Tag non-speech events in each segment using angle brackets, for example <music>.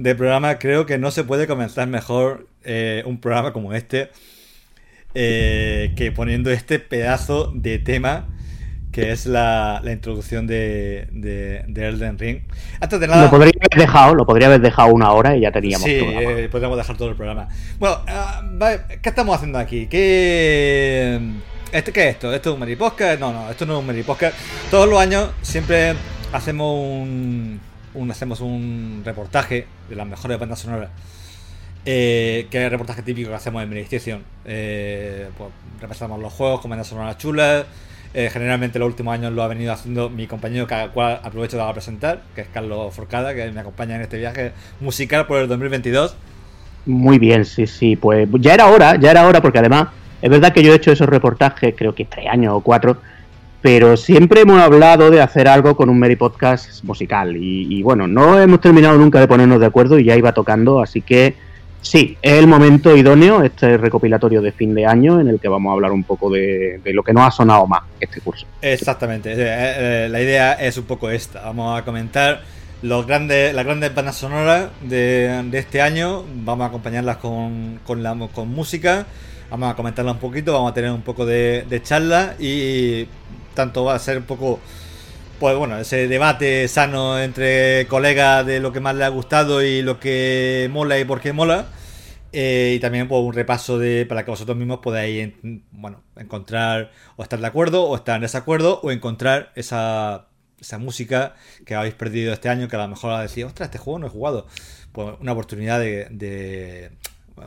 de programa. Creo que no se puede comenzar mejor eh, un programa como este eh, que poniendo este pedazo de tema que es la, introducción de, de, Elden Ring. Antes de nada. Lo podría haber dejado, lo podría haber dejado una hora y ya teníamos. Sí, eh, podríamos dejar todo el programa. Bueno, ah, ¿qué estamos haciendo aquí? ¿Qué, este, ¿Qué es esto? ¿Esto es un Meripodcast? No, no, esto no es un Meripodcast. Todos los años siempre hacemos un, hacemos un reportaje de las mejores bandas sonoras. Eh, que es el reportaje típico que hacemos en Meditación. Eh, pues repasamos los juegos con bandas sonoras chulas. Eh, generalmente los últimos años lo ha venido haciendo mi compañero, que cual aprovecho de presentar, que es Carlos Forcada, que me acompaña en este viaje musical por el 2022. Muy bien, sí, sí, pues ya era hora, ya era hora, porque además es verdad que yo he hecho esos reportajes, creo que tres años o cuatro, pero siempre hemos hablado de hacer algo con un Mary Podcast musical. Y, bueno, no hemos terminado nunca de ponernos de acuerdo y ya iba tocando, así que sí, es el momento idóneo, este recopilatorio de fin de año en el que vamos a hablar un poco de, lo que nos ha sonado más este curso. Exactamente, eh, eh, la idea es un poco esta, vamos a comentar los grandes, las grandes bandas sonoras de, este año, vamos a acompañarlas con, con, música Vamos a comentarla un poquito, vamos a tener un poco de, charla y tanto va a ser un poco, pues bueno, ese debate sano entre colegas de lo que más le ha gustado y lo que mola y por qué mola. Eh, y también pues, un repaso de para que vosotros mismos podáis bueno, encontrar o estar de acuerdo o estar en desacuerdo o encontrar esa, esa música que habéis perdido este año que a lo mejor a decir, ostras, este juego no he jugado. Pues una oportunidad de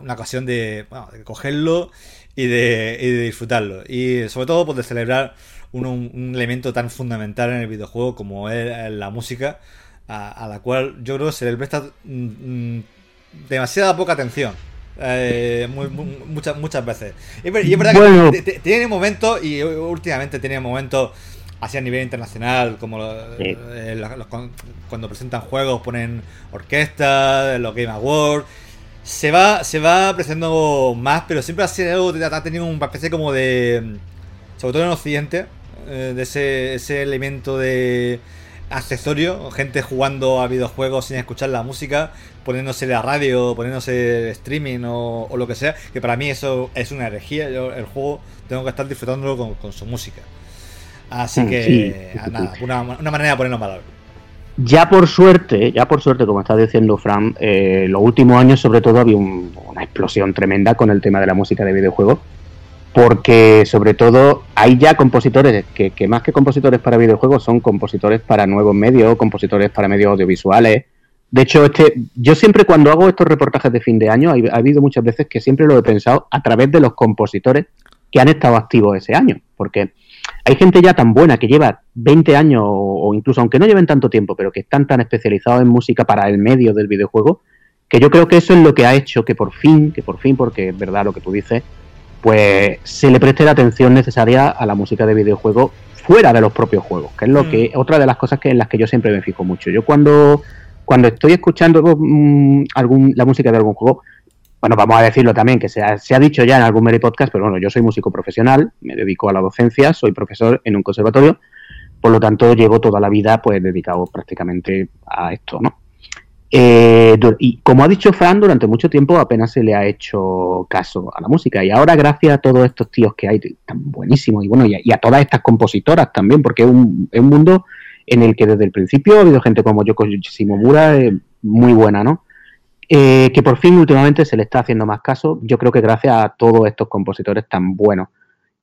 una ocasión de, cogerlo y de, disfrutarlo. Y sobre todo pues, de celebrar un, elemento tan fundamental en el videojuego como es la música, a, la cual yo creo que se le presta mm, mm, demasiada poca atención. Eh, muchas, muchas veces. Y, es verdad que tiene momentos, y últimamente tiene momentos así a nivel internacional, como eh, cuando presentan juegos ponen orquesta, los Game Awards, se va, se va apreciando más, pero siempre ha, sido, ha tenido una especie como de. Sobre todo en Occidente, eh, de ese, ese elemento de accesorio, gente jugando a videojuegos sin escuchar la música, poniéndose la radio, poniéndose streaming o, lo que sea, que para mí eso es una herejía. Yo el juego tengo que estar disfrutándolo con, su música. Así mm, que, nada, una, una manera de ponerlo en valor. Ya por suerte, ya por suerte, como está diciendo Fran, eh, los últimos años sobre todo había una explosión tremenda con el tema de la música de videojuegos, porque sobre todo hay ya compositores que, más que compositores para videojuegos son compositores para nuevos medios, compositores para medios audiovisuales. De hecho, este, yo siempre cuando hago estos reportajes de fin de año, ha habido muchas veces que siempre lo he pensado a través de los compositores que han estado activos ese año, porque hay gente ya tan buena que lleva 20 años o, incluso aunque no lleven tanto tiempo, pero que están tan especializados en música para el medio del videojuego, que yo creo que eso es lo que ha hecho que por fin, que por fin, porque es verdad lo que tú dices, pues se le preste la atención necesaria a la música de videojuego fuera de los propios juegos, que es lo que mm. otra de las cosas que en las que yo siempre me fijo mucho. Yo cuando cuando estoy escuchando mm, algún, la música de algún juego, bueno, vamos a decirlo también, que se ha, dicho ya en algún Mary Podcast, pero bueno, yo soy músico profesional, me dedico a la docencia, soy profesor en un conservatorio, por lo tanto llevo toda la vida pues dedicado prácticamente a esto, ¿no? Eh, y como ha dicho Fran, durante mucho tiempo apenas se le ha hecho caso a la música. Y ahora, gracias a todos estos tíos que hay tan buenísimos, y bueno, y a, todas estas compositoras también, porque es un, es un, mundo en el que desde el principio ha habido gente como Yoko Shimomura, eh, muy buena, ¿no? Eh, que por fin últimamente se le está haciendo más caso, yo creo que gracias a todos estos compositores tan buenos.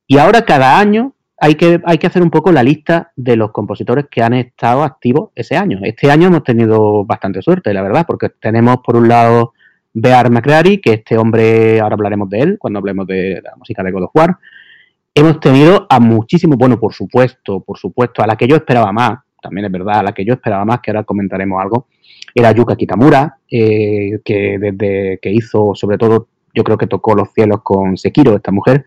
Y ahora cada año hay que, hay que hacer un poco la lista de los compositores que han estado activos ese año. Este año hemos tenido bastante suerte, la verdad, porque tenemos por un lado Bear McCreary, que este hombre, ahora hablaremos de él cuando hablemos de la música de God of War. Hemos tenido a muchísimos, bueno, por supuesto, por supuesto, a la que yo esperaba más, también es verdad, a la que yo esperaba más, que ahora comentaremos algo, era Yuka Kitamura, eh, que desde que hizo, sobre todo, yo creo que tocó los cielos con Sekiro, esta mujer,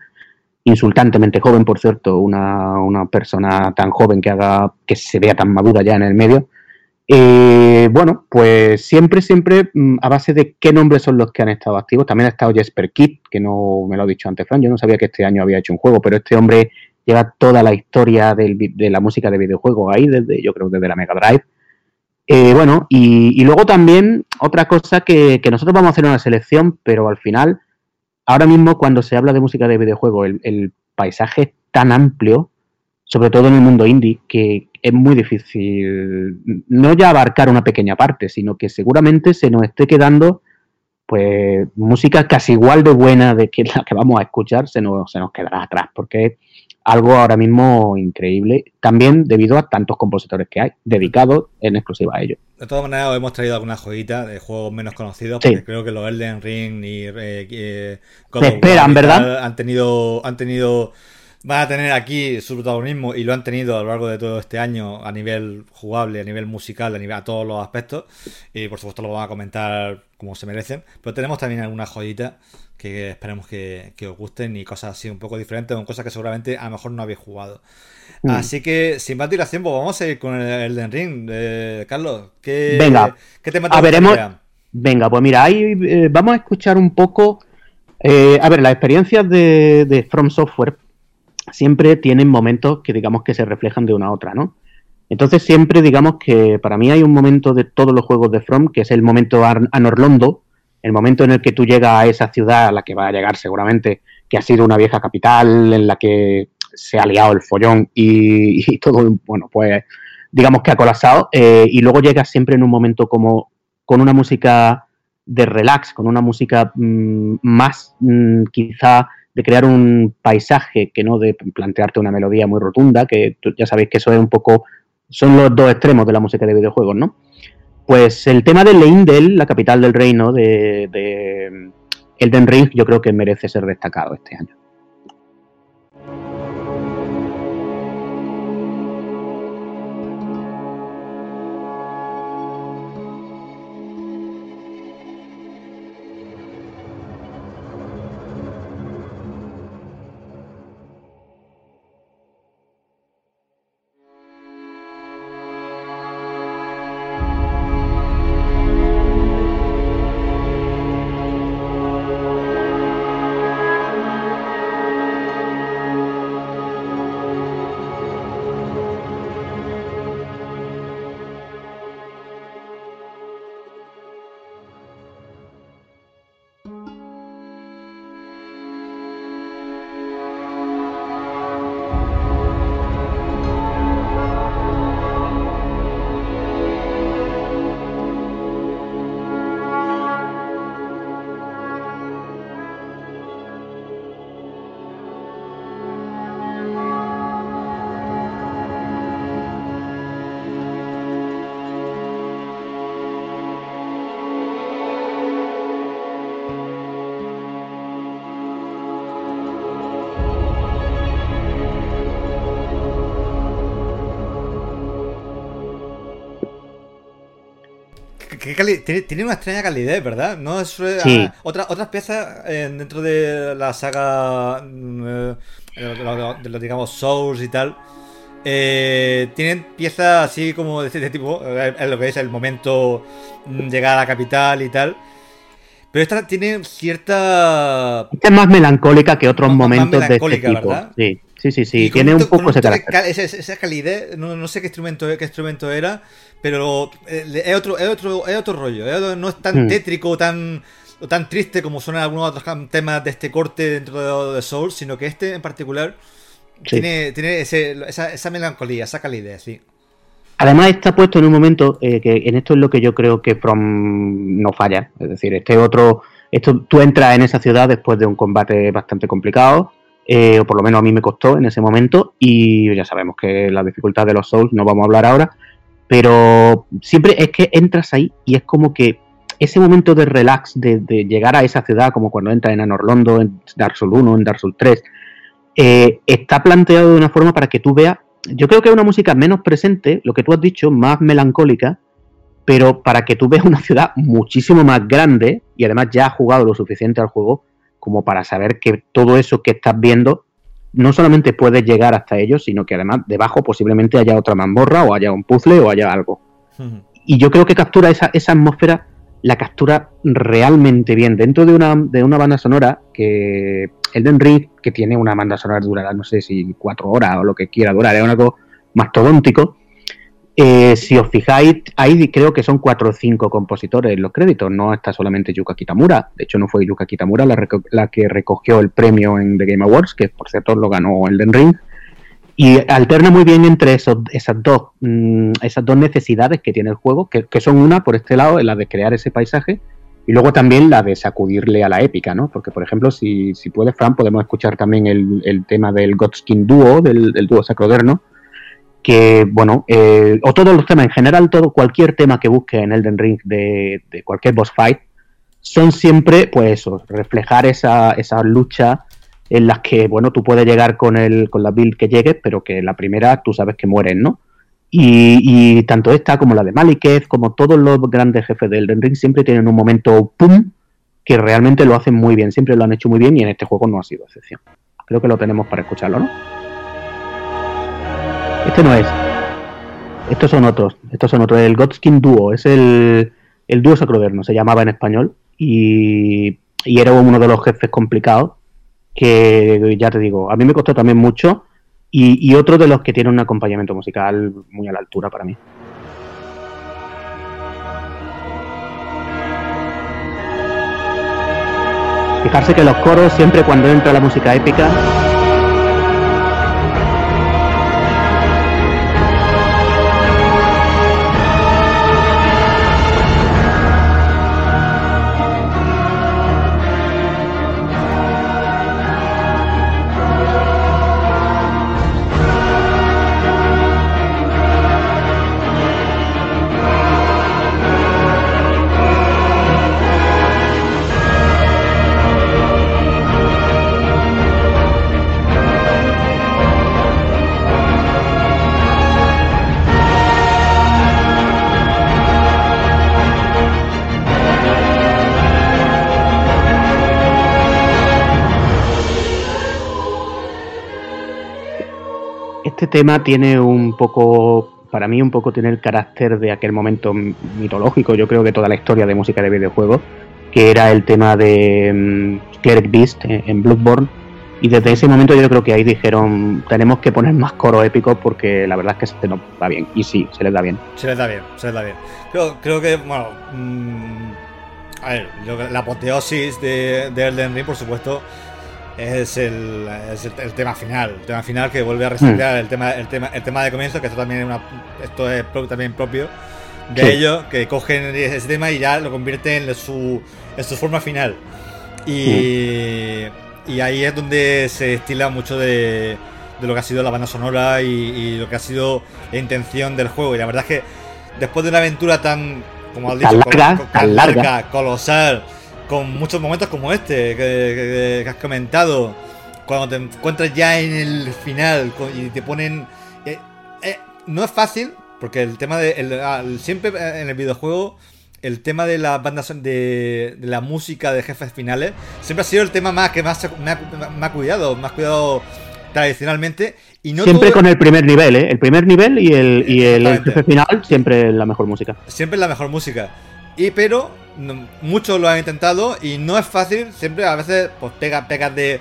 insultantemente joven, por cierto, una, persona tan joven que haga que se vea tan madura ya en el medio. Eh, bueno, pues siempre, siempre mm, a base de qué nombres son los que han estado activos. También ha estado Jesper Kidd, que no me lo ha dicho antes, Fran. Yo no sabía que este año había hecho un juego, pero este hombre lleva toda la historia de la música de videojuegos ahí, desde, yo creo desde la Mega Drive. Eh, bueno, y, luego también otra cosa que, nosotros vamos a hacer una selección, pero al final, ahora mismo cuando se habla de música de videojuego, el, paisaje es tan amplio, sobre todo en el mundo indie, que es muy difícil no ya abarcar una pequeña parte, sino que seguramente se nos esté quedando pues música casi igual de buena de que la que vamos a escuchar se nos, se nos quedará atrás, porque algo ahora mismo increíble, también debido a tantos compositores que hay, dedicados en exclusiva a ellos. De todas maneras, hemos traído alguna joyita de juegos menos conocidos, porque creo que los Elden Ring y eh, eh esperan, ¿verdad? Han tenido, han tenido van a tener aquí su protagonismo y lo han tenido a lo largo de todo este año a nivel jugable, a nivel musical, a nivel a todos los aspectos. Y por supuesto lo vamos a comentar como se merecen. Pero tenemos también alguna joyita que esperemos que, os gusten y cosas así un poco diferentes, con cosas que seguramente a lo mejor no habéis jugado. Mm. Así que sin más dilación, pues vamos a ir con el Elden Ring. Eh, Carlos, ¿qué, Venga, ¿qué tema te a veremos. Venga, pues mira, ahí eh, vamos a escuchar un poco. Eh, a ver, las experiencias de, de From Software siempre tienen momentos que digamos que se reflejan de una a otra, ¿no? Entonces siempre digamos que para mí hay un momento de todos los juegos de From que es el momento Anorlondo, el momento en el que tú llegas a esa ciudad a la que va a llegar seguramente, que ha sido una vieja capital en la que se ha liado el follón y, todo, bueno, pues digamos que ha colapsado, eh, y luego llegas siempre en un momento como con una música de relax, con una música mm, más mm, quizá de crear un paisaje que no de plantearte una melodía muy rotunda, que ya sabéis que eso es un poco, son los dos extremos de la música de videojuegos, ¿no? Pues el tema de Leindel, la capital del reino de, de Elden Ring, yo creo que merece ser destacado este año. Tiene, una extraña calidez, ¿verdad? No es eh, otras piezas eh, dentro de la saga mm, eh, de, los, digamos Souls y tal. tienen piezas así como de este tipo, es lo que es el momento mm, llegar a la capital y tal. Pero esta tiene cierta. Esta es más melancólica que otros momentos de este tipo. ¿verdad? Sí, sí, sí, sí. tiene un, poco ese carácter. Esa, calidez, no, sé qué instrumento, qué instrumento era, pero eh, es otro, es otro, es otro rollo. no es tan hmm. tétrico tan, o tan triste como son algunos otros temas de este corte dentro de, de Soul, sino que este en particular tiene, tiene esa, esa, melancolía, esa calidez, sí. Además está puesto en un momento eh, que en esto es lo que yo creo que From no falla. Es decir, este otro, esto tú entras en esa ciudad después de un combate bastante complicado, eh, o por lo menos a mí me costó en ese momento, y ya sabemos que la dificultad de los Souls no vamos a hablar ahora, pero siempre es que entras ahí y es como que ese momento de relax, de, llegar a esa ciudad, como cuando entras en Anorlondo, en Dark Souls 1, en Dark Souls 3, eh, está planteado de una forma para que tú veas. Yo creo que es una música menos presente, lo que tú has dicho, más melancólica, pero para que tú veas una ciudad muchísimo más grande y además ya has jugado lo suficiente al juego como para saber que todo eso que estás viendo no solamente puedes llegar hasta ellos, sino que además debajo posiblemente haya otra mamborra o haya un puzzle o haya algo. Y yo creo que captura esa, esa atmósfera, la captura realmente bien. Dentro de una, de una banda sonora que Elden Ring, que tiene una banda sonora durará, no sé si cuatro horas o lo que quiera durar, es algo mastodóntico, Eh, si os fijáis, ahí creo que son cuatro o cinco compositores en los créditos, no está solamente Yuka Kitamura. De hecho, no fue Yuka Kitamura la, que recogió el premio en The Game Awards, que por cierto lo ganó Elden Ring. Y alterna muy bien entre esos, esas, dos, mm, necesidades que tiene el juego, que, son una, por este lado, la de crear ese paisaje, y luego también la de sacudirle a la épica, ¿no? Porque, por ejemplo, si, si puedes, Fran, podemos escuchar también el, tema del Godskin Duo, del, del dúo sacroderno, que, bueno, eh, o todos los temas en general, todo cualquier tema que busque en Elden Ring de, cualquier boss fight, son siempre, pues eso, reflejar esa, esa lucha en las que, bueno, tú puedes llegar con, el, con la build que llegues, pero que la primera tú sabes que mueren, ¿no? Y, tanto esta como la de Maliketh, como todos los grandes jefes de Elden Ring, siempre tienen un momento ¡pum! que realmente lo hacen muy bien, siempre lo han hecho muy bien y en este juego no ha sido excepción. Creo que lo tenemos para escucharlo, ¿no? Este no es. Estos son otros. Estos son otros. El Godskin Duo. Es el, el dúo sacroderno. Se llamaba en español. Y, y era uno de los jefes complicados. Que ya te digo, a mí me costó también mucho. Y, y otro de los que tiene un acompañamiento musical muy a la altura para mí. Fijarse que los coros siempre cuando entra la música épica tema tiene un poco, para mí un poco tiene el carácter de aquel momento mitológico, yo creo que toda la historia de música de videojuegos, que era el tema de mm, Cleric Beast en, Bloodborne. Y desde ese momento yo creo que ahí dijeron, tenemos que poner más coro épico porque la verdad es que se nos va bien. Y sí, se les da bien. Se les da bien, se les da bien. Creo, creo que, bueno, mm, a ver, la apoteosis de Elden Ring, por supuesto, es el, el, tema final. El tema final que vuelve a resetear mm. el, tema, el, tema, el tema de comienzo, que esto también es, una, esto es también propio de ellos, que cogen ese tema y ya lo convierten en su, en su forma final. Y, mm. y ahí es donde se destila mucho de, de, lo que ha sido la banda sonora y, lo que ha sido la intención del juego. Y la verdad es que después de una aventura tan, como has dicho, tan larga, colosal con muchos momentos como este que, has comentado, cuando te encuentras ya en el final y te ponen... Eh, eh, no es fácil, porque el tema de... Ah, siempre en el videojuego el tema de las bandas de, de, la música de jefes finales siempre ha sido el tema más que más me ha, cuidado, más cuidado tradicionalmente. Y no siempre con el primer nivel, ¿eh? El primer nivel y el, y el jefe final siempre la mejor música. Siempre la mejor música. Y pero muchos lo han intentado y no es fácil. Siempre a veces pues pegas, pegas de,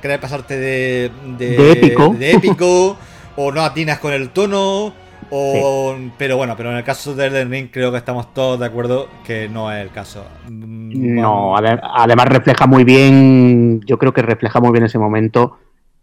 querer pasarte de, de, épico, de épico <laughs> o no atinas con el tono. O, Pero bueno, pero en el caso de Elden Ring creo que estamos todos de acuerdo que no es el caso. Mm, no, además refleja muy bien, yo creo que refleja muy bien ese momento,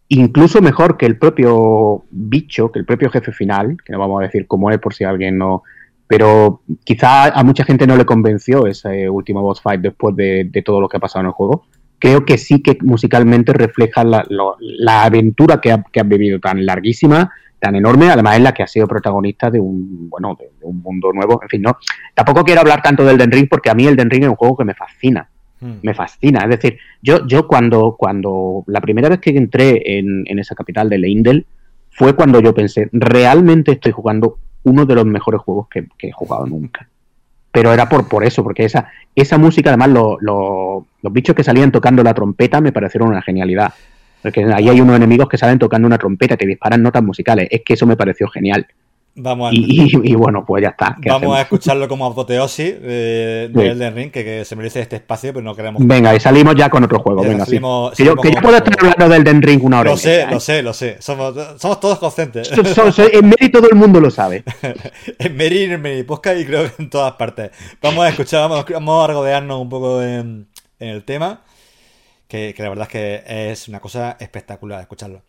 incluso mejor que el propio bicho, que el propio jefe final, que no vamos a decir cómo es por si alguien no, pero quizá a mucha gente no le convenció ese último boss fight después de, todo lo que ha pasado en el juego. Creo que sí que musicalmente refleja la, aventura que ha, que vivido tan larguísima, tan enorme, además es la que ha sido protagonista de un, bueno, de, un mundo nuevo. En fin, no. Tampoco quiero hablar tanto del Den Ring porque a mí el Den Ring es un juego que me fascina. Hmm. Me fascina. Es decir, yo, yo cuando, cuando la primera vez que entré en, en esa capital de Leindel fue cuando yo pensé, realmente estoy jugando uno de los mejores juegos que, he jugado nunca. Pero era por, por eso, porque esa, esa música, además, los bichos que salían tocando la trompeta me parecieron una genialidad. Porque ahí hay unos enemigos que salen tocando una trompeta, que disparan notas musicales. Es que eso me pareció genial. Vamos a, y, y, bueno, pues ya está. Vamos a escucharlo como apoteosis de, de Elden Ring, que, que, se merece este espacio, pero no queremos. Venga, y salimos ya con otro juego. venga, salimos, sí. que, yo, que yo puedo estar hablando del Elden Ring una hora. Lo sé, lo sé, lo sé. Somos, somos todos conscientes. So, so, so, en Meri todo el mundo lo sabe. <laughs> en Meri, en Meri Posca y creo que en todas partes. Vamos a escuchar, vamos, vamos a rodearnos un poco en, en el tema, que, que la verdad es que es una cosa espectacular escucharlo.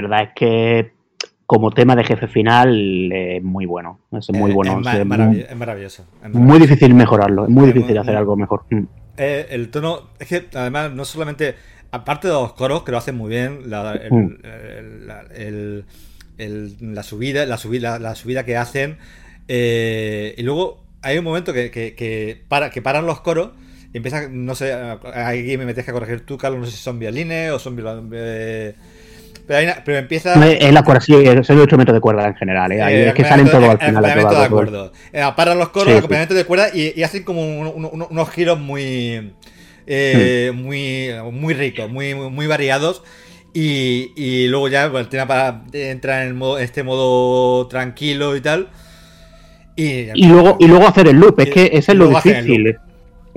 Verdad es que como tema de jefe final es muy bueno. Es muy bueno. Es, es, maravilloso, es maravilloso, Muy difícil mejorarlo, es muy es difícil muy, hacer algo mejor. Eh, el tono, es que además no solamente, aparte de los coros que lo hacen muy bien, la, el, mm. el, el, la subida, la subida, la subida que hacen, eh, y luego hay un momento que, que, que, para, que paran los coros y empiezan, no sé, aquí me metes que corregir tú, Carlos, no sé si son violines o son violines. Eh, pero, hay una, pero, empieza. Es la cuerda, sí, son ocho metros de cuerda en general. ¿eh? eh es que salen todo al final. El acompañamiento de acuerdo. Eh, paran los coros, sí, el acompañamiento sí. de cuerda y, y hacen como un, un, unos giros muy. Eh, hmm. muy, muy ricos, muy, muy variados. Y, y, luego ya bueno, el tema para entrar en el modo, este modo tranquilo y tal. Y, y, luego, y luego hacer el loop, es que ese es lo difícil.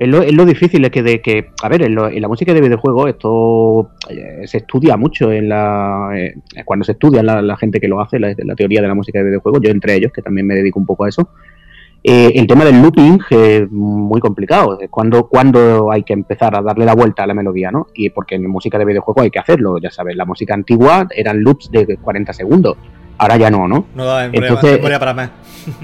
Es lo, es difícil es que, de que a ver, en, lo, en, la música de videojuegos esto eh, se estudia mucho en la eh, cuando se estudia la, gente que lo hace, la, teoría de la música de videojuegos, yo entre ellos, que también me dedico un poco a eso. Eh, el tema del looping es muy complicado, cuando, cuando hay que empezar a darle la vuelta a la melodía, ¿no? Y porque en música de videojuegos hay que hacerlo, ya sabes, la música antigua eran loops de 40 segundos ahora ya no, ¿no? No da Entonces, para más.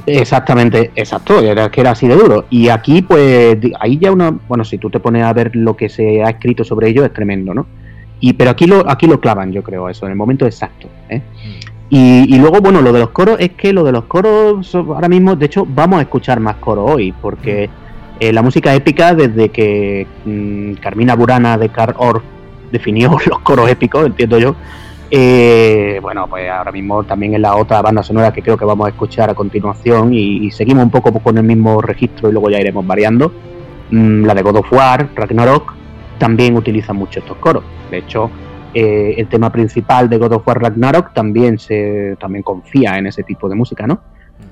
Exactamente, exacto, era que era así de duro. Y aquí, pues, ahí ya una, bueno, si tú te pones a ver lo que se ha escrito sobre ello, es tremendo, ¿no? Y pero aquí lo, aquí lo clavan, yo creo, eso, en el momento exacto. ¿eh? Mm. Y, y, luego, bueno, lo de los coros es que lo de los coros, ahora mismo, de hecho, vamos a escuchar más coros hoy, porque eh, la música épica, desde que mmm, Carmina Burana de Carl Orff definió <laughs> los coros épicos, entiendo yo, eh, bueno, pues ahora mismo también es la otra banda sonora que creo que vamos a escuchar a continuación y, seguimos un poco con el mismo registro y luego ya iremos variando. Mm, la de God of War, Ragnarok, también utiliza mucho estos coros. De hecho, eh, el tema principal de God of War Ragnarok también se también confía en ese tipo de música, ¿no?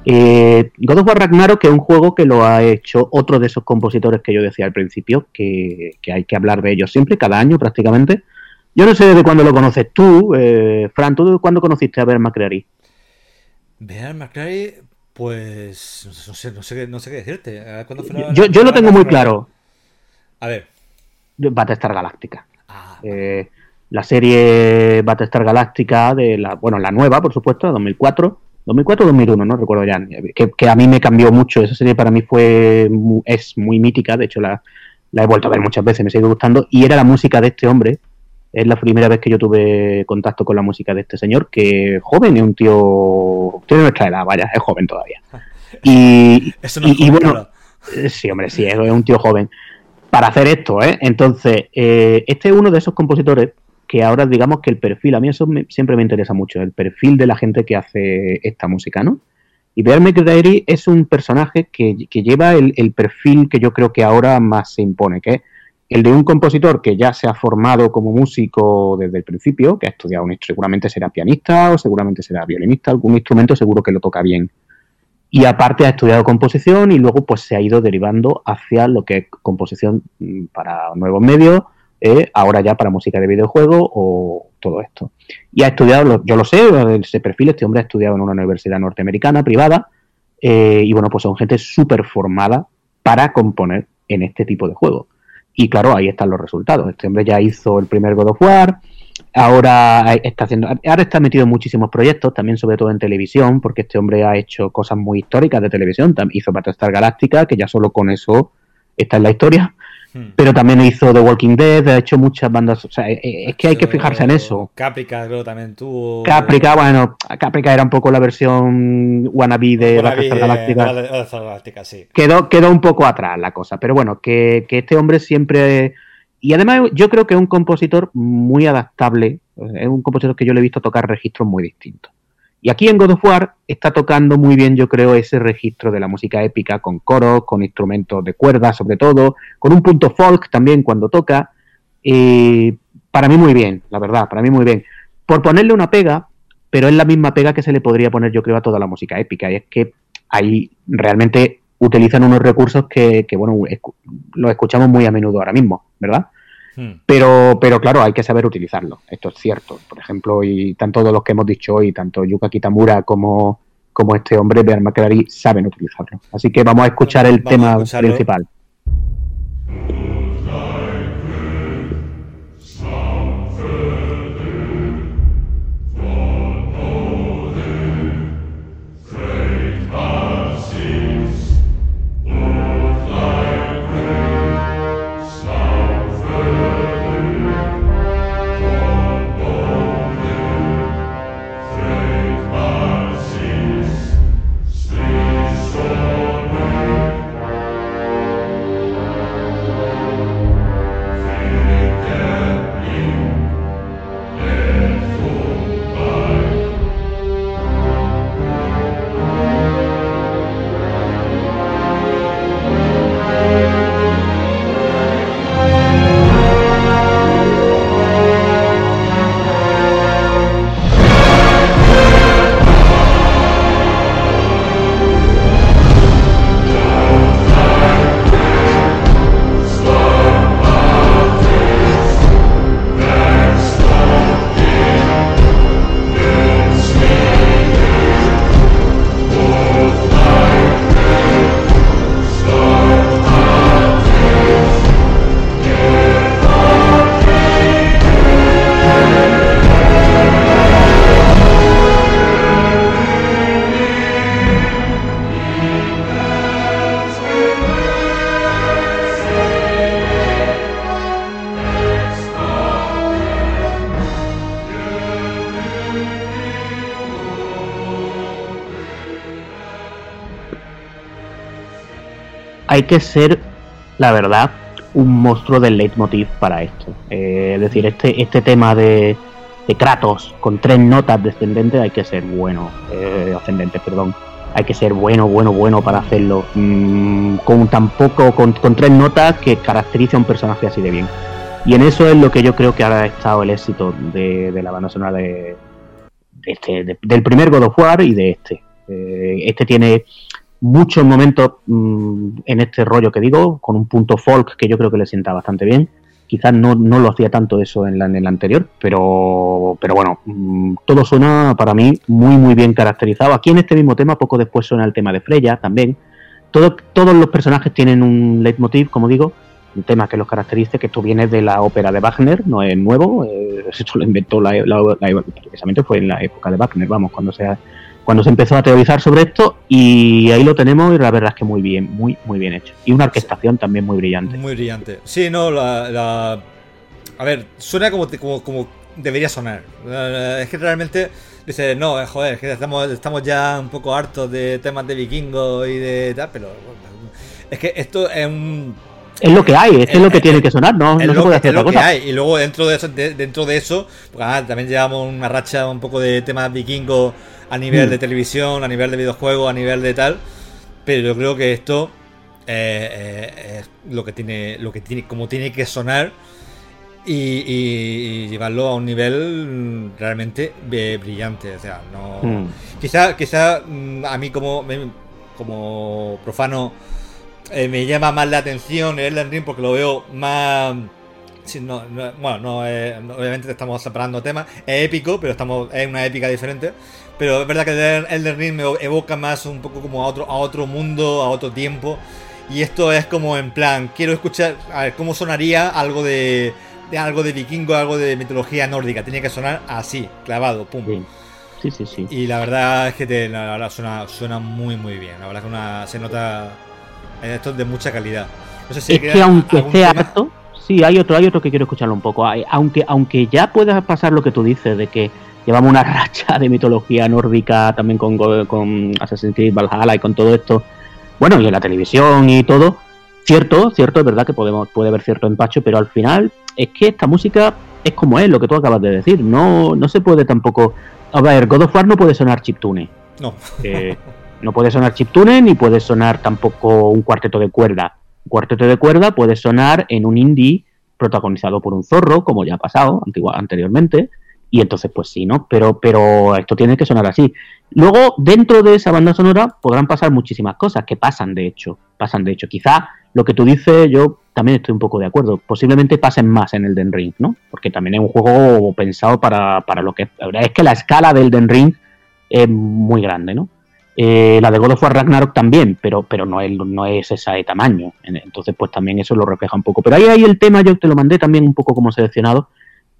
Eh, God of War Ragnarok es un juego que lo ha hecho otro de esos compositores que yo decía al principio, que, que hay que hablar de ellos siempre, cada año prácticamente. Yo no sé desde cuándo lo conoces tú, eh, Fran, ¿tú cuándo conociste a Bear McCreary? Bear McCreary, pues no sé, no sé, no sé qué decirte. Fue yo, yo lo tengo muy claro. A ver. Battlestar Galáctica. Ah, eh, la serie Battlestar Galáctica de la, bueno, la nueva, por supuesto, 2004. 2004 o 2001, no recuerdo ya. Que, que, a mí me cambió mucho. Esa serie para mí fue es muy mítica. De hecho, la, la he vuelto a ver muchas veces, me sigue gustando. Y era la música de este hombre, Es la primera vez que yo tuve contacto con la música de este señor, que joven, es un tío, tiene nuestra edad, vaya, es joven todavía. <laughs> Y, y, bueno, eh, sí, hombre, sí, es un tío joven. Para hacer esto, ¿eh? Entonces, eh, este es uno de esos compositores que ahora digamos que el perfil, a mí eso siempre me interesa mucho, el perfil de la gente que hace esta música, ¿no? Y Bear McDairy es un personaje que, lleva el, perfil que yo creo que ahora más se impone, que es el de un compositor que ya se ha formado como músico desde el principio, que ha estudiado un seguramente será pianista o seguramente será violinista, algún instrumento seguro que lo toca bien. Y aparte ha estudiado composición y luego pues se ha ido derivando hacia lo que es composición mm, para nuevos medios, eh, ahora ya para música de videojuego o todo esto. Y ha estudiado, yo lo sé, ese perfil, este hombre ha estudiado en una universidad norteamericana privada eh, y bueno, pues son gente súper formada para componer en este tipo de juegos. Y claro, ahí están los resultados. Este hombre ya hizo el primer God of War, ahora está haciendo, ahora está metido en muchísimos proyectos, también sobre todo en televisión, porque este hombre ha hecho cosas muy históricas de televisión, hizo Battlestar Galáctica, que ya solo con eso está en la historia. Hmm. Pero también hizo The Walking Dead, ha hecho muchas bandas. O sea, eh, eh, es que hay que fijarse en eso. Caprica, creo también tuvo. Caprica, bueno, Caprica era un poco la versión wannabe de la Galáctica. Galáctica sí. quedó, quedó un poco atrás la cosa. Pero bueno, que, que este hombre siempre. Y además, yo creo que es un compositor muy adaptable. Es un compositor que yo le he visto tocar registros muy distintos. Y aquí en God of War está tocando muy bien, yo creo, ese registro de la música épica, con coros, con instrumentos de cuerda, sobre todo, con un punto folk también cuando toca. para mí muy bien, la verdad, para mí muy bien. Por ponerle una pega, pero es la misma pega que se le podría poner, yo creo, a toda la música épica, y es que ahí realmente utilizan unos recursos que, que bueno, los escuchamos muy a menudo ahora mismo, ¿verdad? Hmm. Pero, pero claro, hay que saber utilizarlo. Esto es cierto. Por ejemplo, y tanto de los que hemos dicho hoy, tanto Yuka Kitamura como, como este hombre, Bear McCreary, saben utilizarlo. Así que vamos a escuchar el tema principal. Hay que ser, la verdad, un monstruo del leitmotiv para esto. Eh, es decir, este, este tema de, de, Kratos con tres notas descendentes hay que ser bueno, eh, ascendentes, perdón. Hay que ser bueno, bueno, bueno para hacerlo. Mm, con tampoco, con, con, tres notas que caracteriza a un personaje así de bien. Y en eso es lo que yo creo que ha estado el éxito de, de la banda sonora de, este, del primer God of War y de este. Eh, este tiene muchos momentos mm, en este rollo que digo, con un punto folk que yo creo que le sienta bastante bien. Quizás no, no lo hacía tanto eso en, la, en el anterior, pero, pero bueno, mm, todo suena para mí muy, muy bien caracterizado. Aquí en este mismo tema, poco después suena el tema de Freya también. Todo, todos los personajes tienen un leitmotiv, como digo, un tema que los caracteriza, que esto viene de la ópera de Wagner, no es nuevo, eh, <laughs> esto lo inventó la, precisamente fue en la época de Wagner, vamos, cuando se cuando se empezó a teorizar sobre esto y ahí lo tenemos y la verdad es que muy bien, muy muy bien hecho. Y una orquestación también muy brillante. Muy brillante. Sí, no, la, a ver, suena como, como, como debería sonar. Es que realmente dice, no, eh, joder, es que estamos, estamos ya un poco hartos de temas de vikingos y de tal, pero es que esto es un Es lo que hay, es, es lo que Eh, tiene que sonar, no, no se lo, puede que, hacer es lo otra que cosa. hay. Y luego dentro de eso, de- dentro de eso pues, ah, también llevamos una racha un poco de temas vikingos a nivel Mm. de televisión, a nivel de videojuegos, a nivel de tal. Pero yo creo que esto eh, eh, es lo que tiene, lo que tiene, como tiene que sonar y, y- y llevarlo a un nivel realmente eh, brillante. O sea, no. Mm. Quizá, quizá a mí como, como profano eh, me llama más la atención el Elden Ring porque lo veo más... sí, no, no- bueno, no, eh, no- obviamente estamos separando temas. Es épico, pero estamos es una épica diferente. Pero es verdad que el Elden Ring me evoca más un poco como a otro, a otro mundo, a otro tiempo. Y esto es como en plan, quiero escuchar a ver cómo sonaría algo de, de algo de vikingo, algo de mitología nórdica. Tiene que sonar así, clavado, pum. Sí, sí, sí. sí. Y la verdad es que te- la verdad suena, suena muy muy bien. La verdad que una, se nota eh, esto es de mucha calidad. No sé si es que aunque esté tema- harto, sí, hay otro, hay otro que quiero escucharlo un poco. Aunque, aunque ya pueda pasar lo que tú dices, de que llevamos una racha de mitología nórdica también con, con Assassin's Creed Valhalla y con todo esto, bueno, y en la televisión y todo, cierto, cierto, es verdad que podemos, puede haber cierto empacho, pero al final es que esta música es como es, lo que tú acabas de decir, no, no se puede tampoco... A ver, God of War no puede sonar chiptune. No. Eh, no puede sonar chiptune ni puede sonar tampoco un cuarteto de cuerda. Un cuarteto de cuerda puede sonar en un indie protagonizado por un zorro, como ya ha pasado anteriormente, y entonces pues sí, ¿no? Pero, pero esto tiene que sonar así. Luego, dentro de esa banda sonora podrán pasar muchísimas cosas, que pasan de hecho, pasan de hecho. Quizá lo que tú dices, yo también estoy un poco de acuerdo. Posiblemente pasen más en el Den Ring, ¿no? Porque también es un juego pensado para, para lo que es. Es que la escala del Den Ring es muy grande, ¿no? Eh, la de God of War Ragnarok también, pero, pero no, es, no es esa de tamaño. En- Entonces, pues también eso lo refleja un poco. Pero ahí hay el tema, yo te lo mandé también un poco como seleccionado.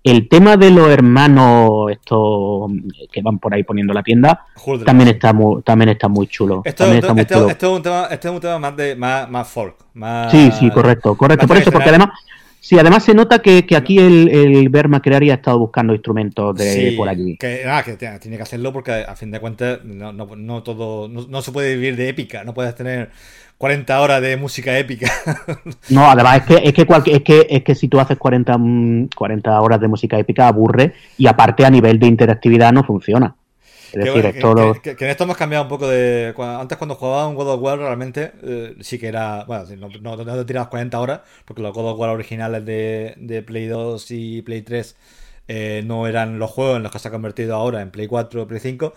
El tema de los hermanos estos que van por ahí poniendo la tienda Joder. también está muy, también está muy chulo. Esto, también está muy esto- chulo. es un tema, este es un tema más de más, más folk. Más, Sí, sí, correcto, correcto. Por eso, porque además, sí, además se nota que, que aquí el, el Bear McCreary ha estado buscando instrumentos de Sí, por allí. Que, nada, que tiene que hacerlo porque a fin de cuentas no, no, no todo no, no se puede vivir de épica, no puedes tener 40 horas de música épica. <laughs> No, además es que es que, cualquier- es que es que si tú haces 40, mm, 40 horas de música épica aburre y aparte a nivel de interactividad no funciona. Es Que, decir, en esto hemos cambiado un poco de. Antes, cuando jugaba un God of War, realmente eh, sí que era. Bueno, no, no, no te tirabas 40 horas, porque los God of War originales de, de Play 2 y Play 3 eh, no eran los juegos en los que se ha convertido ahora en Play 4 Play 5.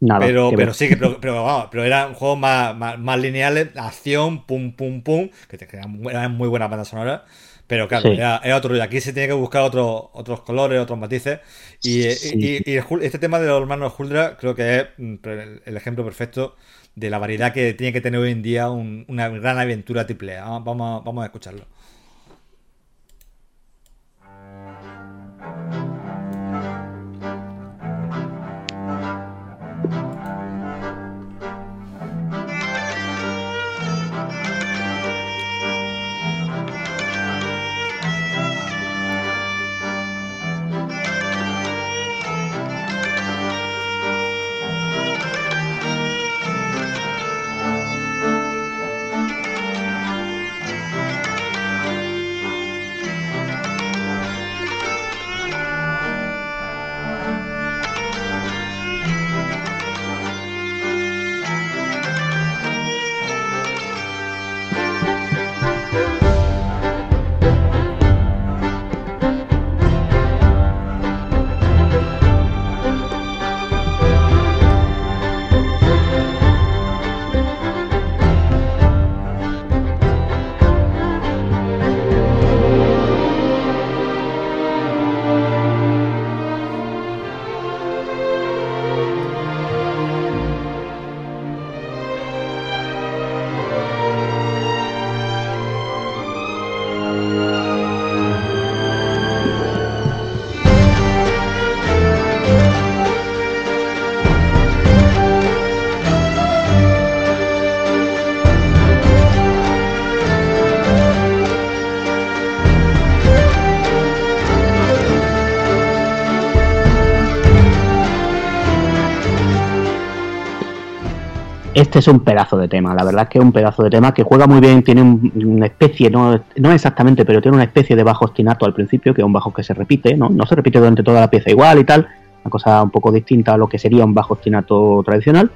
nada. pero, pero ver. sí, que, pero, <laughs> pero, vamos, pero eran juegos más, más, más lineales, acción, pum, pum, pum, que te eran muy buenas bandas sonoras. Pero claro, Sí. era, era otro rollo. Aquí se tiene que buscar otro- otros colores, otros matices. Y, Sí, y- y Hul- este tema de los hermanos Huldra creo que es mm, el, ejemplo perfecto de la variedad que tiene que tener hoy en día un- una gran aventura triple vamos, vamos a escucharlo. Este es un pedazo de tema, la verdad es que es un pedazo de tema que juega muy bien, tiene una especie, no, exactamente, pero tiene una especie de bajo ostinato al principio, que es un bajo que se repite, ¿no? No se repite durante toda la pieza igual y tal, una cosa un poco distinta a lo que sería un bajo ostinato tradicional,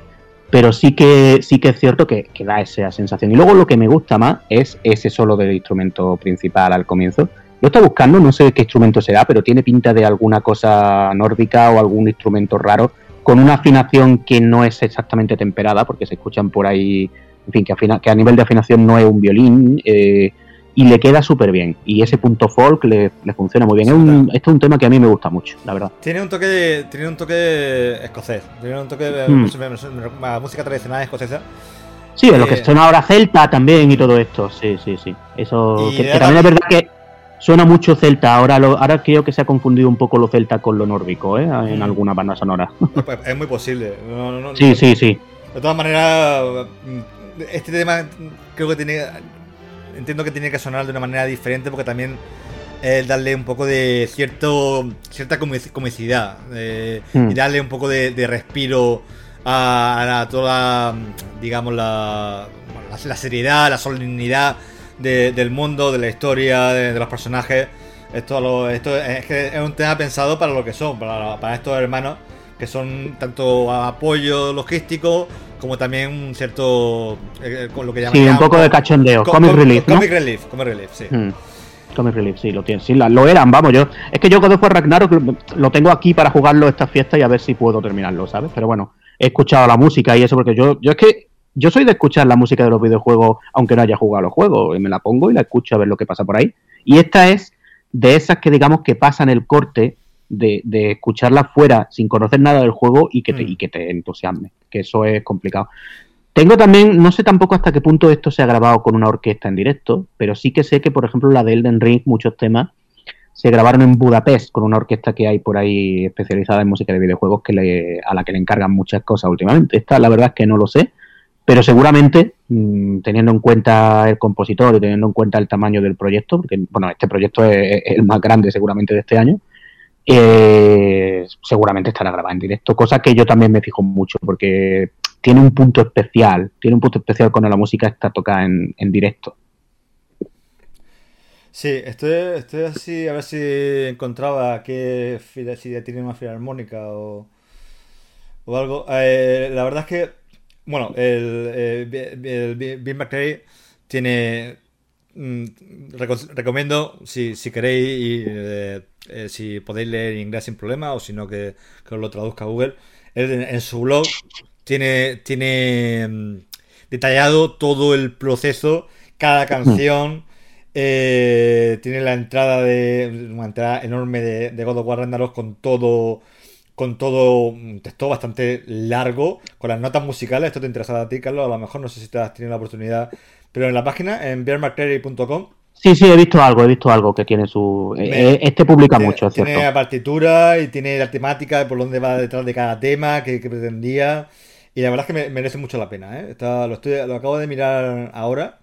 pero sí que sí que es cierto que, que, da esa sensación. Y luego lo que me gusta más es ese solo del instrumento principal al comienzo. Lo estoy buscando, no sé qué instrumento será, pero tiene pinta de alguna cosa nórdica o algún instrumento raro con una afinación que no es exactamente temperada, porque se escuchan por ahí, en fin, que, que a nivel de afinación no es un violín, eh, y le queda súper bien. Y ese punto folk le, funciona muy bien. Es un, este es un tema que a mí me gusta mucho, la verdad. Tiene un toque, tiene un toque escocés, tiene un toque de hmm. música tradicional escocesa. Sí, de lo que eh, suena ahora celta también y todo esto, sí, sí, sí. Eso, que, también es verdad que Suena mucho celta, ahora ahora creo que se ha confundido un poco lo celta con lo nórdico, ¿eh? En mm. alguna banda sonora. Pues, es muy posible. sí, sí, sí. De todas maneras, este tema creo que tiene... Entiendo que tiene que sonar de una manera diferente porque también es darle un poco de cierto cierta comicidad mm. y darle un poco de, respiro a, toda, digamos, la, la seriedad, la solemnidad del mundo, de la historia, de, los personajes. Esto, esto es, que es un tema pensado para lo que son, para, estos hermanos, que son tanto apoyo logístico como también un cierto. Eh, con lo que llaman. Sí, un poco de cachondeo. comic relief. Comic relief, comic relief, sí. Hmm. Comic Relief, sí, lo tienen. Sí, lo eran, vamos, yo. Es que yo of War Ragnarok lo tengo aquí para jugarlo esta fiesta y a ver si puedo terminarlo, ¿sabes? Pero bueno, he escuchado la música y eso, porque yo, yo es que yo soy de escuchar la música de los videojuegos, aunque no haya jugado los juegos, y me la pongo y la escucho a ver lo que pasa por ahí. Y esta es de esas que digamos que pasan el corte de, escucharla fuera sin conocer nada del juego y que, te, mm. y que te entusiasme, que eso es complicado. Tengo también, no sé tampoco hasta qué punto esto se ha grabado con una orquesta en directo, pero sí que sé que, por ejemplo, la de Elden Ring, muchos temas se grabaron en Budapest con una orquesta que hay por ahí especializada en música de videojuegos que a la que le encargan muchas cosas últimamente. Esta, la verdad es que no lo sé, pero seguramente, mm, teniendo en cuenta el compositor y teniendo en cuenta el tamaño del proyecto, porque bueno, este proyecto es, el más grande seguramente de este año, eh, seguramente estará grabado en directo, cosa que yo también me fijo mucho, porque tiene un punto especial, tiene un punto especial cuando la música está tocada en, directo. Sí, estoy, estoy así, a ver si encontraba qué si tiene una filarmónica o, o algo. Eh, la verdad es que bueno, el, el, Bill McRae tiene. Mm, recomiendo, si, si queréis, y, eh, eh, si podéis leer inglés sin problema, o si no, que, os lo traduzca Google. Él en, su blog tiene, tiene mm, detallado todo el proceso, cada hmm. canción. Eh, tiene la entrada de una entrada enorme de, de God of War con todo con todo un texto bastante largo, con las notas musicales. Esto te interesa a ti, Carlos. A lo mejor no sé si te has tenido la oportunidad. Pero en la página, en bearmcreary.com. Sí, sí, he visto algo, he visto algo que tiene su. Eh, eh, este publica mucho, cierto. Tiene la partitura y tiene la temática de por dónde va detrás de cada tema que, pretendía. Y la verdad es que merece mucho la pena. ¿eh? lo, estoy, lo acabo de mirar ahora.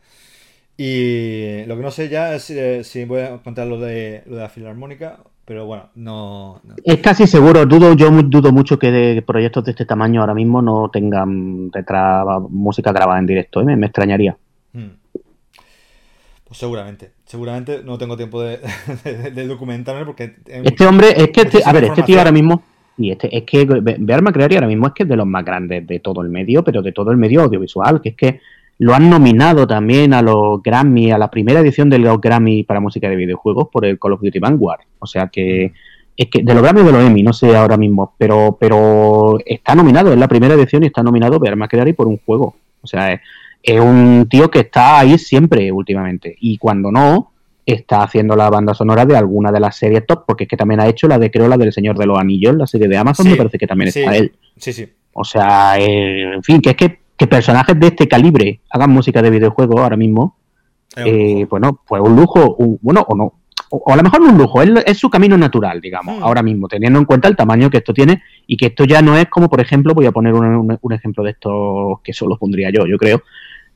Y lo que no sé ya es eh, si voy a contar lo de, lo de la filarmónica pero bueno, no, Es casi seguro, dudo, yo dudo mucho que de proyectos de este tamaño ahora mismo no tengan detrás música grabada en directo, ¿eh? me, extrañaría. Hmm. Pues seguramente, seguramente no tengo tiempo de, <laughs> documentarme porque... Este hombre, es que, este, a ver, este tío ahora mismo, y este, es que Bear McCreary ahora mismo es que es de los más grandes de todo el medio, pero de todo el medio audiovisual, que es que lo han nominado también a los Grammy, a la primera edición de los Grammy para música de videojuegos por el Call of Duty Vanguard. O sea que es que de los Grammy o de los Emmy, no sé ahora mismo, pero pero está nominado, es la primera edición y está nominado Bear McCreary por un juego. O sea, es, un tío que está ahí siempre últimamente. Y cuando no, está haciendo la banda sonora de alguna de las series top, porque es que también ha hecho la de, creo, la del Señor de los Anillos, la serie de Amazon, me parece que también está él. Sí, sí. O sea, eh, en fin, que es que que personajes de este calibre hagan música de videojuegos ahora mismo, eh, bueno, pues un lujo, bueno, o no, o, a lo mejor no un lujo, es, su camino natural, digamos, hmm. ahora mismo, teniendo en cuenta el tamaño que esto tiene y que esto ya no es como, por ejemplo, voy a poner un, ejemplo de esto que solo pondría yo, yo creo.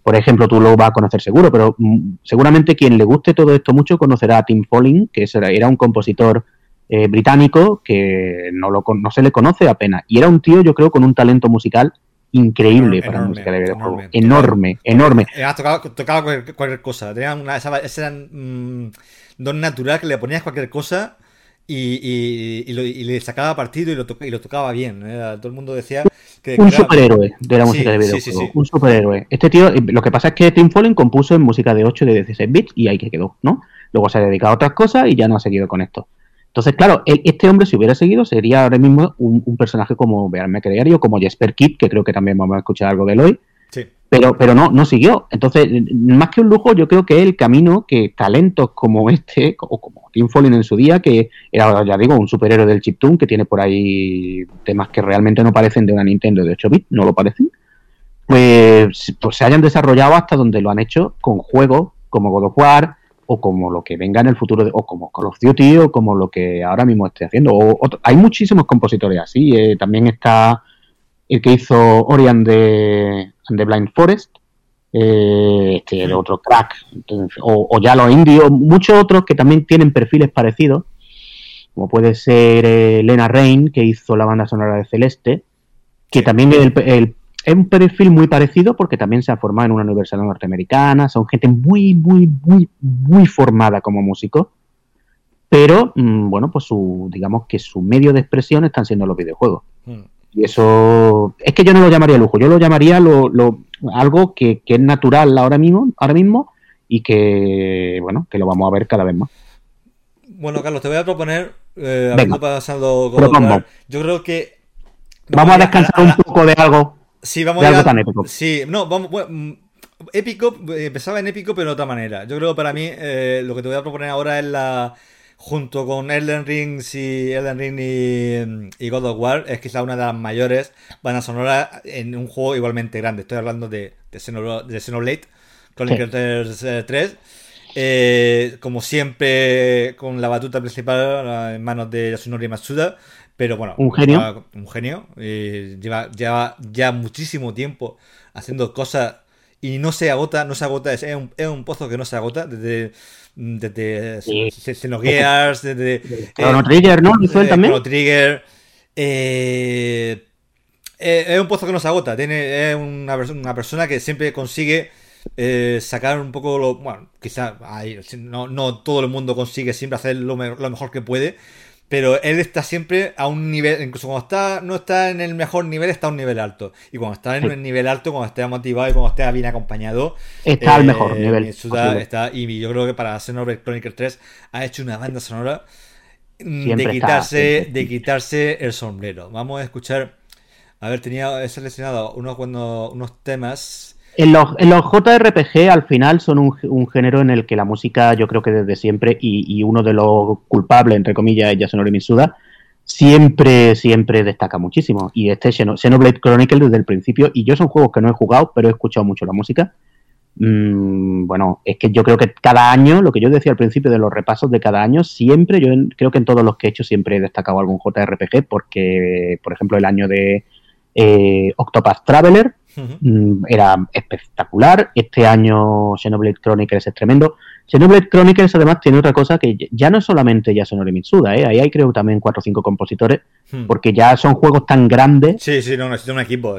Por ejemplo, tú lo vas a conocer seguro, pero mm, seguramente quien le guste todo esto mucho conocerá a Tim Folling, que era un compositor eh, británico que no, lo, no se le conoce apenas. Y era un tío, yo creo, con un talento musical increíble para música de videojuego. Enorme, enorme. tocaba, tocaba cualquier, cosa. Tenía una, esa, esa mm, don natural que le ponías cualquier cosa y, y, le sacaba partido y lo, y lo tocaba bien. Todo el mundo decía que. Un superhéroe de la música de videojuego. un superhéroe. Este tío, lo que pasa es que Tim Fallen compuso en música de 8 de 16 bits y ahí que quedó, ¿no? Luego se ha dedicado a otras cosas y ya no ha seguido con esto. Entonces, claro, este hombre, si hubiera seguido, sería ahora mismo un, personaje como Bear McCreary o como Jesper Kidd, que creo que también vamos a escuchar algo de él hoy. Sí. Pero, pero no, no siguió. Entonces, más que un lujo, yo creo que el camino que talentos como este, o como Tim Fallen en su día, que era, ya digo, un superhéroe del chiptune, que tiene por ahí temas que realmente no parecen de una Nintendo de 8 bits, no lo parecen, pues, pues se hayan desarrollado hasta donde lo han hecho con juegos como God of War, o como lo que venga en el futuro, o como Call of Duty, o como lo que ahora mismo esté haciendo. O, hay muchísimos compositores así. Eh, también está el que hizo Orion de, The Blind Forest, eh, este, el otro crack, o, ya los indios, muchos otros que también tienen perfiles parecidos, como puede ser eh, Lena Rain, que hizo la banda sonora de Celeste, que también el, el es un perfil muy parecido porque también se ha formado en una universidad norteamericana, son gente muy, muy, muy, muy formada como músico, pero mm, bueno, pues su, digamos que su medio de expresión están siendo los videojuegos. Hmm. Y eso es que yo no lo llamaría lujo, yo lo llamaría lo, lo, algo que, es natural ahora mismo, ahora mismo y que bueno, que lo vamos a ver cada vez más. Bueno, Carlos, te voy a proponer, eh, pasado yo creo que vamos a descansar un poco de algo Sí, vamos a. épico. Sí, no, vamos. Mm, épico, empezaba en épico, pero de otra manera. Yo creo que para mí eh, lo que te voy a proponer ahora es la. Junto con Elden Ring y Elden Ring y, God of War, es quizá una de las mayores bandas sonoras en un juego igualmente grande. Estoy hablando de, de, Xenoblade, Chronicles 3. Eh, como siempre, con la batuta principal en manos de Yasunori Matsuda. Pero bueno, un genio. un genio. Eh, lleva, lleva ya muchísimo tiempo haciendo cosas y no se agota, no se agota. Es un, es un pozo que no se agota desde desde Xenogears, desde Chrono Trigger, ¿no? ¿Hizo él también? Chrono Trigger. Eh, eh, es un pozo que no se agota. Tiene, es una, una persona que siempre consigue eh, sacar un poco lo. Bueno, quizá no, no, todo el mundo consigue siempre hacer lo, lo mejor que puede. Pero él está siempre a un nivel, incluso cuando está, no está en el mejor nivel, está a un nivel alto. Y cuando está en el nivel alto, cuando esté motivado y cuando esté bien acompañado, está al mejor eh, nivel. está, y yo creo que para Xenoblade Chronicles 3 ha hecho una banda sonora de quitarse, de quitarse el sombrero. Vamos a escuchar. A ver, tenía he seleccionado unos, cuando, unos temas en los, JRPG al final son un, género en el que la música, yo creo que desde siempre, y, uno de los culpables, entre comillas, es Yasunori Mitsuda, siempre, siempre destaca muchísimo. Y este Xenoblade Chronicle desde el principio, y yo son juegos que no he jugado, pero he escuchado mucho la música. Mm, bueno, es que yo creo que cada año, lo que yo decía al principio de los repasos de cada año, siempre, yo creo que en todos los que he hecho siempre he destacado algún JRPG, porque, por ejemplo, el año de eh, Octopath Traveler, Mm, era espectacular. Este año Xenoblade Chronicles es tremendo. Xenoblade Chronicles además tiene otra cosa que ya no es solamente Yasunori Mitsuda, ¿eh? ahí hay creo también cuatro o cinco compositores, hmm. porque ya son juegos tan grandes. Sí, sí, no, necesitan un equipo.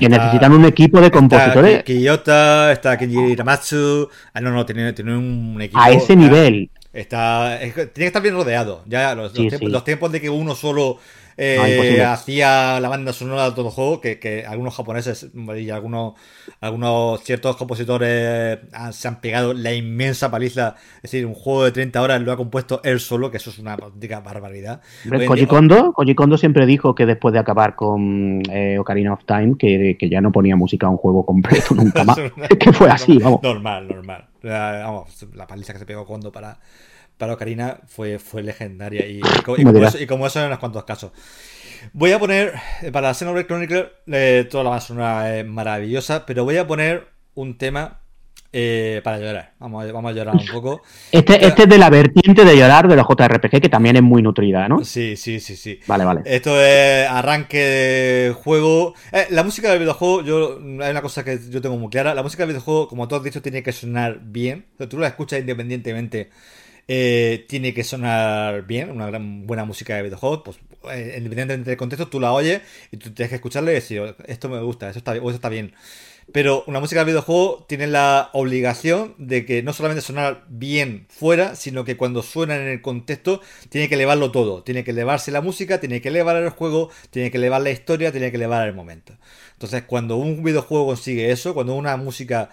que necesitan un equipo de compositores. Está Kiyota, está Kenji Ramatsu. Ah, no, no, tiene, un equipo. A ese nivel. Está, tiene que estar bien rodeado. Ya los, los tiempos de que uno solo eh, hacía la banda sonora de todo el juego, que, algunos japoneses y algunos, algunos ciertos compositores se han pegado la inmensa paliza. Es decir, un juego de 30 horas lo ha compuesto él solo, que eso es una auténtica barbaridad. Koji Kondo, siempre dijo que después de acabar con eh, Ocarina of Time, que, ya no ponía música a un juego completo nunca <laughs> más. que fue así, vamos. Normal, normal. Vamos, la paliza que se pegó Kondo para para Ocarina fue, fue legendaria y, como eso, en unos cuantos casos. Voy a poner, eh, para Xenoblade Chronicle, eh, toda la banda sonora es maravillosa, pero voy a poner un tema eh, para llorar. Vamos a, vamos a llorar un poco. <laughs> Este, este, es de la vertiente de llorar de los JRPG, que también es muy nutrida, ¿no? Sí, sí, sí, sí. Vale, vale. Esto es arranque de juego. la música del videojuego, yo hay una cosa que yo tengo muy clara. La música del videojuego, como tú has dicho, tiene que sonar bien. tú la escuchas independientemente eh, tiene que sonar bien, una gran buena música de videojuegos, pues eh, independientemente del contexto, tú la oyes y tú tienes que escucharla y decir, esto me gusta, eso está, o eso está bien. Pero una música de videojuego tiene la obligación de que no solamente sonar bien fuera, sino que cuando suena en el contexto tiene que elevarlo todo. Tiene que elevarse la música, tiene que elevar el juego, tiene que elevar la historia, tiene que elevar el momento. Entonces, cuando un videojuego consigue eso, cuando una música,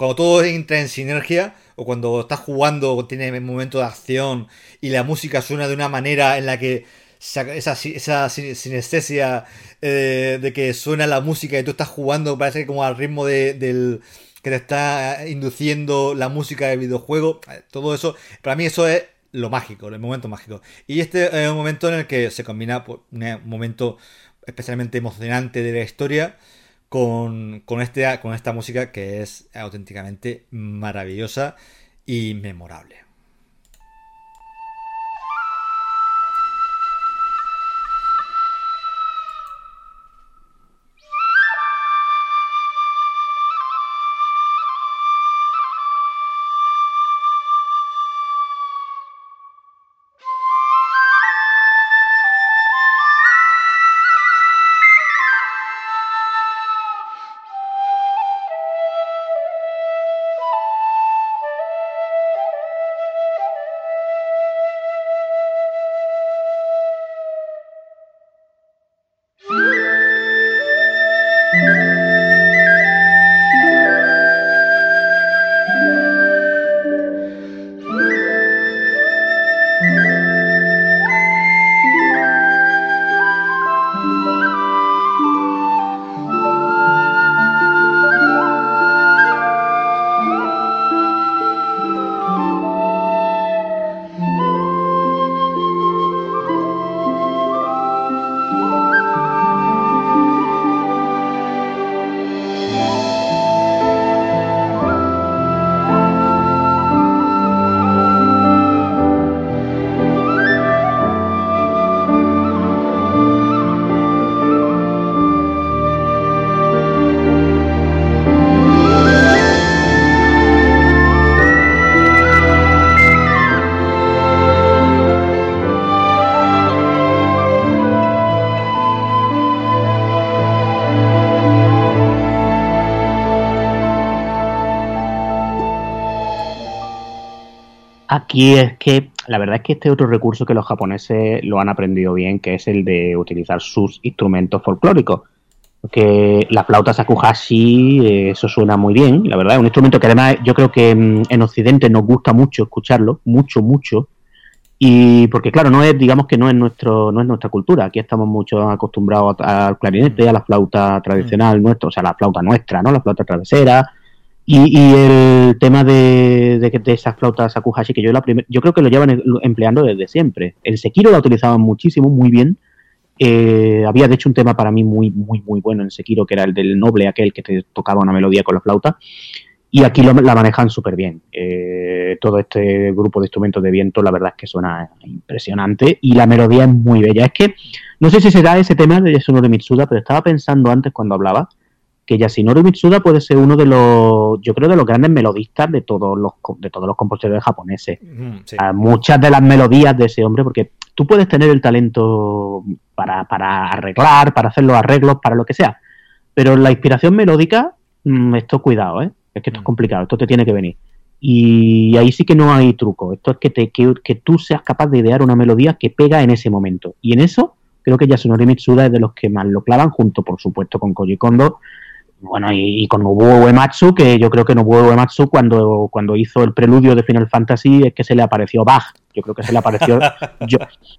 cuando todo entra en sinergia, o cuando estás jugando, tiene un momento de acción y la música suena de una manera en la que esa, esa sinestesia eh, de que suena la música y tú estás jugando, parece como al ritmo de, del que te está induciendo la música del videojuego, eh, todo eso, para mí eso es lo mágico, el momento mágico. Y este es un momento en el que se combina pues, un momento especialmente emocionante de la historia con, con, este, con esta música que es auténticamente maravillosa y memorable. Aquí es que la verdad es que este otro recurso que los japoneses lo han aprendido bien, que es el de utilizar sus instrumentos folclóricos. Porque la flauta sakuhashi, eh, eso suena muy bien, la verdad, es un instrumento que además yo creo que mm, en Occidente nos gusta mucho escucharlo, mucho, mucho. Y porque claro, no es, digamos que no es nuestro, no es nuestra cultura. Aquí estamos mucho acostumbrados al clarinete, a la flauta tradicional nuestra, o sea, la flauta nuestra, ¿no? La flauta travesera, y, el tema de, de, esas flautas Sakuhashi, que yo la yo creo que lo llevan empleando desde siempre. El Sekiro lo utilizaban muchísimo, muy bien. Eh, había de hecho un tema para mí muy, muy, muy bueno en Sekiro, que era el del noble, aquel que te tocaba una melodía con la flauta. Y aquí lo, la manejan súper bien. Eh, todo este grupo de instrumentos de viento, la verdad es que suena impresionante. Y la melodía es muy bella. Es que, no sé si será ese tema de Yasunori Mitsuda, pero estaba pensando antes cuando hablaba que Yasunori Mitsuda puede ser uno de los, yo creo, de los grandes melodistas de todos los, de todos los compositores japoneses. muchas de las melodías de ese hombre, porque tú puedes tener el talento para, para arreglar, para hacer los arreglos, para lo que sea, pero la inspiración melódica, mm, esto cuidado, ¿eh? es que esto es mm. complicado, esto te tiene que venir. Y ahí sí que no hay truco. Esto es que, te, que, que, tú seas capaz de idear una melodía que pega en ese momento. Y en eso creo que Yasunori Mitsuda es de los que más lo clavan, junto por supuesto con Koji Kondo bueno, y, con Nobuo Uematsu, que yo creo que Nobuo Uematsu cuando, cuando hizo el preludio de Final Fantasy es que se le apareció Bach. Yo creo que se le apareció. <laughs> yo,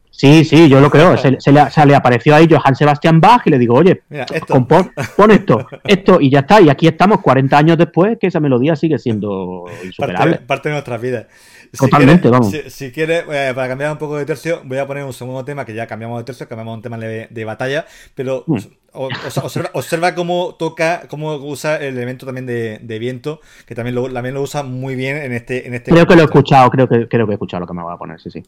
sí, sí, yo lo creo. Se, le, apareció ahí Johann Sebastian Bach y le digo, oye, <laughs> pon, esto, esto, y ya está. Y aquí estamos 40 años después, que esa melodía sigue siendo insuperable. Parte, de nuestras vidas. Totalmente, vamos. Si, quieres, eh, para cambiar un poco de tercio, voy a poner un segundo tema que ya cambiamos de tercio, cambiamos un tema de, de batalla, pero. Mm <laughs> observa, cómo toca, cómo usa el elemento también de, viento, que también lo, también lo usa muy bien en este. En este creo que lo he escuchado, creo que, creo que he escuchado lo que me va a poner, sí, sí.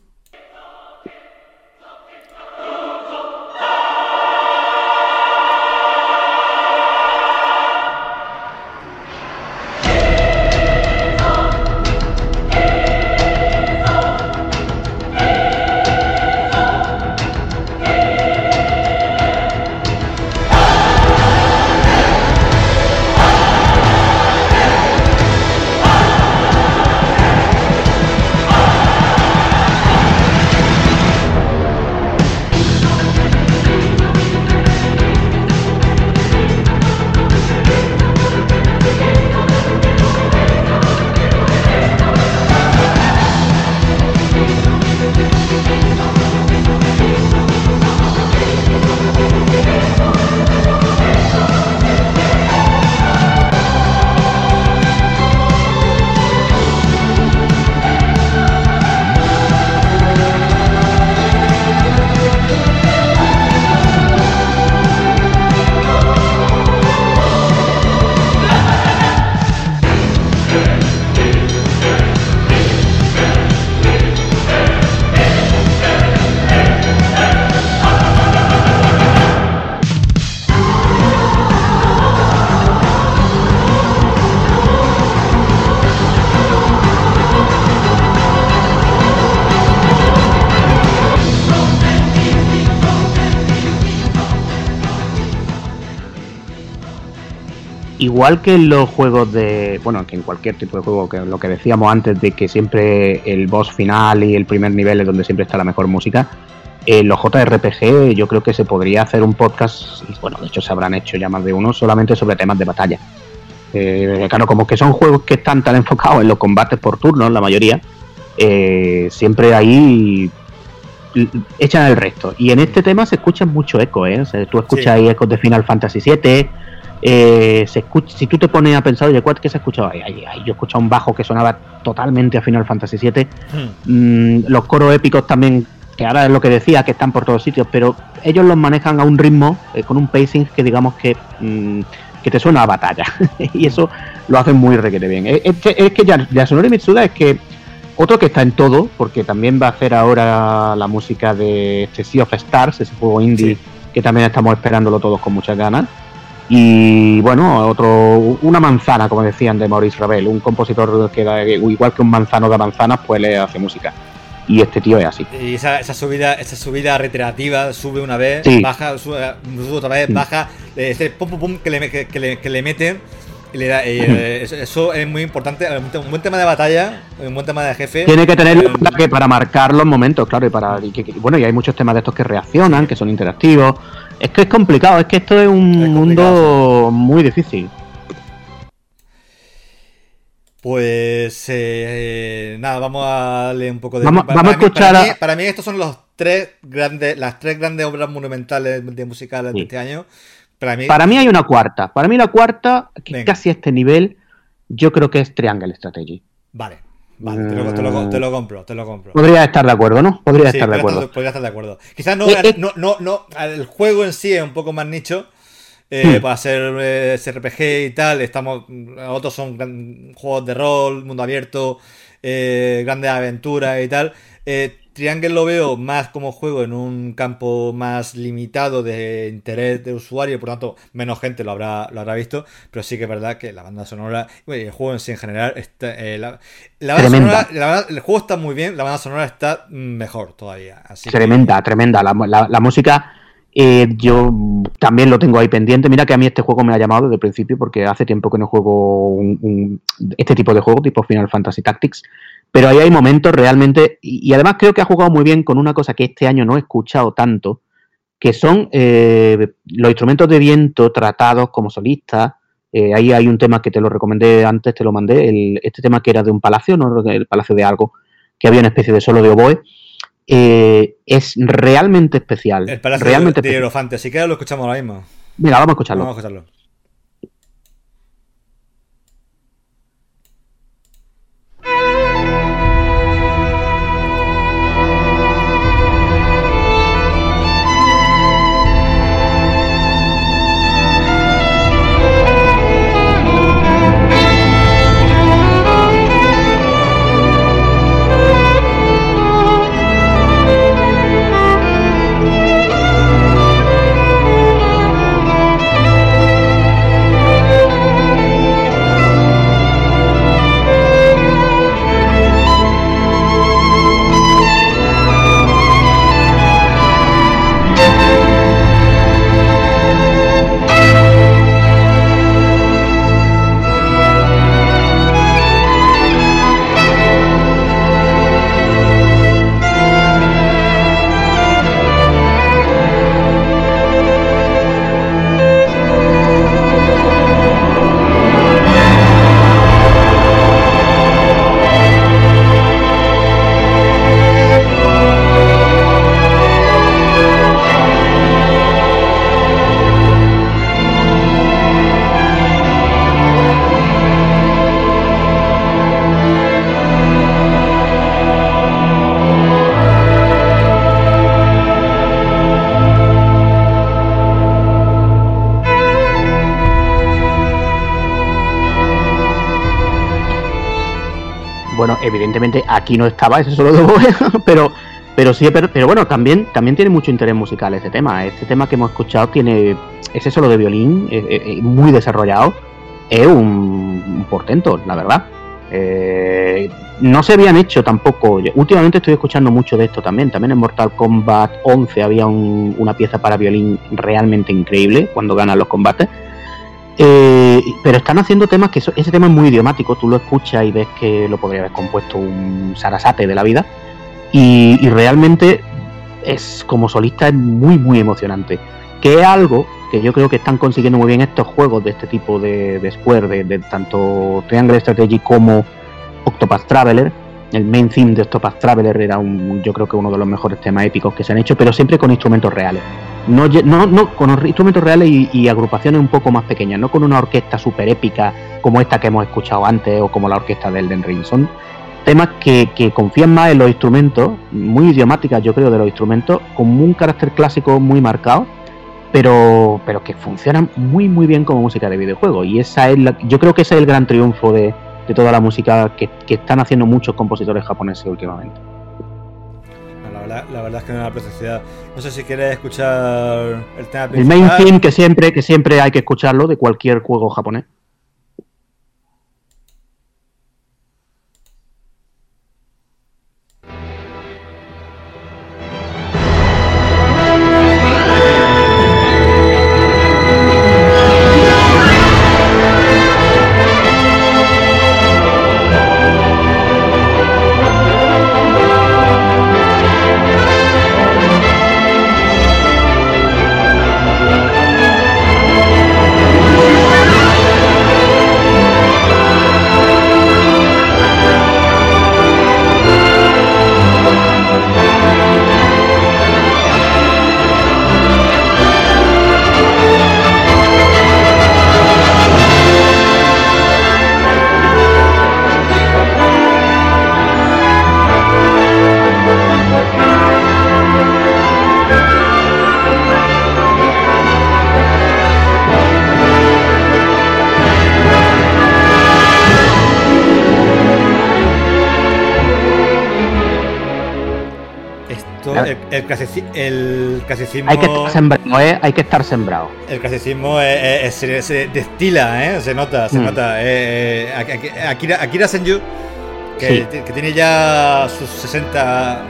Igual que en los juegos de. Bueno, que en cualquier tipo de juego, que lo que decíamos antes de que siempre el boss final y el primer nivel es donde siempre está la mejor música. En los JRPG yo creo que se podría hacer un podcast, y bueno, de hecho se habrán hecho ya más de uno, solamente sobre temas de batalla. Eh, claro, como que son juegos que están tan enfocados en los combates por turnos, la mayoría, eh, siempre ahí echan el resto. Y en este tema se escucha mucho eco, ¿eh? tú escuchas ahí ecos de Final Fantasy VII, eh, se escucha, si tú te pones a pensar, oye, ¿qué se ha escuchado ahí? Yo he escuchado un bajo que sonaba totalmente a Final Fantasy VII. Hmm. Mm, los coros épicos también, que ahora es lo que decía, que están por todos sitios, pero ellos los manejan a un ritmo, eh, con un pacing que digamos que, mm, que te suena a batalla. <laughs> y eso lo hacen muy requete bien. Es, que, es que ya, ya Sonori Mitsuda es que otro que está en todo, porque también va a hacer ahora la música de este Sea of Stars, ese juego indie que también estamos esperándolo todos con muchas ganas. Y bueno, otro, una manzana, como decían de Maurice Ravel, un compositor que da, igual que un manzano de manzanas, pues le hace música. Y este tío es así. Y esa, esa subida, esa subida reiterativa, sube una vez, baja, sube, otra vez, baja, ese pum pum pum que le, que, le, que le meten. Y le da, eh, eso, es muy importante. Un buen tema de batalla, un buen tema de jefe. Tiene que tener eh, que para marcar los momentos, claro, y para. bueno, y hay muchos temas de estos que reaccionan, que son interactivos. Es que es complicado, es que esto es un mundo muy difícil. Pues eh, nada, vamos a darle un poco de. Vamos, a escuchar. Para mí, estos son los tres grandes, las tres grandes obras monumentales de musicales de este año. Para mí... para mí hay una cuarta. Para mí la cuarta, que casi a este nivel, yo creo que es Triangle Strategy. Vale. Vale, te lo, te, lo, compro, te lo compro. Podría estar de acuerdo, ¿no? Podría estar de acuerdo. podría estar de ajuego Quizás no, eh, eh. no, no, no, el juego en sí es un poco más nicho. Eh, hmm. Para ser eh, RPG y tal, estamos. Otros son juegos de rol, mundo abierto, eh, grandes aventuras y tal. Triangle lo veo más como juego en un campo más limitado de interés de usuario, por lo tanto, menos gente lo habrá, lo habrá visto, pero sí que es verdad que la banda sonora, y el juego en sí en general, está, eh, la, banda sonora, el juego está muy bien, la banda sonora está mejor todavía. tremenda, tremenda. La, la, música, eh, yo también lo tengo ahí pendiente. Mira que a mí este juego me ha llamado desde el principio, porque hace tiempo que no juego este tipo de juego, tipo Final Fantasy Tactics pero ahí hay momentos realmente, y, además creo que ha jugado muy bien con una cosa que este año no he escuchado tanto, que son eh, los instrumentos de viento tratados como solistas. Eh, ahí hay un tema que te lo recomendé antes, te lo mandé, este tema que era de un palacio, ¿no? el palacio de algo, que había una especie de solo de oboe. Eh, es realmente especial. El palacio realmente de, Hierofante, así que lo escuchamos ahora mismo. Mira, vamos a escucharlo. Vamos a escucharlo. Aquí no estaba ese solo <laughs> de pero pero sí, pero, pero, bueno, también, también tiene mucho interés musical este tema. Este tema que hemos escuchado tiene ese solo de violín muy desarrollado. Es un, portento, la verdad. Eh, no se habían hecho tampoco. Últimamente estoy escuchando mucho de esto también. También en Mortal Kombat 11 había una pieza para violín realmente increíble cuando ganan los combates. Eh, pero están haciendo temas que ese tema es muy idiomático, tú lo escuchas y ves que lo podría haber compuesto un Sarasate de la vida. Y, realmente es como solista es muy muy emocionante. Que es algo que yo creo que están consiguiendo muy bien estos juegos de este tipo de, Square, de, de, tanto Triangle Strategy como Octopath Traveler. El main theme de Octopath Traveler era un, yo creo que uno de los mejores temas épicos que se han hecho, pero siempre con instrumentos reales. No, no, no con instrumentos reales y, agrupaciones un poco más pequeñas, no con una orquesta súper épica como esta que hemos escuchado antes o como la orquesta del Elden Ring. Son temas que, que, confían más en los instrumentos, muy idiomáticas yo creo de los instrumentos, con un carácter clásico muy marcado, pero, pero que funcionan muy muy bien como música de videojuego. Y esa es la, yo creo que ese es el gran triunfo de, de toda la música que, que están haciendo muchos compositores japoneses últimamente la, verdad es que no es una preciosidad. No sé si quieres escuchar el tema principal. El main theme que siempre, que siempre hay que escucharlo de cualquier juego japonés. El, clasicismo. Hay que estar sembrado, ¿eh? Hay que estar sembrado. El clasicismo se destila, ¿eh? Se nota, se mm. nota. Eh, eh, Akira, Akira Senju, que, tiene ya sus 60,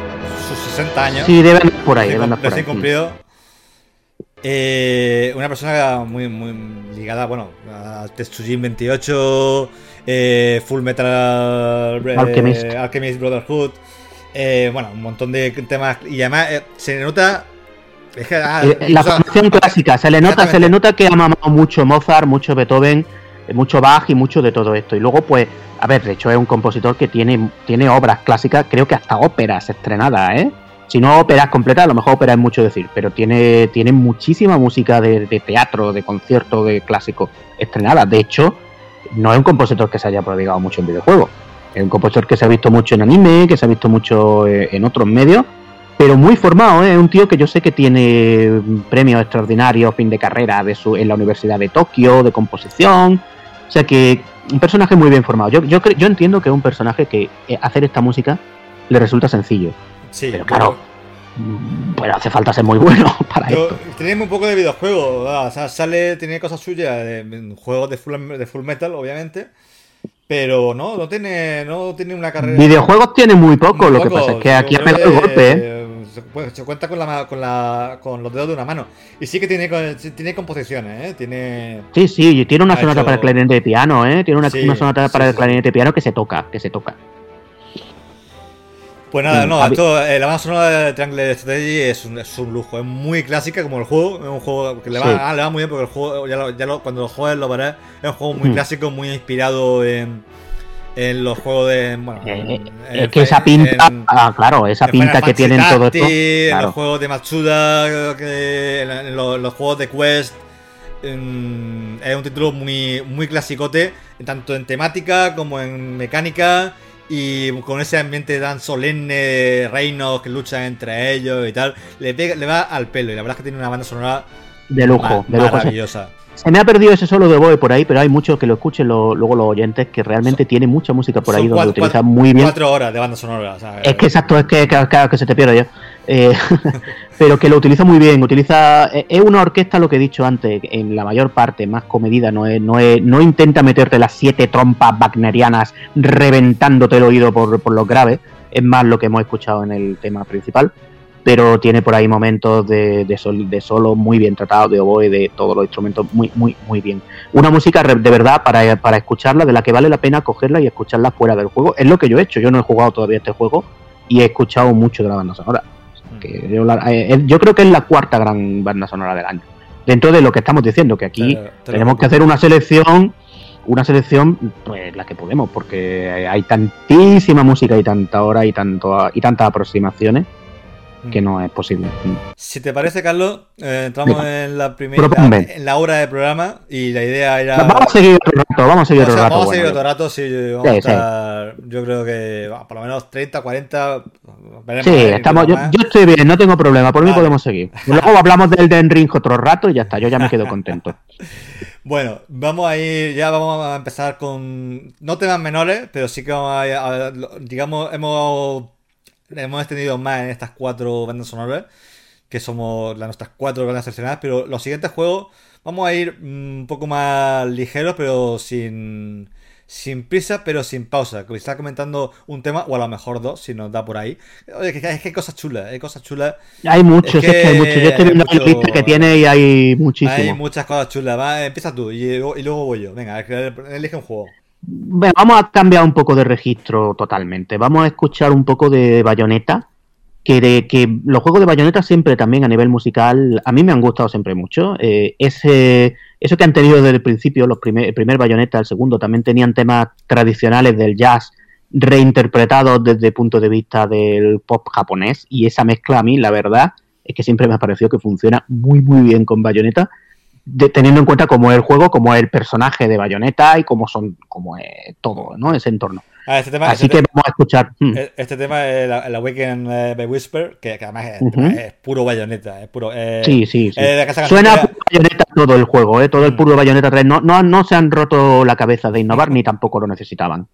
sus 60 años. Sí, deben por ahí, deben por ahí. cumplido. Eh, una persona muy, muy ligada, bueno, a Tetsujin 28, Full Metal Alchemist Brotherhood. Eh, bueno, un montón de temas. Y además eh, se nota. Ah, eh, la formación clásica, se le nota, se le nota que ha mamado mucho Mozart, mucho Beethoven, mucho Bach y mucho de todo esto. Y luego, pues, a ver, de hecho es un compositor que tiene, tiene obras clásicas, creo que hasta óperas estrenadas, ¿eh? Si no óperas completas, a lo mejor óperas es mucho decir, pero tiene, tiene muchísima música de, de teatro, de concierto, de clásico estrenada. De hecho, no es un compositor que se haya prodigado mucho en videojuegos. Es un compositor que se ha visto mucho en anime, que se ha visto mucho eh, en otros medios, pero muy formado, ¿eh? es un tío que yo sé que tiene premios extraordinarios, fin de carrera de su, en la Universidad de Tokio, de composición. O sea que un personaje muy bien formado. Yo, yo, yo entiendo que es un personaje que eh, hacer esta música le resulta sencillo. Sí, pero claro, pero hace falta ser muy bueno <laughs> para esto. Tiene un poco de videojuego, o sea, sale, tiene cosas suyas de juegos de full, de full metal, obviamente. Pero no, no tiene, no tiene una carrera. Videojuegos tiene muy poco, lo que pasa es que aquí ha pegado el golpe, ¿eh? Se, cuenta con, la, con, la, con los dedos de una mano. Y sí que tiene, tiene composiciones, ¿eh? Tiene. Sí, sí, tiene una sonata para el clarinete de piano, ¿eh? Tiene una, una sonata para el clarinete de piano que se toca, que se toca. Pues nada, no, esto, eh, la banda sonora de Triangle Strategy es un, es un, lujo, es muy clásica como el juego, es un juego que le va, ah, le va muy bien porque el juego, ya, lo, ya lo, cuando lo juegues lo verás, es un juego muy mm. clásico, muy inspirado en, en los juegos de. Bueno, eh, es que esa pinta, ah, claro, esa pinta que tienen todo esto. En los juegos de Matsuda, en, los, juegos de Quest. es un título muy, muy clasicote, tanto en temática como en mecánica y con ese ambiente tan solemne reinos que luchan entre ellos y tal, le, le va al pelo. Y la verdad es que tiene una banda sonora de lujo, de maravillosa. Se me ha perdido ese solo de Boe por ahí, pero hay muchos que lo escuchen luego los oyentes que realmente tiene mucha música por ahí donde utiliza muy bien. Cuatro horas de banda sonora. es que exacto, es que, que se te pierde ya. Eh, <laughs> pero que lo utiliza muy bien. Utiliza eh, es una orquesta, lo que he dicho antes, en la mayor parte más comedida. No es, no es, no intenta meterte las siete trompas wagnerianas reventándote el oído por, los graves. Es más lo que hemos escuchado en el tema principal pero tiene por ahí momentos de solo muy bien tratados, de oboe, de todos los instrumentos muy, muy, muy bien. Una música de verdad para, para escucharla, de la que vale la pena cogerla y escucharla fuera del juego. Es lo que yo he hecho, yo no he jugado todavía este juego y he escuchado mucho de la banda sonora. Que yo, la, eh, yo, creo que es la cuarta gran banda sonora del año. Dentro de lo que estamos diciendo, que aquí te, te tenemos que hacer una selección una selección, pues la que podemos, porque hay tantísima música y tanta hora y tanto y tantas aproximaciones que no es posible. Si te parece, Carlos, eh, entramos en la primera en la hora de programa y la idea era. Vamos a seguir otro rato, vamos a seguir otro rato. Vamos a seguir otro rato, sí, vamos sí, a estar, sí. yo creo que por lo menos 30, 40. sí, estamos, yo, yo, estoy bien, no tengo problema, por vale. mí podemos seguir. Luego hablamos del Den Ring otro rato y ya está, yo ya me quedo contento. <laughs> Bueno, vamos a ir, ya vamos a empezar con, no temas menores, pero sí que vamos a, a digamos, hemos, hemos extendido más en estas cuatro bandas sonoras, que somos las nuestras cuatro bandas seleccionadas, pero los siguientes juegos vamos a ir un poco más ligeros, pero sin sin prisa, pero sin pausa. Que está comentando un tema, o a lo mejor dos, si nos da por ahí. Oye, es que hay cosas chulas, hay cosas chulas. Hay muchos, es que, es que hay muchos. Yo estoy viendo la lista que tiene y hay muchísimos. Hay muchas cosas chulas. Va, empieza tú y, y, luego voy yo. Venga, elige un juego. Bueno, vamos a cambiar un poco de registro totalmente. Vamos a escuchar un poco de Bayonetta. Que, de, que los juegos de Bayonetta siempre también a nivel musical a mí me han gustado siempre mucho. Eh, ese eso que han tenido desde el principio, los primer, el primer Bayonetta, el segundo, también tenían temas tradicionales del jazz reinterpretados desde el punto de vista del pop japonés y esa mezcla a mí, la verdad, es que siempre me ha parecido que funciona muy muy bien con Bayonetta, de, teniendo en cuenta cómo es el juego, cómo es el personaje de Bayonetta y cómo son, cómo es todo, ¿no? Ese entorno. Ah, este tema, Así este que vamos a escuchar. Hmm. Este tema es el, el Awaken uh, by Whisper, que, que además es, uh -huh. es, puro bayoneta. Es puro, eh, sí, sí, sí. Eh, Suena a bayoneta todo el juego, eh, todo el puro bayoneta 3. No, no, no se han roto la cabeza de innovar ni tampoco lo necesitaban.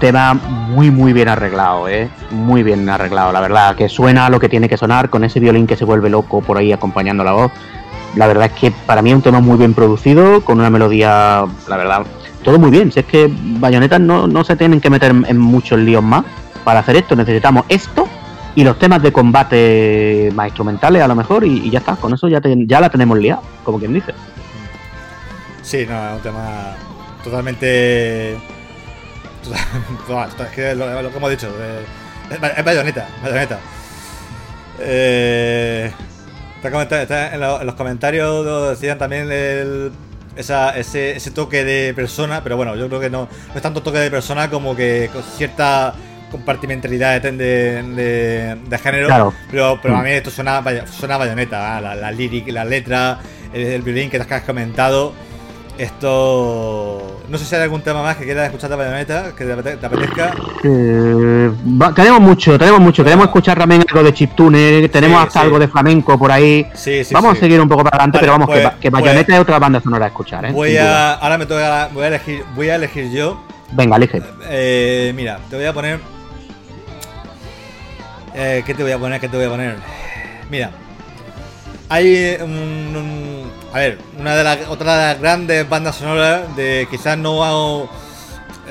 Tema muy muy bien arreglado, ¿eh? Muy bien arreglado, la verdad, que suena lo que tiene que sonar con ese violín que se vuelve loco por ahí acompañando la voz. La verdad es que para mí es un tema muy bien producido, con una melodía, la verdad, todo muy bien. Si es que Bayonetas no, no se tienen que meter en muchos líos más para hacer esto, necesitamos esto y los temas de combate más instrumentales a lo mejor y, y ya está, con eso ya, te, ya la tenemos liada, como quien dice. Sí, no, es un tema totalmente <laughs> es que lo, lo, que hemos dicho. Eh, es bayoneta, bayoneta. Eh, está está en, lo, en, los comentarios decían también el, esa, ese, ese, toque de persona, pero bueno, yo creo que no, no es tanto toque de persona como que con cierta compartimentalidad de, de, de género. Claro. Pero, pero a mí esto suena, suena bayoneta, ¿eh? la, la lyric, la letra, el, el violín que te has comentado. Esto. No sé si hay algún tema más que quieras escuchar de Bayonetta, que te, te apetezca. Eh, va, tenemos mucho, tenemos mucho. Queremos escuchar también algo de chiptune, tenemos sí, hasta sí. algo de flamenco por ahí. Sí, vamos a seguir un poco para adelante, vale, pero vamos, pues, que, que Bayonetta pues, es otra banda sonora a escuchar. ¿eh? Voy a. Ahora me toca. Voy a elegir, voy a elegir yo. Venga, elige. Eh, mira, te voy a poner Eh, ¿Qué te voy a poner? ¿Qué te voy a poner? Mira, hay un, a ver, una de las otra de las grandes bandas sonoras de quizás no hago,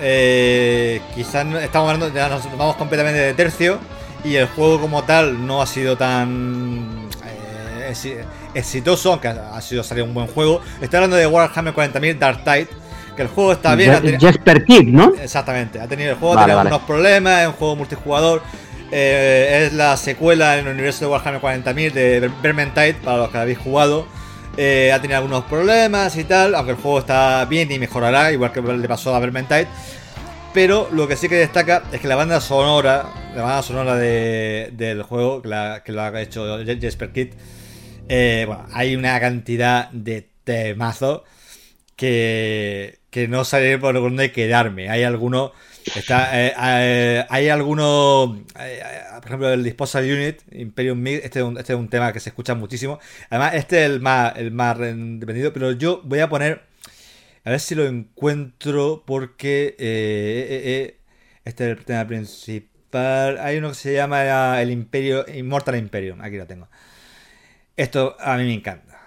eh, quizás estamos hablando, ya nos vamos completamente de tercio y el juego como tal no ha sido tan eh, exitoso, aunque ha sido salir un buen juego. Estoy hablando de Warhammer 40.000 Dark Tide, que el juego está bien. Jesper Kid, ¿no? Exactamente, ha tenido el juego, ha tenido algunos problemas, es un juego multijugador. Eh, es la secuela en el universo de Warhammer 40.000 de Vermintide, para los que habéis jugado. Eh, ha tenido algunos problemas y tal, aunque el juego está bien y mejorará, igual que le pasó a Vermintide. Pero lo que sí que destaca es que la banda sonora, la banda sonora del juego, que, lo ha hecho Jesper Kid, eh, bueno, hay una cantidad de temazos que, que no sabe por dónde quedarme. Hay algunos Está, eh, eh, hay algunos, eh, por ejemplo, el Disposal Unit, Imperium Mix, este, este, es un, tema que se escucha muchísimo. Además, este es el más, el más vendido, pero yo voy a poner, a ver si lo encuentro, porque este es el tema principal. Hay uno que se llama el Imperio, Immortal Imperium, aquí lo tengo. Esto a mí me encanta.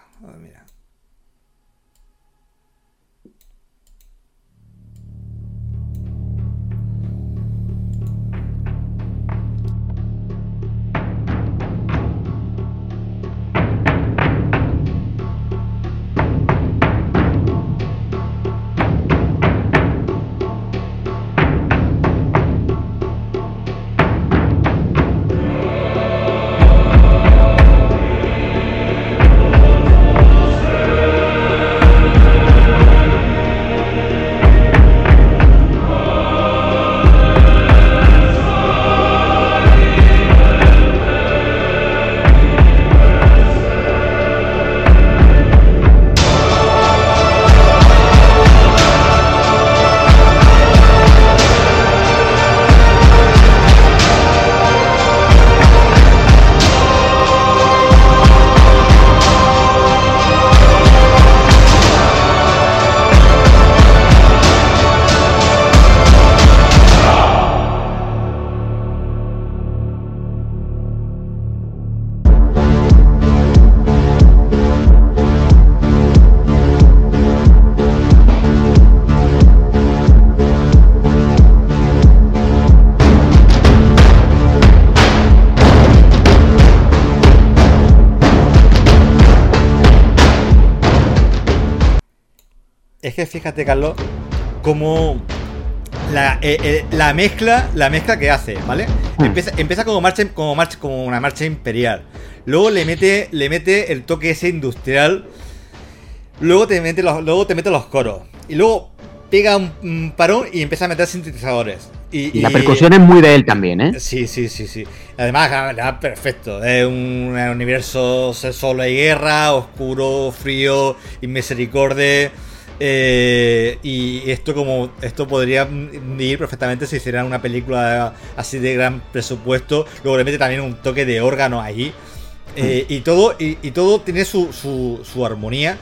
Fíjate, Carlos, como la, eh, eh, la, mezcla, la mezcla que hace, ¿vale? Hmm. Empieza, como marcha, como marcha, como una marcha imperial. Luego le mete, le mete el toque ese industrial. Luego te mete los, luego te mete los coros. Y luego pega un, parón y empieza a meter sintetizadores. Y, la percusión es muy de él también, ¿eh? Sí, sí, sí, sí. Además, perfecto. Es un universo solo y guerra, oscuro, frío, inmisericordia. Eh, y esto como esto podría ir perfectamente si hicieran una película así de gran presupuesto. Luego le mete también un toque de órgano ahí. Eh, mm. y todo, y, todo tiene su, su, armonía.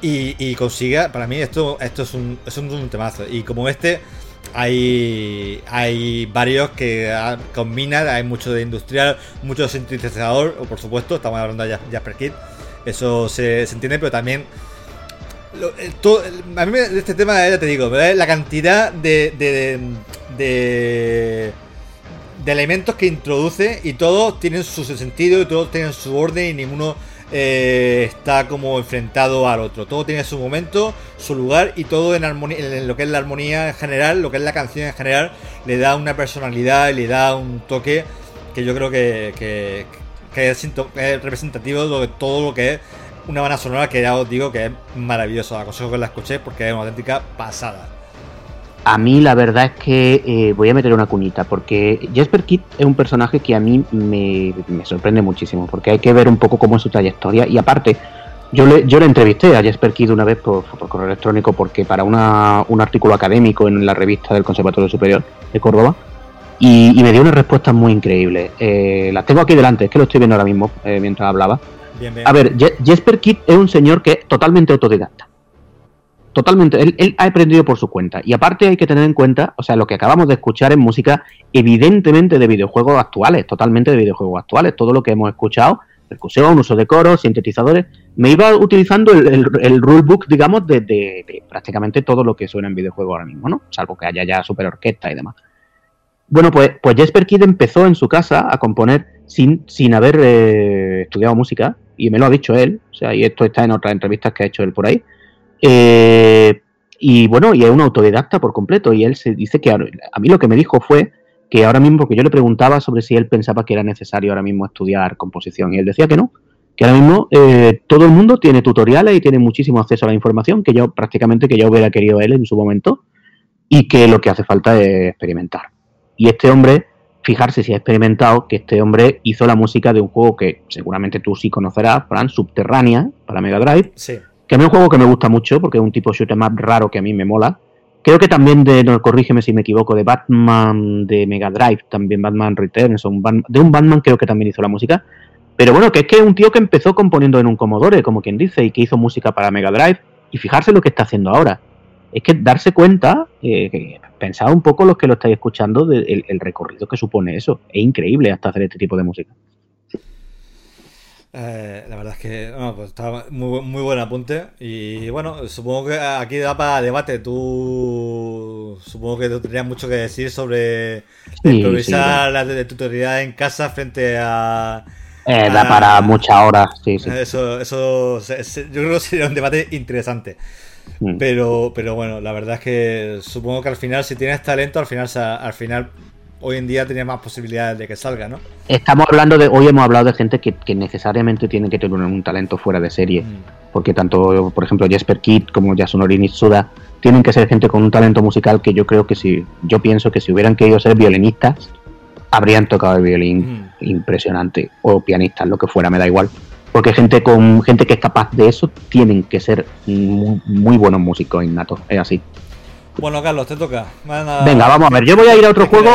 Y, y, consigue, para mí esto, esto es un, es un, temazo. Y como este, hay, hay varios que combinan, hay mucho de industrial, mucho de sintetizador, o por supuesto, estamos hablando de Jasper Kid, eso se, se entiende, pero también eh, a mí de este tema, ya te digo, la cantidad de, de, de, elementos que introduce y todos tienen su sentido y todos tienen su orden y ninguno eh, está como enfrentado al otro. Todo tiene su momento, su lugar y todo en, armonía, en lo que es la armonía en general, lo que es la canción en general, le da una personalidad y le da un toque que yo creo que, que, es, es representativo de todo lo que es una banda sonora que ya os digo que es maravillosa. Aconsejo que la escuchéis porque es una auténtica pasada. A mí la verdad es que eh, voy a meter una cuñita porque Jesper Kidd es un personaje que a mí me, sorprende muchísimo porque hay que ver un poco cómo es su trayectoria y aparte yo le, yo le entrevisté a Jesper Kidd una vez por, correo electrónico porque para una, un artículo académico en la revista del Conservatorio Superior de Córdoba y, me dio una respuesta muy increíble. Eh, las tengo aquí delante, es que lo estoy viendo ahora mismo eh, mientras hablaba. A ver, Jesper Kidd es un señor que es totalmente autodidacta. totalmente. Él, ha aprendido por su cuenta. Y aparte hay que tener en cuenta, o sea, lo que acabamos de escuchar es música evidentemente de videojuegos actuales, totalmente de videojuegos actuales. Todo lo que hemos escuchado, percusión, uso de coros, sintetizadores, me iba utilizando el, rulebook, digamos, de, prácticamente todo lo que suena en videojuegos ahora mismo, ¿no? Salvo que haya ya super orquesta y demás. Bueno, pues, pues Jesper Kid empezó en su casa a componer sin, sin haber eh, estudiado música, y me lo ha dicho él, o sea, y esto está en otras entrevistas que ha hecho él por ahí. Eh, y bueno, y es un autodidacta por completo. Y él se dice que a, mí lo que me dijo fue que ahora mismo, porque yo le preguntaba sobre si él pensaba que era necesario ahora mismo estudiar composición, y él decía que no, que ahora mismo eh, todo el mundo tiene tutoriales y tiene muchísimo acceso a la información que yo prácticamente que yo hubiera querido él en su momento y que lo que hace falta es experimentar. Y este hombre, fijarse si ha experimentado, que este hombre hizo la música de un juego que seguramente tú sí conocerás, Fran, Subterránea, para Mega Drive. Sí que a mí es un juego que me gusta mucho porque es un tipo de shoot más raro que a mí me mola. Creo que también de, no, corrígeme si me equivoco, de Batman de Mega Drive, también Batman Returns, de un Batman creo que también hizo la música. Pero bueno, que es que es un tío que empezó componiendo en un Commodore, como quien dice, y que hizo música para Mega Drive, y fijarse lo que está haciendo ahora. Es que darse cuenta, eh, pensad un poco los que lo estáis escuchando, del el recorrido que supone eso. Es increíble hasta hacer este tipo de música. Eh, la verdad es que pues está muy, muy buen apunte. Y bueno, supongo que aquí da para debate. Tú supongo que tú tendrías mucho que decir sobre improvisar la de tutorial en casa frente a. Eh, da para muchas horas, sí, Eso, eso yo creo que sería un debate interesante. Mm. Pero, pero bueno, la verdad es que supongo que al final, si tienes talento, al final, al final hoy en día tenía más posibilidades de que salga, ¿no? Estamos hablando de, hoy hemos hablado de gente que, necesariamente tiene que tener un talento fuera de serie, mm. porque tanto, por ejemplo, Jesper Kidd como Yasunori Nitsuda tienen que ser gente con un talento musical que yo creo que si, yo pienso que si hubieran querido ser violinistas, habrían tocado el violín mm. impresionante, o pianistas, lo que fuera, me da igual. Porque gente con gente que es capaz de eso tienen que ser muy, muy buenos músicos innatos, es así. Bueno, Carlos, te toca. Venga, vamos a ver. Yo voy a ir a otro juego.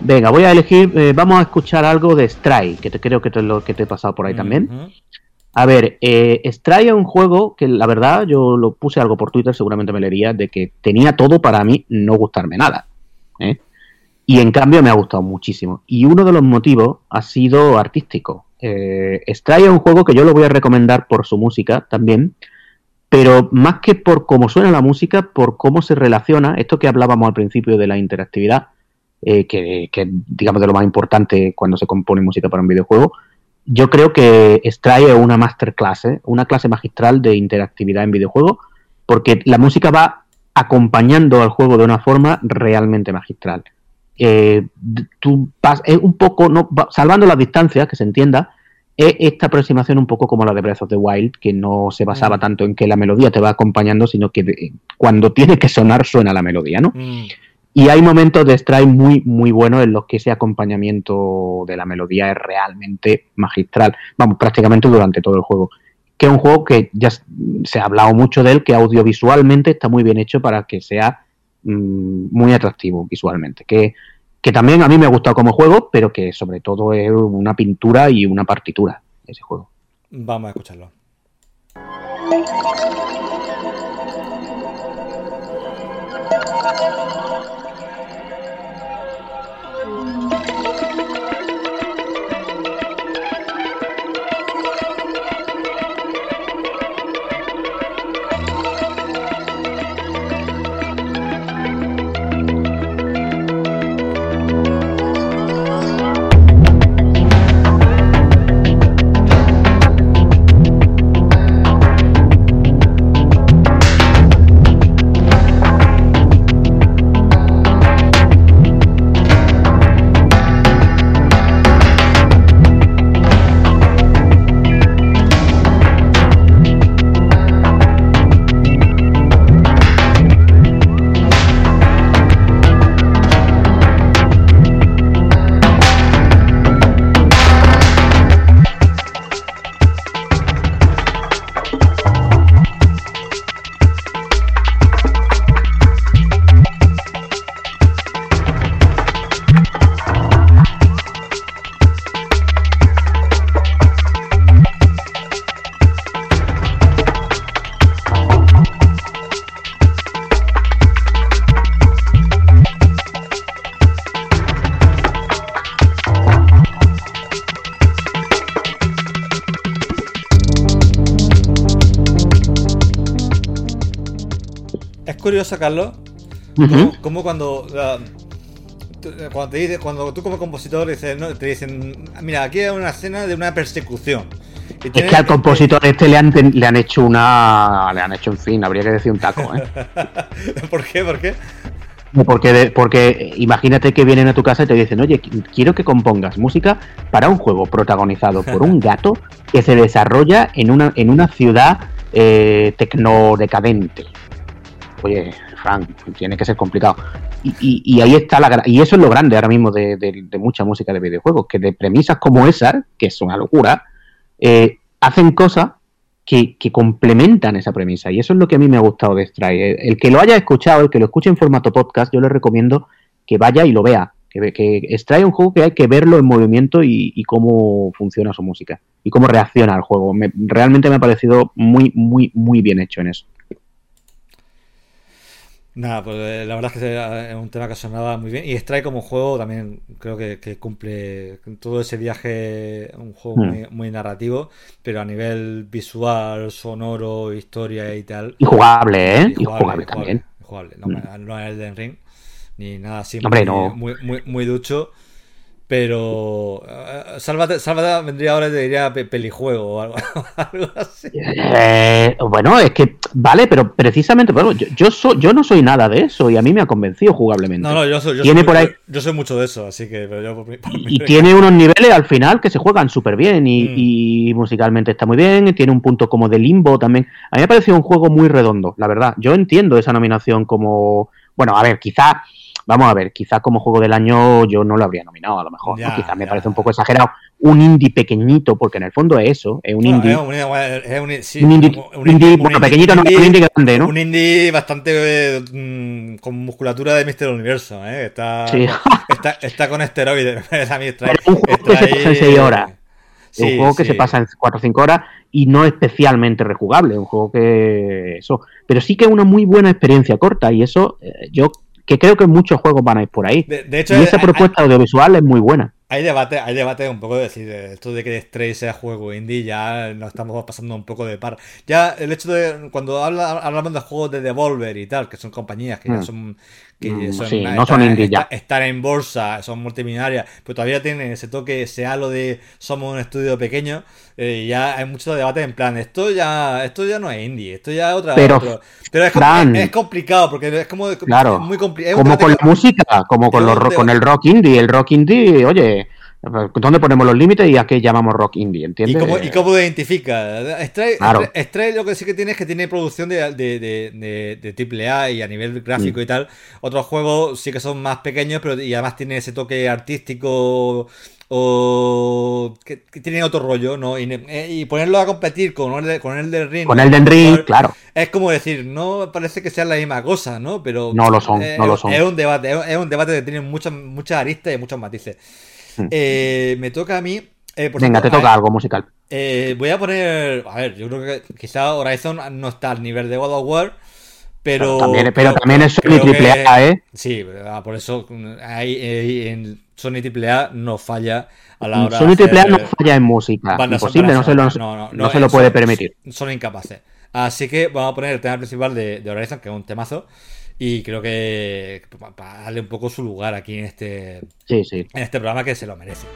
Venga, voy a elegir. Eh, vamos a escuchar algo de Stray, que te, creo que te, lo, que te he pasado por ahí también. A ver, eh, Stray es un juego que la verdad yo lo puse algo por Twitter, seguramente me leería, de que tenía todo para mí no gustarme nada. ¿eh? Y en cambio me ha gustado muchísimo. Y uno de los motivos ha sido artístico. Eh, Stray es un juego que yo lo voy a recomendar por su música también, pero más que por cómo suena la música, por cómo se relaciona, esto que hablábamos al principio de la interactividad, eh, que, digamos de lo más importante cuando se compone música para un videojuego, yo creo que extrae una masterclass, ¿eh? una clase magistral de interactividad en videojuegos, porque la música va acompañando al juego de una forma realmente magistral. Eh, tú vas, es un poco, no, salvando las distancias, que se entienda, es esta aproximación un poco como la de Breath of the Wild, que no se basaba mm. tanto en que la melodía te va acompañando, sino que cuando tiene que sonar suena la melodía, ¿no? Mm. Y hay momentos de strike muy, muy buenos en los que ese acompañamiento de la melodía es realmente magistral. Vamos, prácticamente durante todo el juego. Que es un juego que ya se ha hablado mucho de él, que audiovisualmente está muy bien hecho para que sea mm, muy atractivo visualmente. Que que también a mí me ha gustado como juego, pero que sobre todo es una pintura y una partitura ese juego. Vamos a escucharlo. Carlos, como, cuando, cuando, te dice, cuando tú como compositor dices, ¿no? te dicen, mira, aquí hay una escena de una persecución. es que al compositor este le han, le han hecho una. Le han hecho, en fin, habría que decir un taco, ¿eh? <laughs> ¿Por qué? ¿Por qué? Porque, porque imagínate que vienen a tu casa y te dicen, oye, quiero que compongas música para un juego protagonizado por un <laughs> gato que se desarrolla en una, en una ciudad eh, tecnodecadente. Oye, Frank, tiene que ser complicado. Y, ahí está la y eso es lo grande ahora mismo de, mucha música de videojuegos, que de premisas como esa, que es una locura, eh, hacen cosas que, complementan esa premisa. Y eso es lo que a mí me ha gustado de Stray. El, que lo haya escuchado, el que lo escuche en formato podcast, yo le recomiendo que vaya y lo vea. Que, que Stray es un juego que hay que verlo en movimiento y, cómo funciona su música. Y cómo reacciona al juego. realmente me ha parecido muy, muy, muy bien hecho en eso. Nada, pues eh, la verdad es que es un tema que sonaba muy bien. Y Strike como juego también creo que, cumple todo ese viaje, un juego hmm. muy, narrativo, pero a nivel visual, sonoro, historia y tal. Y jugable, ¿eh? Y jugable, también. Jugable, No, hmm. no, es el de Ring, ni nada así. muy, muy, muy ducho. Pero uh, Sálvate, vendría ahora y te diría pelijuego <laughs> o algo, así. Eh, bueno, es que vale, pero precisamente, bueno, yo, yo, yo no soy nada de eso y a mí me ha convencido jugablemente. No, no, yo soy, yo por ahí... yo, soy mucho de eso, así que. y, <laughs> tiene unos niveles al final que se juegan súper bien y, mm. musicalmente está muy bien, y tiene un punto como de limbo también. A mí me ha parecido un juego muy redondo, la verdad. Yo entiendo esa nominación como. Bueno, a ver, quizá Vamos a ver, quizá como juego del año yo no lo habría nominado, a lo mejor. Quizá me parece un poco exagerado. Un indie pequeñito, porque en el fondo es eso, es un indie. Es un, indie, bueno, pequeñito no, un indie grande, ¿no? Un indie bastante mm, con musculatura de Mister Universo, ¿eh? Está, está, está, con esteroides. <laughs> a mí un juego que se pasa en 6 horas. un juego que se pasa en 4 o 5 horas y no especialmente rejugable, un juego que eso, pero sí que es una muy buena experiencia corta y eso eh, yo que creo que muchos juegos van a ir por ahí. De, hecho, y esa propuesta audiovisual es muy buena. Hay debate, hay debate un poco de decir, esto de que Stray sea juego indie, ya nos estamos pasando un poco de par. Ya el hecho de, cuando habla, hablamos de juegos de Devolver y tal, que son compañías que ya mm. son que mm, son, no son indie ya. Están en bolsa, son multimillonarias, pero todavía tienen ese toque, sea lo de somos un estudio pequeño, eh, ya hay mucho debate en plan, esto ya esto ya no es indie, esto ya es otra pero, pero es, es, complicado porque es como claro, muy complicado. Como con la música, como con, los, con el rock indie, el rock indie, oye, ¿Dónde ponemos los límites y a qué llamamos rock indie? ¿Entiendes? ¿Y cómo, ¿Y cómo identifica? Stray, lo que sí que tiene es que tiene producción de, de, de, de triple A y a nivel gráfico y tal. Otros juegos sí que son más pequeños, pero y además tiene ese toque artístico o que, tiene otro rollo, ¿no? Eh, y, ponerlo a competir con el, de, con el del Ring. Con el del Ring, claro. Es como decir, no parece que sea la misma cosa, ¿no? Pero no lo son, no lo son. Es un debate, es un debate que tiene muchas, muchas aristas y muchos matices. <laughs> Eh, me toca a mí. Eh, Venga, te toca algo musical. Eh, voy a poner. A ver, yo creo que quizá Horizon no está al nivel de God of War. Pero, también, pero también es Sony AAA, ¿eh? Sí, ah, por eso ahí, en Sony AAA no falla a la hora Sony AAA no falla en música. Imposible, no se lo, no, se lo puede permitir. Son incapaces. Así que vamos a poner el tema principal de, de Horizon, que es un temazo. Y creo que para darle un poco su lugar aquí en este, en este programa que se lo merece.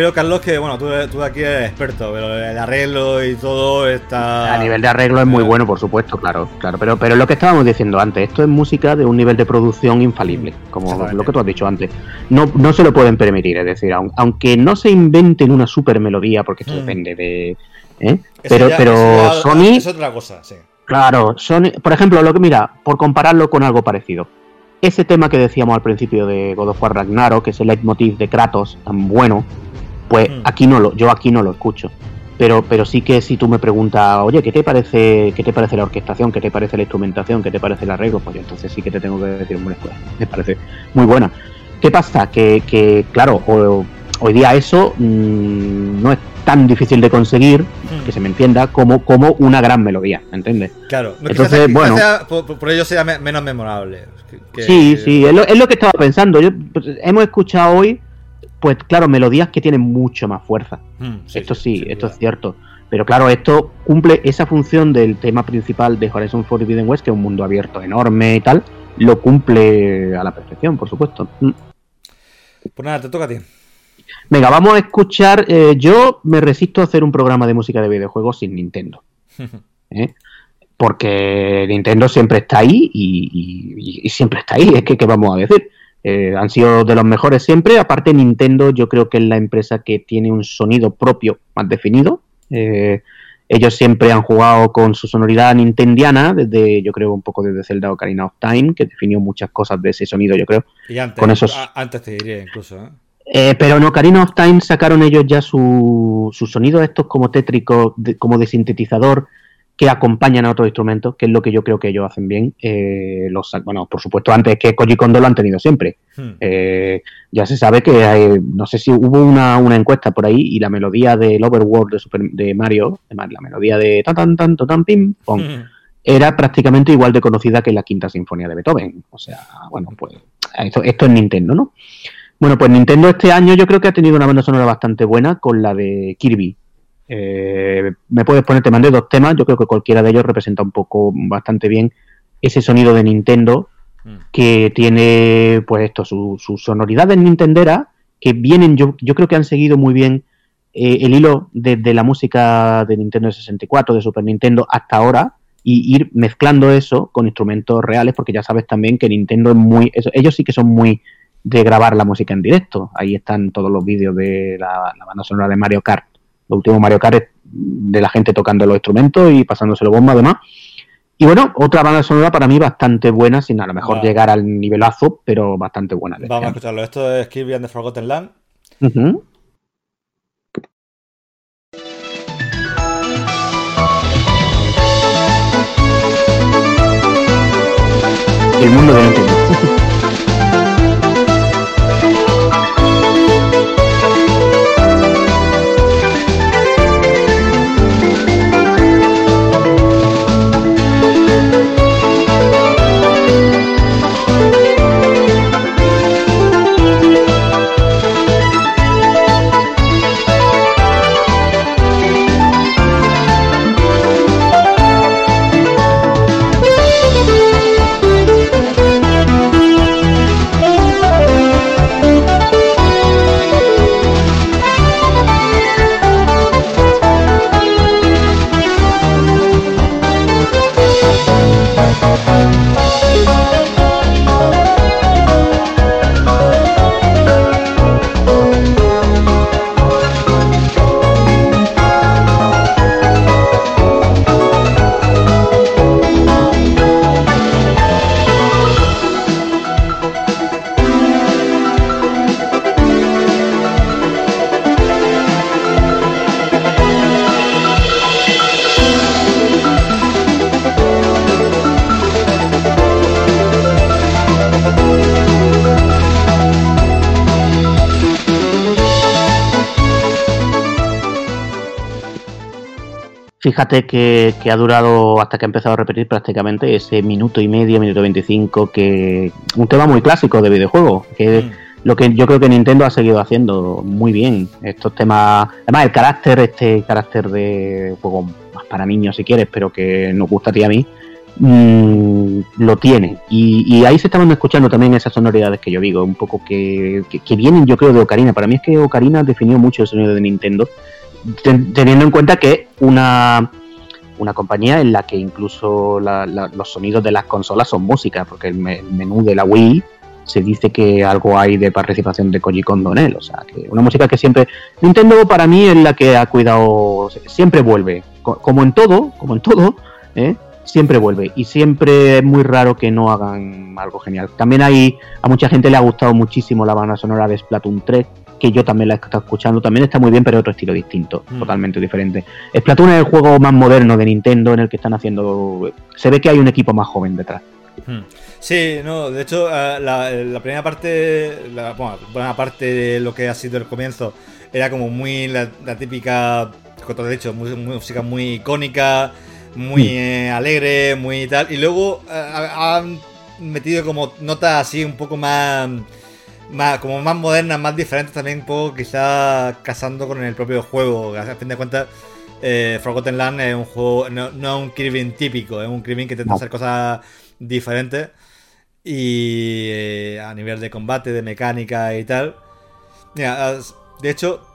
Creo, Carlos, que bueno, tú, tú aquí eres experto, pero el arreglo y todo está. A nivel de arreglo es muy bueno, por supuesto, claro, claro. Pero, pero lo que estábamos diciendo antes, esto es música de un nivel de producción infalible, como lo que tú has dicho antes. No, no se lo pueden permitir, es decir, aunque no se inventen una super melodía, porque esto mm. depende de. ¿eh? Pero, pero Sony. Es otra cosa, sí. Claro, Sony, por ejemplo, lo que mira, por compararlo con algo parecido ese tema que decíamos al principio de God of War Ragnarok, que es el leitmotiv de Kratos, tan bueno, pues hmm. aquí no lo, yo aquí no lo escucho. Pero, pero sí que si tú me preguntas, oye, ¿qué te parece, qué te parece la orquestación? ¿Qué te parece la instrumentación? ¿Qué te parece el arreglo? Pues entonces sí que te tengo que decir, bueno, pues me parece muy buena. ¿Qué pasa? Que, que claro, hoy día eso mm, no es tan difícil de conseguir, hmm. que se me entienda, como, como una gran melodía, ¿me entiendes? Claro, entonces, bueno. por, ello sea menos memorable. Sí, sí, es lo, que estaba pensando. Yo, pues, hemos escuchado hoy, pues claro, melodías que tienen mucho más fuerza. Hmm, esto sí, esto es cierto. Pero claro, esto cumple esa función del tema principal de Horizon Forbidden West, que es un mundo abierto enorme y tal, lo cumple a la perfección, por supuesto. Hmm. Pues nada, te toca a ti. Venga, vamos a escuchar. Eh, yo me resisto a hacer un programa de música de videojuegos sin Nintendo. <laughs> ¿eh? porque Nintendo siempre está ahí y, siempre está ahí, es que ¿qué vamos a decir? Eh, han sido de los mejores siempre, aparte Nintendo yo creo que es la empresa que tiene un sonido propio más definido. Eh, ellos siempre han jugado con su sonoridad nintendiana, desde, yo creo, un poco desde Zelda Ocarina of Time, que definió muchas cosas de ese sonido, yo creo. Y antes, con esos... antes te diría incluso, ¿eh? Eh, pero en Ocarina of Time sacaron ellos ya sus su sonidos estos como tétricos, como de sintetizador, que acompañan a otros instrumentos, que es lo que yo creo que ellos hacen bien. Eh, los, bueno, por supuesto, antes que Koji Kondo lo han tenido siempre. Hmm. Eh, ya se sabe que hay, no sé si hubo una, encuesta por ahí y la melodía del Overworld de, Super, de Mario, la melodía de tan tan tan tan pim pom, hmm. era prácticamente igual de conocida que la quinta sinfonía de Beethoven. O sea, bueno, pues esto, esto es Nintendo, ¿no? Bueno, pues Nintendo este año yo creo que ha tenido una banda sonora bastante buena con la de Kirby, eh, me puedes poner, te mandé dos temas, yo creo que cualquiera de ellos representa un poco bastante bien ese sonido de Nintendo mm. que tiene pues esto, su, su sonoridad de Nintendera, que vienen, yo, yo creo que han seguido muy bien eh, el hilo desde la música de Nintendo 64, de Super Nintendo hasta ahora, y ir mezclando eso con instrumentos reales, porque ya sabes también que Nintendo es muy, ellos sí que son muy de grabar la música en directo. Ahí están todos los vídeos de la, la banda sonora de Mario Kart lo último Mario Kart de la gente tocando los instrumentos y pasándoselo bomba además. Y bueno, otra banda sonora para mí bastante buena, sin a lo mejor llegar al nivelazo, pero bastante buena. Vamos a escucharlo. Esto es Kirby and the Forgotten Land. El mundo de Fíjate que, ha durado hasta que ha empezado a repetir prácticamente ese minuto y medio, minuto 25, que un tema muy clásico de videojuego, que mm. lo que yo creo que Nintendo ha seguido haciendo muy bien. Estos temas, además el carácter, este carácter de juego más para niños si quieres, pero que nos gusta a ti a mí, mm, lo tiene. Y, ahí se estaban escuchando también esas sonoridades que yo digo, un poco que, que, vienen, yo creo, de Ocarina. Para mí es que Ocarina definió mucho el sonido de Nintendo, teniendo en cuenta que una, una compañía en la que incluso los sonidos de las consolas son música, porque el, menú de la Wii se dice que algo hay de participación de Koji Kondo en él. O sea, que una música que siempre. Nintendo para mí es la que ha cuidado. Siempre vuelve. Como en todo, como en todo, ¿eh? siempre vuelve. Y siempre es muy raro que no hagan algo genial. También hay. A mucha gente le ha gustado muchísimo la banda sonora de Splatoon 3. Que yo también la he estado escuchando, también está muy bien, pero otro estilo distinto, mm. totalmente diferente. Splatoon es el juego más moderno de Nintendo en el que están haciendo. Se ve que hay un equipo más joven detrás. Mm. Sí, no, de hecho, eh, la, primera parte, la, bueno, buena parte de lo que ha sido el comienzo era como muy la, típica, como te he dicho, música muy icónica, muy mm. eh, alegre, muy tal. Y luego eh, han metido como notas así un poco más, más, como más modernas, más diferentes también, un poco quizá casando con el propio juego. A fin de cuentas, Forgotten Land es un juego, no, es un Kirby típico, es un Kirby que intenta hacer cosas diferentes y eh, a nivel de combate, de mecánica y tal. Mira, de hecho...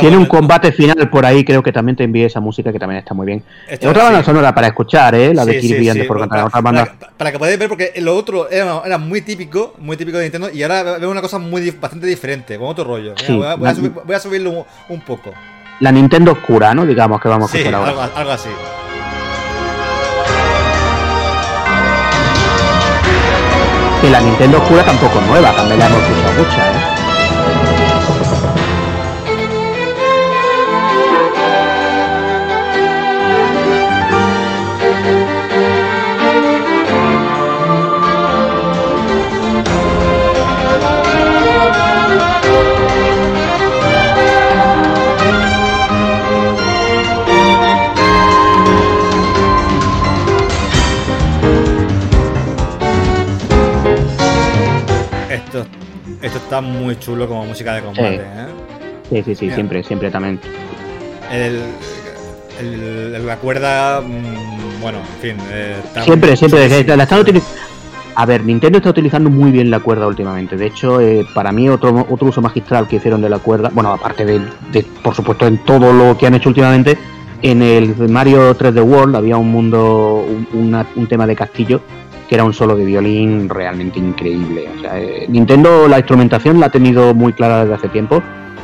Tiene un combate final por ahí, creo que también te envíe esa música que también está muy bien. otra banda sonora para escuchar, ¿eh? La de Kirby sí, por para, para, que podáis ver, porque lo otro era, muy típico, muy típico de Nintendo, y ahora veo una cosa muy bastante diferente, con otro rollo. voy, a subirlo un, poco. La Nintendo oscura, ¿no? Digamos que vamos a escuchar ahora. algo así. que la Nintendo Oscura tampoco es nueva, también la hemos visto mucha, ¿eh? Está muy chulo como música de combate, ¿eh? Sí, sí, sí, siempre, siempre también. El, la cuerda, mm, bueno, en fin. Eh, siempre, siempre. La a ver, Nintendo está utilizando muy bien la cuerda últimamente. De hecho, eh, para mí otro, otro uso magistral que hicieron de la cuerda, bueno, aparte de, por supuesto, en todo lo que han hecho últimamente, en el Mario 3D World había un mundo, un tema de castillo que era un solo de violín realmente increíble. O sea, eh, Nintendo la instrumentación la ha tenido muy clara desde hace tiempo.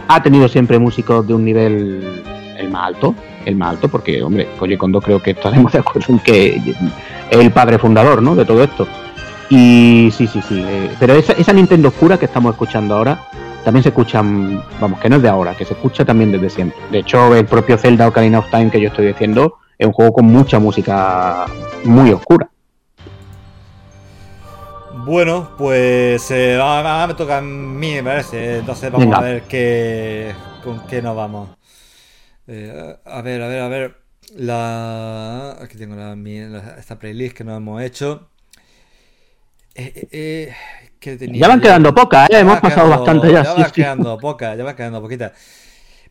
Ha tenido siempre músicos de un nivel el más alto, el más alto, porque, hombre, Koji Kondo creo que estaremos <laughs> de acuerdo en que es el padre fundador, ¿no? De todo esto. Y sí, sí, sí. Eh, pero esa, esa Nintendo oscura que estamos escuchando ahora, también se escucha, vamos, que no es de ahora, que se escucha también desde siempre. De hecho, el propio Zelda Ocarina of Time que yo estoy diciendo es un juego con mucha música muy oscura. Bueno, pues eh, ahora me toca a mí, me parece. Entonces vamos a ver qué, con qué nos vamos. Eh, a ver, a ver, a ver. La, aquí tengo la, esta playlist que nos hemos hecho. Eh, ya van quedando pocas, ¿eh? hemos pasado bastante ya. Ya van quedando pocas, ya van quedando poquitas.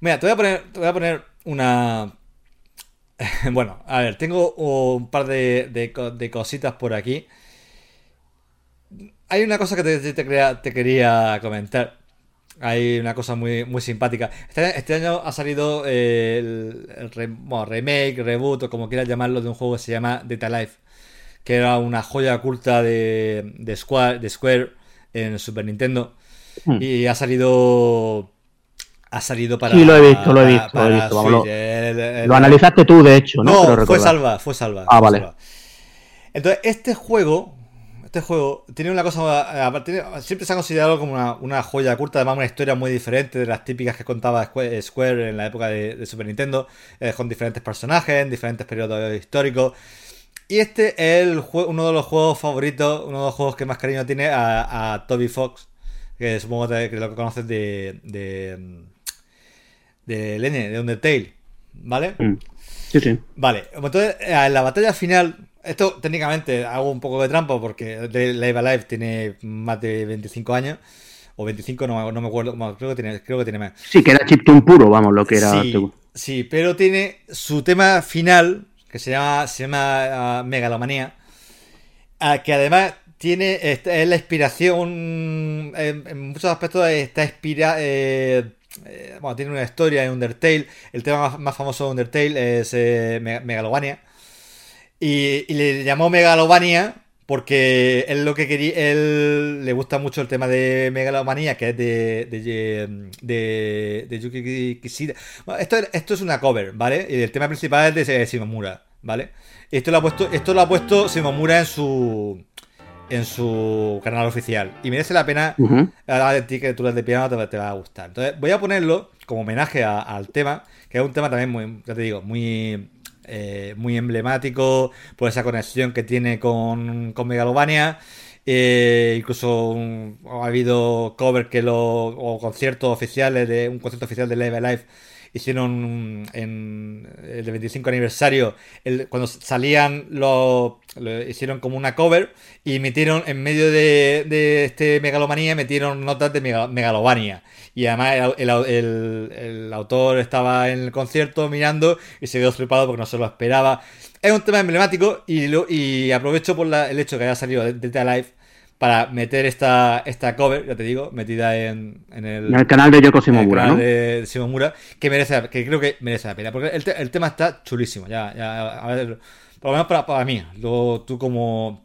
Mira, te voy a poner, te voy a poner una. <laughs> bueno, a ver, tengo un par de, de cositas por aquí. Hay una cosa que te, quería comentar. Hay una cosa muy, muy simpática. Este, este año ha salido eh, el, remake, reboot o como quieras llamarlo, de un juego que se llama Data Life. Que era una joya oculta de, de, Square, de Square en Super Nintendo. Hmm. Y ha salido ha salido para. Sí, lo he visto, lo he visto. lo, analizaste tú, de hecho, ¿no? No, fue salva, fue salva. Ah, vale. Entonces, este juego este juego tiene una cosa. siempre se ha considerado como una, joya curta, además una historia muy diferente de las típicas que contaba Square en la época de, Super Nintendo, eh, con diferentes personajes, en diferentes periodos históricos. Y este es uno de los juegos favoritos, uno de los juegos que más cariño tiene a, Toby Fox, que supongo que lo que conoces de. de. de Lene, de Undertale, ¿vale? Mm. Sí, sí. Vale, entonces en la batalla final esto técnicamente hago un poco de trampa porque Live Alive tiene más de 25 años. O 25, no, me acuerdo. creo, que tiene, creo que tiene más. Sí, que era chiptune puro, vamos, lo que era. Sí, pero tiene su tema final, que se llama, se llama uh, Megalomanía. que además tiene es la inspiración en, muchos aspectos está inspirada eh, eh, bueno, tiene una historia en Undertale el tema más, famoso de Undertale es eh, Megalovania y, le llamó Megalovania porque él lo que quería él le gusta mucho el tema de Megalomania que es de de, de, de Yuki Kishida esto, esto es una cover ¿vale? y el tema principal es de Shimomura ¿vale? Esto lo ha puesto, esto lo ha puesto Shimomura en su en su canal oficial. Y merece la pena. A de ti que tú eres de piano te, te, va a gustar. Entonces, voy a ponerlo como homenaje al tema, que es un tema también muy, ya te digo, muy. Eh, muy emblemático por esa conexión que tiene con, con Megalovania. Eh, incluso ha habido covers que lo. o conciertos oficiales de. un concierto oficial de Live Life hicieron en el 25 aniversario, cuando salían los, hicieron como una cover y metieron en medio de, este megalomanía, metieron notas de megalovania. Y además el, autor estaba en el concierto mirando y se quedó flipado porque no se lo esperaba. Es un tema emblemático y, y aprovecho por el hecho que haya salido de, de Live para meter esta, esta cover, ya te digo, metida en, en, el, en el, canal de Yoko Shimomura, ¿no? de Shimomura, que merece, que creo que merece la pena, porque el, el tema está chulísimo, ya, ya, a ver, por lo menos para, para mí, luego tú como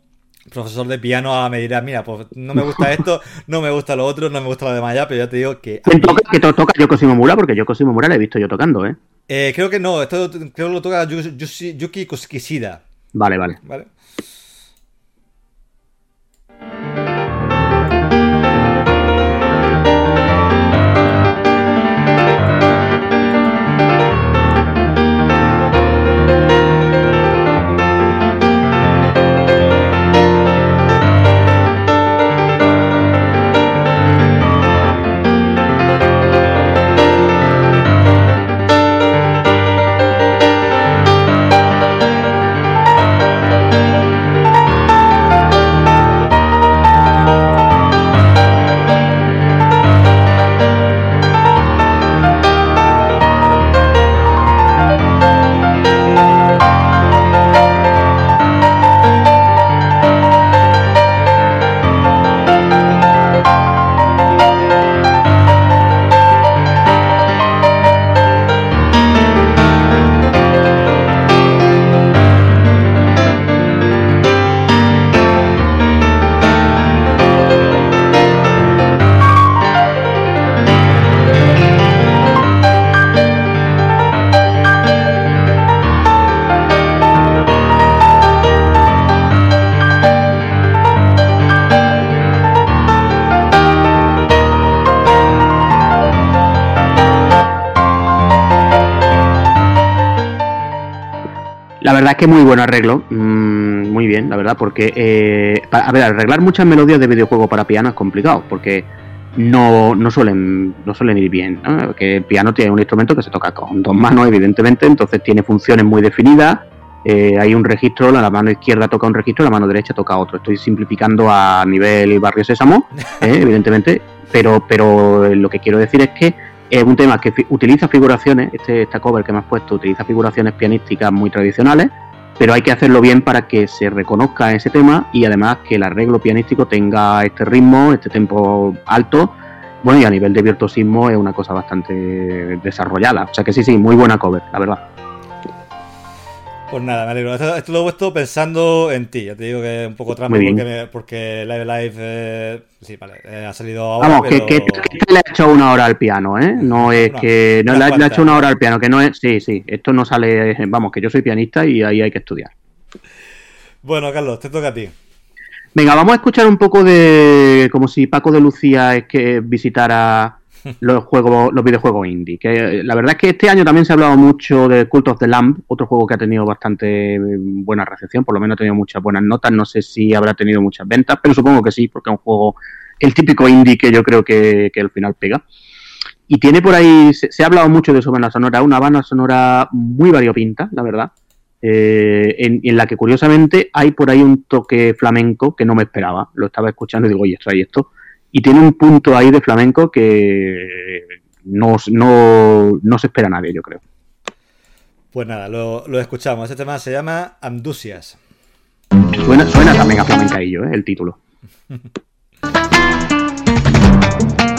profesor de piano me dirás, mira, pues no me gusta esto, <laughs> no me gusta lo otro, no me gusta lo demás ya, pero ya te digo que... ¿Quién toca, que toca Yoko Shimomura? Porque Yoko Shimomura le he visto yo tocando, ¿eh? eh creo que no, esto creo que lo toca Yuki, Yuki Kishida. Vale, vale. Vale. Que muy buen arreglo, mm, muy bien, la verdad, porque, eh, a ver, arreglar muchas melodías de videojuego para piano es complicado, porque no, no, suelen, no suelen ir bien, ¿no? que el piano tiene un instrumento que se toca con dos manos, evidentemente, entonces tiene funciones muy definidas, eh, hay un registro, la mano izquierda toca un registro, la mano derecha toca otro. Estoy simplificando a nivel barrio sésamo, <laughs> eh, evidentemente, pero, pero lo que quiero decir es que es un tema que utiliza figuraciones, este, esta cover que me has puesto utiliza figuraciones pianísticas muy tradicionales, pero hay que hacerlo bien para que se reconozca ese tema y además que el arreglo pianístico tenga este ritmo, este tempo alto. Bueno, y a nivel de virtuosismo es una cosa bastante desarrollada. O sea que sí, sí, muy buena cover, la verdad. Pues nada, me alegro. Esto, lo he puesto pensando en ti. Ya te digo que es un poco trampa porque, porque, Live Live eh, sí, vale, eh, ha salido ahora. Vamos, que, que, le ha hecho una hora al piano, ¿eh? No es que. No, le, ha hecho una hora al piano, que no es. Sí, sí, esto no sale. Vamos, que yo soy pianista y ahí hay que estudiar. Bueno, Carlos, te toca a ti. Venga, vamos a escuchar un poco de. Como si Paco de Lucía es que visitara los juegos, los videojuegos indie. Que la verdad es que este año también se ha hablado mucho de Cult of the Lamb, otro juego que ha tenido bastante buena recepción, por lo menos ha tenido muchas buenas notas. No sé si habrá tenido muchas ventas, pero supongo que sí, porque es un juego, el típico indie que yo creo que, al final pega. Y tiene por ahí, se, ha hablado mucho de su banda sonora, una banda sonora muy variopinta, la verdad. Eh, en, en, la que curiosamente hay por ahí un toque flamenco que no me esperaba. Lo estaba escuchando y digo, oye, hay esto y tiene un punto ahí de flamenco que no, no, se espera nadie, yo creo. Pues nada, lo, lo escuchamos. Este tema se llama Andusias. Suena, suena también a flamencaillo, ¿eh? el título. <laughs>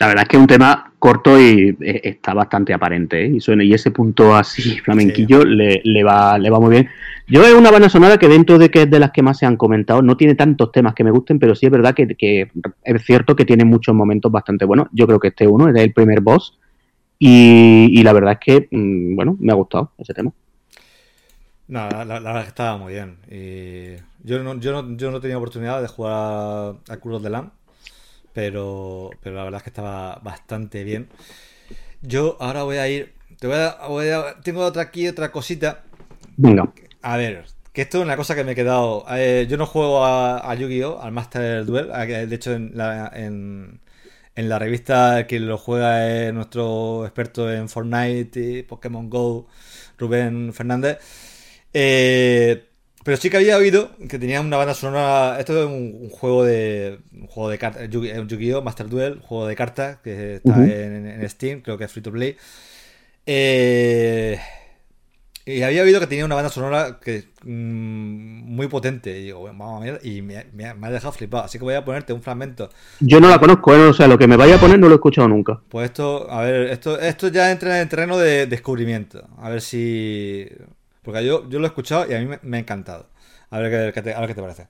La verdad es que es un tema corto y eh, está bastante aparente, ¿eh? Y, suena, y ese punto así flamenquillo le, le, va, le va muy bien. Yo es una banda sonora que dentro de que es de las que más se han comentado, no tiene tantos temas que me gusten, pero sí es verdad que, que es cierto que tiene muchos momentos bastante buenos. Yo creo que este uno es el primer boss y, y la verdad es que, mmm, bueno, me ha gustado ese tema. No, la, verdad es que estaba muy bien. Y yo, no, yo, no, yo no he tenido oportunidad de jugar a, a Cruz de Lamb pero, pero la verdad es que estaba bastante bien. Yo ahora voy a ir. Te voy a, voy a, tengo otra aquí, otra cosita. Venga. A ver, que esto es una cosa que me he quedado. Eh, yo no juego a, a Yu-Gi-Oh! al Master Duel. De hecho, en la, en, en la revista que lo juega es nuestro experto en Fortnite y Pokémon Go, Rubén Fernández. Eh, pero sí que había oído que tenía una banda sonora. Esto es un, un juego de. Un juego de cartas. Un Yu-Gi-Oh! Master Duel, un juego de cartas que está uh -huh. en, en, Steam, creo que es free to play. Eh, y había oído que tenía una banda sonora que mmm, muy potente. Y digo, bueno, vamos a. Y me, me, me, ha dejado flipado. Así que voy a ponerte un fragmento. Yo no la conozco, ¿eh? o sea, lo que me vaya a poner no lo he escuchado nunca. Pues esto, a ver, esto, esto ya entra en el terreno de descubrimiento. A ver si. Porque yo, yo lo he escuchado y a mí me, ha encantado. A ver qué, te, a ver qué te parece.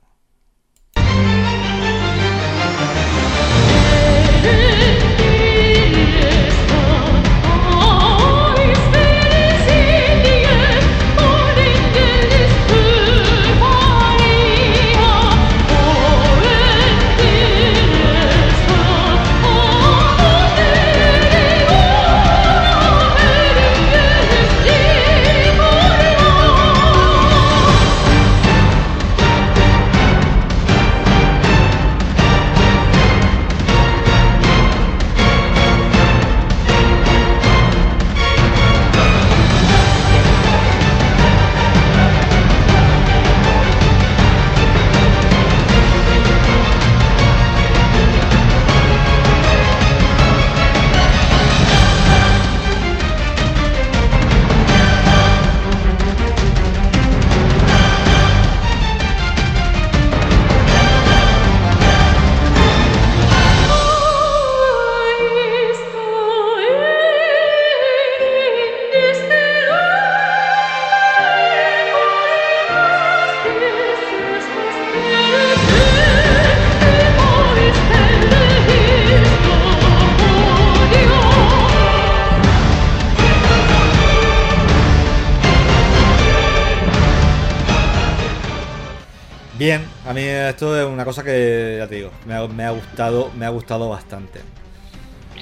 Esto es una cosa que, ya te digo, me ha, gustado, me ha gustado bastante.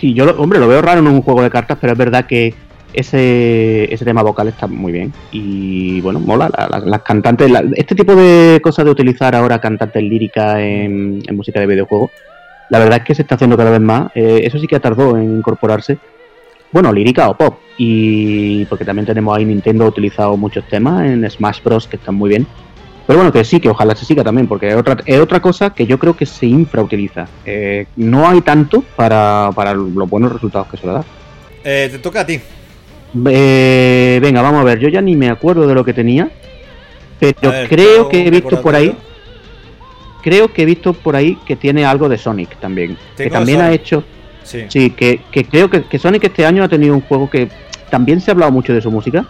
Sí, yo, hombre, lo veo raro en un juego de cartas, pero es verdad que ese, ese tema vocal está muy bien. Y bueno, mola. La, la, las cantantes, este tipo de cosas de utilizar ahora cantantes líricas en, en, música de videojuegos, la verdad es que se está haciendo cada vez más. Eh, eso sí que tardó en incorporarse. Bueno, lírica o pop. Y porque también tenemos ahí Nintendo ha utilizado muchos temas en Smash Bros. que están muy bien. Pero bueno, que sí, que ojalá se siga también, porque es otra, es otra cosa que yo creo que se infrautiliza. Eh, no hay tanto para, para, los buenos resultados que suele dar. Eh, te toca a ti. Eh, venga, vamos a ver, yo ya ni me acuerdo de lo que tenía, pero ver, creo que he visto por ahí creo que he visto por ahí que tiene algo de Sonic también. Que también ha hecho. Sí. Sí, que, que creo que, que Sonic este año ha tenido un juego que también se ha hablado mucho de su música.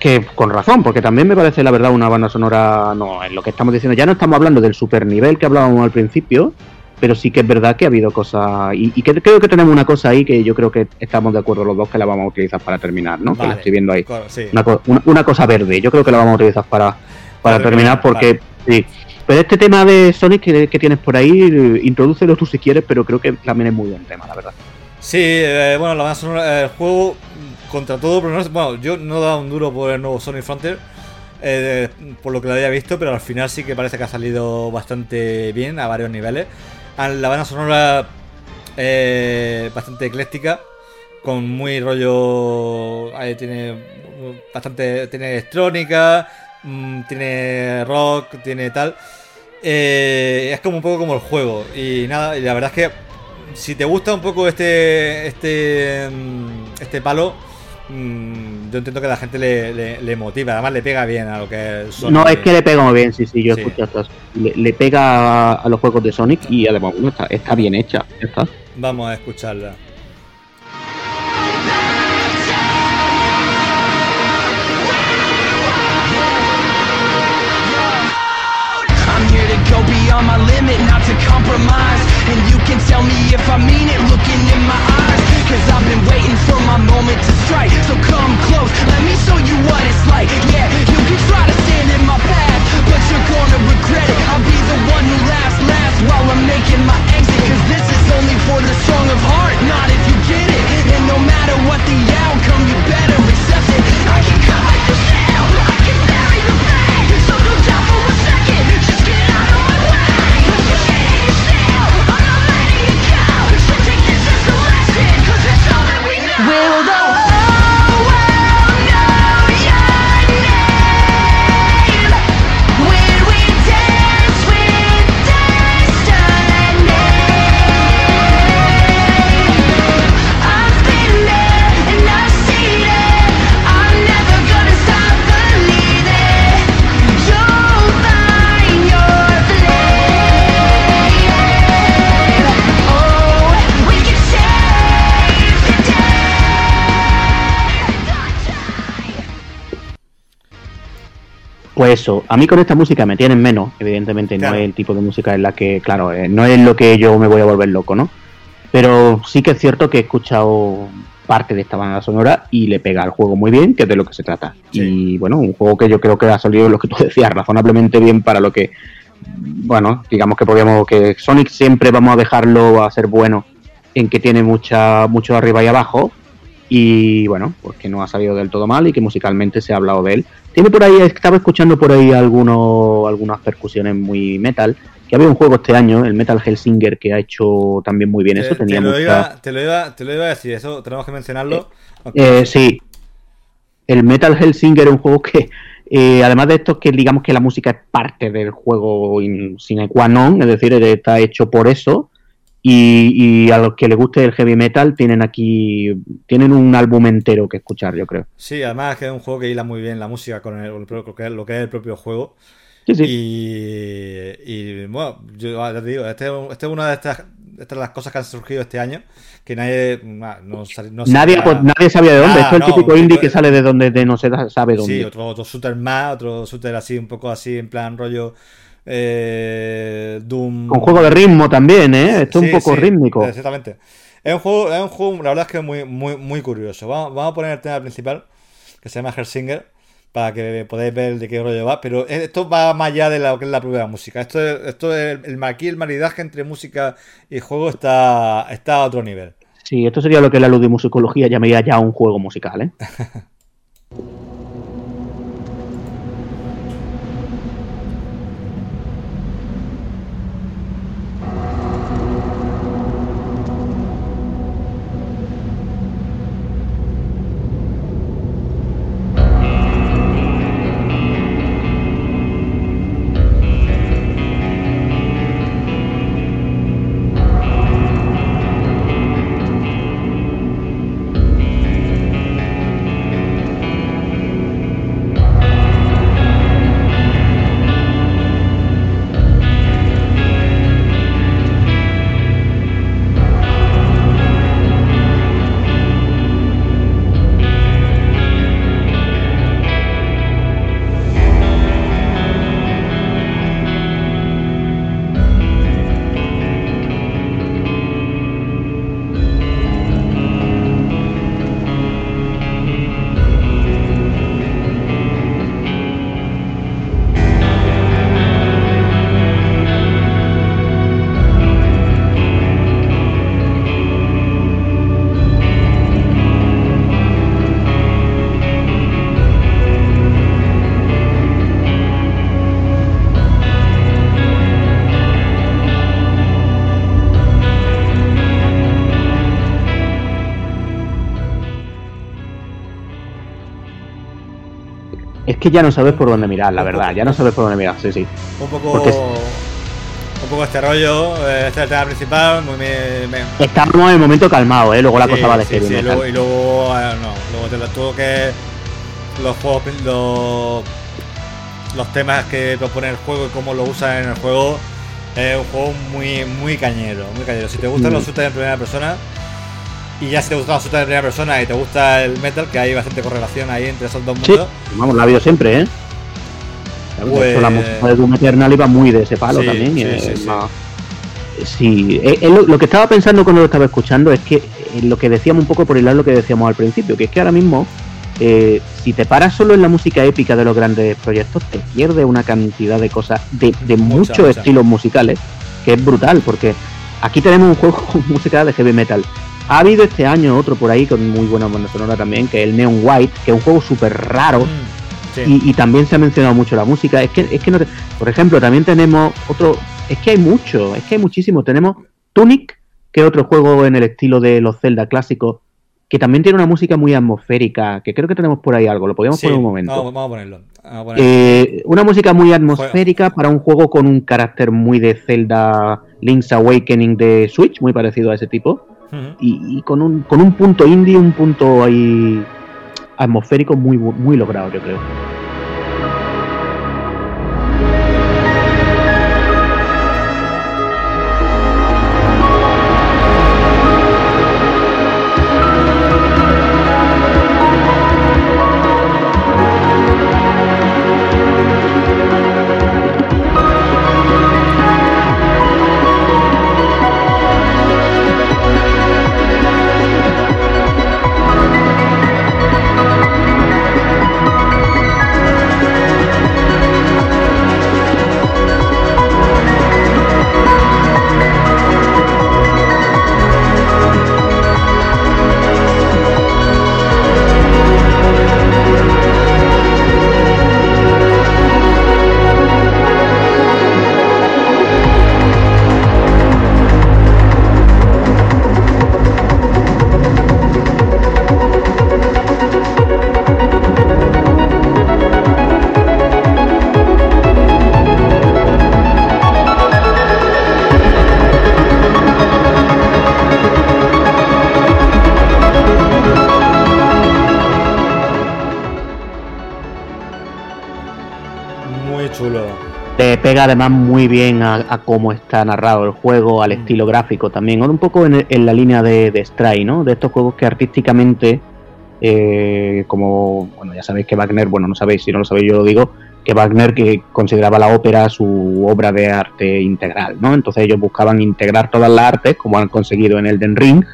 Que con razón, porque también me parece la verdad una banda sonora, no, en lo que estamos diciendo, ya no estamos hablando del super nivel que hablábamos al principio, pero sí que es verdad que ha habido cosas, y, y que creo que tenemos una cosa ahí que yo creo que estamos de acuerdo los dos que la vamos a utilizar para terminar, ¿no? Que la Vale. estoy viendo ahí. Sí. Una, una- una cosa verde, yo creo que la vamos a utilizar para, para terminar porque, sí. Pero este tema de Sonic que, que tienes por ahí, introdúcelo tú si quieres, pero creo que también es muy buen tema, la verdad. Sí, eh, bueno, la banda sonora, el juego contra todo, pero no bueno, yo no he dado un duro por el nuevo Sonic Frontier, eh, por lo que lo había visto, pero al final sí que parece que ha salido bastante bien a varios niveles. Ah, La banda sonora eh, bastante ecléctica, con muy rollo, tiene bastante, tiene electrónica, mm, tiene rock, tiene tal. Eh, es como un poco como el juego y nada, y la verdad es que si te gusta un poco este este mm, este palo, mm, yo entiendo que a la gente le, le- le motiva, además le pega bien a lo que es Sonic. No, es que le pega muy bien, sí, sí, yo Sí. he escuchado esto. Le, le pega a, los juegos de Sonic y además bueno, está, está bien hecha. está. Vamos a escucharla. I'm here to go beyond my limit, not to compromise. And you can tell me if I mean it, looking in my eyes. Cause I've been waiting for my moment to strike. So come close, let me show you what it's like. Yeah, you can try to stand in my path, but you're gonna regret it. I'll be the one who laughs last while I'm making my exit. Cause this is only for the strong of heart, not if you get it. And no matter what the outcome, you better accept it. I Pues eso, a mí con esta música me tienen menos, evidentemente Claro. no es el tipo de música en la que, claro, eh, no es lo que yo me voy a volver loco, ¿no? Pero sí que es cierto que he escuchado parte de esta banda sonora y le pega al juego muy bien, que es de lo que se trata. Sí. Y bueno, un juego que yo creo que ha salido lo que tú <laughs> decías, razonablemente bien para lo que, bueno, digamos que podríamos, que Sonic siempre vamos a dejarlo a ser bueno en que tiene mucha, mucho arriba y abajo, y bueno, pues que no ha salido del todo mal y que musicalmente se ha hablado de él. Tiene por ahí, estaba escuchando por ahí algunos, algunas percusiones muy metal, que había un juego este año, el Metal Hellsinger, que ha hecho también muy bien eso, Te, lo mucha... iba, te, lo iba, te lo iba a decir, eso tenemos que mencionarlo. aunque- Eh, sí, el Metal Hellsinger es un juego que, eh, además de esto, que digamos que la música es parte del juego in, sine qua non, es decir, está hecho por eso. Y, y a los que les guste el heavy metal tienen aquí tienen un álbum entero que escuchar, yo creo. Sí, además que es un juego que hila muy bien la música con el- lo que es- lo que es el propio juego. Sí, sí. Y, y, bueno, yo ya te digo, este, es este es una de estas, estas las cosas que han surgido este año, que nadie ah, no, no nadie, sabía- pues, nadie sabía de dónde. Ah, Esto es el no, típico indie que sale de donde de no se sabe dónde. Sí, otro, otro shooter más, otro shooter así, un poco así, en plan rollo eh, Doom. Con juego de ritmo también, ¿eh? Esto es un poco sí, rítmico. Exactamente. Es un juego, es un juego, la verdad es que muy, muy, muy curioso. Vamos, vamos a poner el tema principal, que se llama Hellsinger, para que podáis ver de qué rollo va. Pero esto va más allá de lo que es la propia música. Esto es, esto es el, aquí el maridaje entre música y juego está, está a otro nivel. Sí, esto sería lo que la ludimusicología llamaría ya un juego musical, ¿eh? <laughs> que ya no sabes por dónde mirar, la verdad. Ya no sabes por dónde mirar, sí, sí. Un poco. Porque- Un poco este rollo, eh, este es el tema principal, muy me- Estamos en el momento calmado, ¿eh? Luego la Sí, cosa va de sí, sí, luego- y luego, eh, no, luego te lo tuvo que. Los juegos, los, los temas que propone el juego y cómo lo usan en el juego. Es un juego muy, muy cañero, muy cañero. Si te gustan Mm. los shooters en primera persona, y ya si te gustan los shooters en primera persona y te gusta el metal, que hay bastante correlación ahí entre esos dos Sí, mundos. vamos, la ha habido siempre, ¿eh? De Pues- hecho, la música de Doom Eternal iba muy de ese palo Sí, también. sí, eh, sí, Sí, eh, eh, lo, lo que estaba pensando cuando lo estaba escuchando es que eh, lo que decíamos un poco por hilar lo que decíamos al principio, que es que ahora mismo, si te paras solo en la música épica de los grandes proyectos, te pierdes una cantidad de cosas, de, de Mucha, muchos mucha. estilos musicales, que es brutal, porque aquí tenemos un juego <laughs> con música de heavy metal. Ha habido este año otro por ahí con muy buena banda sonora también, que es el Neon White, que es un juego súper raro, Mm, sí. y, y también se ha mencionado mucho la música. Es que, es que no te- por ejemplo, también tenemos otro. Es que hay mucho, es que hay muchísimo. Tenemos Tunic, que es otro juego en el estilo de los Zelda clásicos, que también tiene una música muy atmosférica, que creo que tenemos por ahí algo, lo podríamos Sí, poner un momento. Vamos, vamos a ponerlo. Vamos a ponerlo. Eh, una música muy atmosférica para un juego con un carácter muy de Zelda Link's Awakening de Switch, muy parecido a ese tipo, Y, y con, un, con un punto indie, un punto ahí atmosférico muy, muy logrado, yo creo. Pega además muy bien a, a cómo está narrado el juego, al Mm. estilo gráfico también, un poco en, en la línea de, de Stray, ¿no? De estos juegos que artísticamente, eh, como, bueno, ya sabéis que Wagner, bueno, no sabéis, si no lo sabéis yo lo digo, que Wagner que consideraba la ópera su obra de arte integral, ¿no? Entonces ellos buscaban integrar todas las artes, como han conseguido en Elden Ring,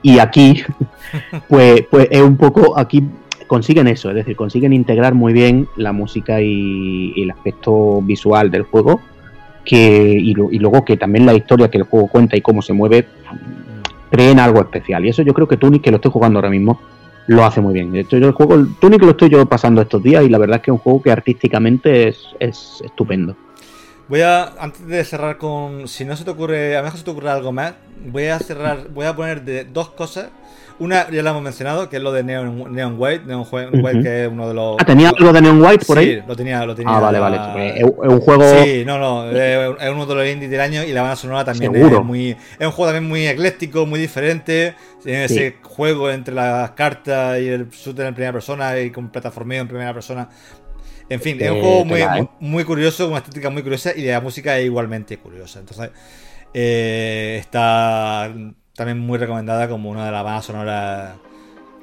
y aquí, <laughs> pues, pues es un poco, aquí consiguen eso, es decir, consiguen integrar muy bien la música y, el aspecto visual del juego, que, y, luego que también la historia que el juego cuenta y cómo se mueve, creen algo especial. Y eso yo creo que Tunic, que lo estoy jugando ahora mismo, lo hace muy bien. De el juego, Tunic lo estoy yo pasando estos días y la verdad es que es un juego que artísticamente es, es estupendo. Voy a, antes de cerrar con, si no se te ocurre, a lo mejor se te ocurre algo más, voy a cerrar, voy a poner de dos cosas. Una ya la hemos mencionado, que es lo de Neon, Neon White, Neon. White, que es uno de los... Ah, ¿tenía algo de Neon White por sí, ahí? lo tenía, lo tenía. Ah, vale, vale. Es, es un juego... Sí, no, no, es uno de los indies del año y la banda sonora también Seguro. es muy. Es un juego también muy ecléctico, muy diferente. Tiene Sí. ese juego entre las cartas y el shooter en primera persona y con plataformeo en primera persona. En fin, es un Eh, juego muy, ¿eh? muy, muy curioso, con una estética muy curiosa y la música es igualmente curiosa. Entonces, eh, está también muy recomendada como una de las bandas sonoras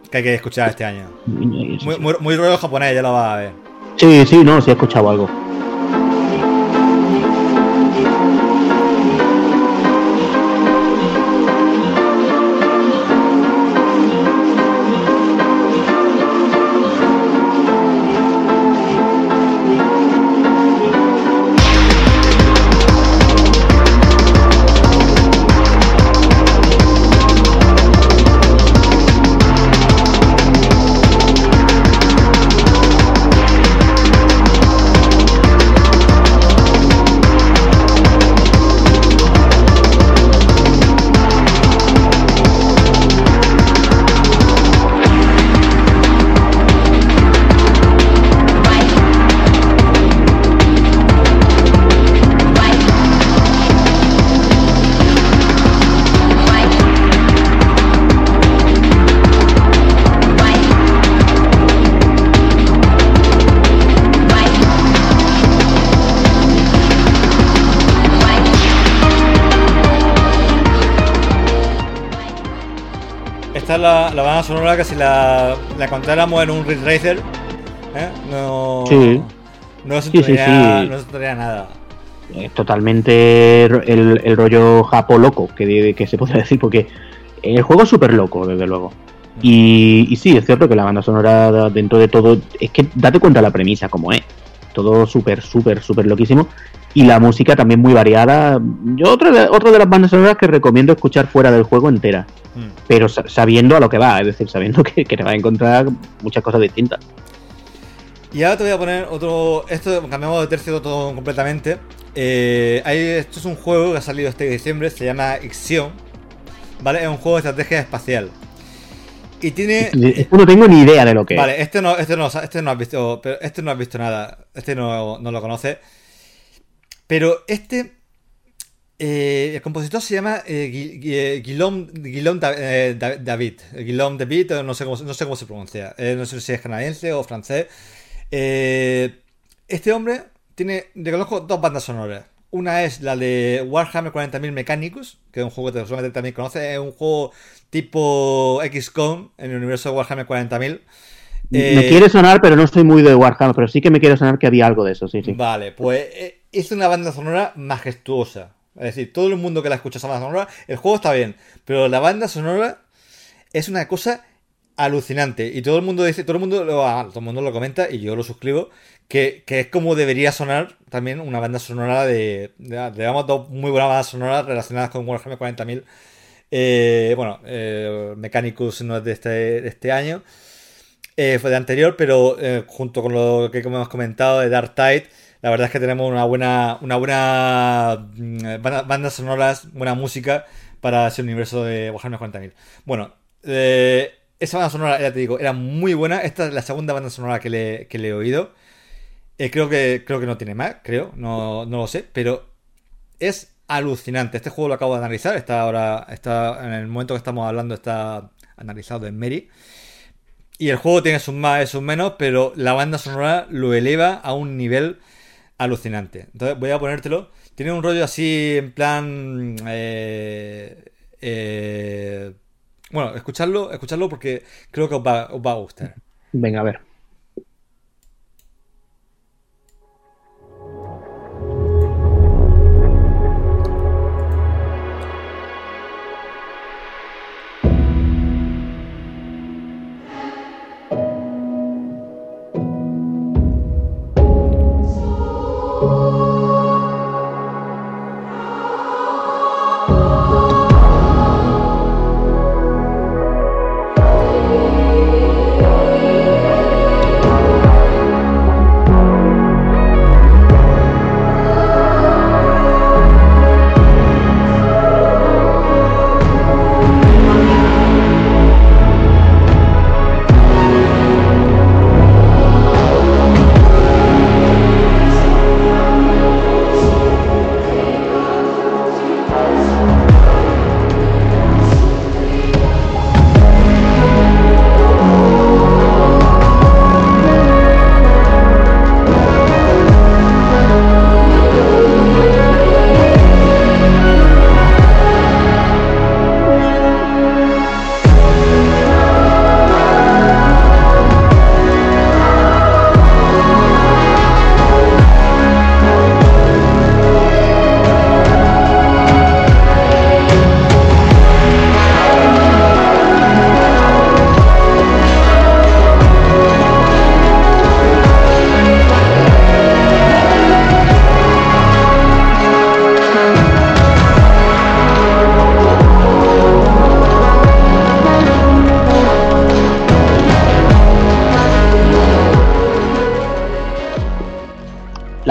que hay que escuchar este año. Muy, muy, muy rollo japonés, ya lo vas a ver. Sí, sí, no, sí he escuchado algo. Banda sonora que si la, la encontráramos en un Ridge Racer, ¿eh? no, Sí. no, se Sí, sí, enteraría- sí. no se nada. Es totalmente el, el rollo japo loco, que, que se podría <laughs> decir, porque el juego es súper loco, desde luego. Y, y sí, es cierto que la banda sonora, dentro de todo, es que date cuenta la premisa como es. Todo súper, súper, súper loquísimo. Y la música también muy variada. Yo, otra de, otra de las bandas sonoras que recomiendo escuchar fuera del juego entera, Mm. pero sa- sabiendo a lo que va, es decir, sabiendo <laughs> que, que te vas a encontrar muchas cosas distintas. Y ahora te voy a poner otro. Esto cambiamos de tercio todo completamente. Eh, hay, esto es un juego que ha salido este diciembre, se llama Ixion. ¿Vale? Es un juego de estrategia espacial. Y tiene. No tengo ni idea de lo que es. Vale, este no, este no, este no has visto. Pero este no has visto nada. Este no, no lo conoce. Pero este. Eh, el compositor se llama eh, eh, Guillaume, Guillaume Da- eh, Da- David. Guillaume David, no sé cómo, no sé cómo se pronuncia. No sé si es canadiense o francés. Este hombre tiene. Le conozco dos bandas sonoras. Una es la de Warhammer 40.000 Mechanicus, que es un juego que seguramente también conoces. Es un juego tipo XCOM en el universo de Warhammer 40.000. Me quiere sonar, pero no estoy muy de Warhammer, pero sí que me quiere sonar que había algo de eso, sí, sí. Vale, pues es una banda sonora majestuosa. Es decir, todo el mundo que la escucha esa banda sonora, el juego está bien, pero la banda sonora es una cosa alucinante. Y todo el mundo dice, todo el mundo lo, ah, todo el mundo lo comenta y yo lo suscribo, que, que es como debería sonar también una banda sonora de, digamos, dos muy buenas bandas sonoras relacionadas con Warhammer 40.000. Eh, bueno, eh, Mechanicus no es de este, este año. Eh, fue de anterior, pero eh, junto con lo que hemos comentado de Dark Tide, la verdad es que tenemos una buena, una buena mm, banda- bandas sonoras, buena música para ese universo de Warhammer 40.000. Bueno, eh, esa banda sonora, ya te digo, era muy buena. Esta es la segunda banda sonora que le, que le he oído. Eh, creo, que, creo que no tiene más, creo, no, no lo sé, pero es alucinante. Este juego lo acabo de analizar, está ahora, está en el momento que estamos hablando, está analizado en Mary. Y el juego tiene sus más y sus menos, pero la banda sonora lo eleva a un nivel alucinante. Entonces voy a ponértelo. Tiene un rollo así en plan... eh, eh, bueno, escucharlo, escucharlo porque creo que os va, os va a gustar. Venga, a ver.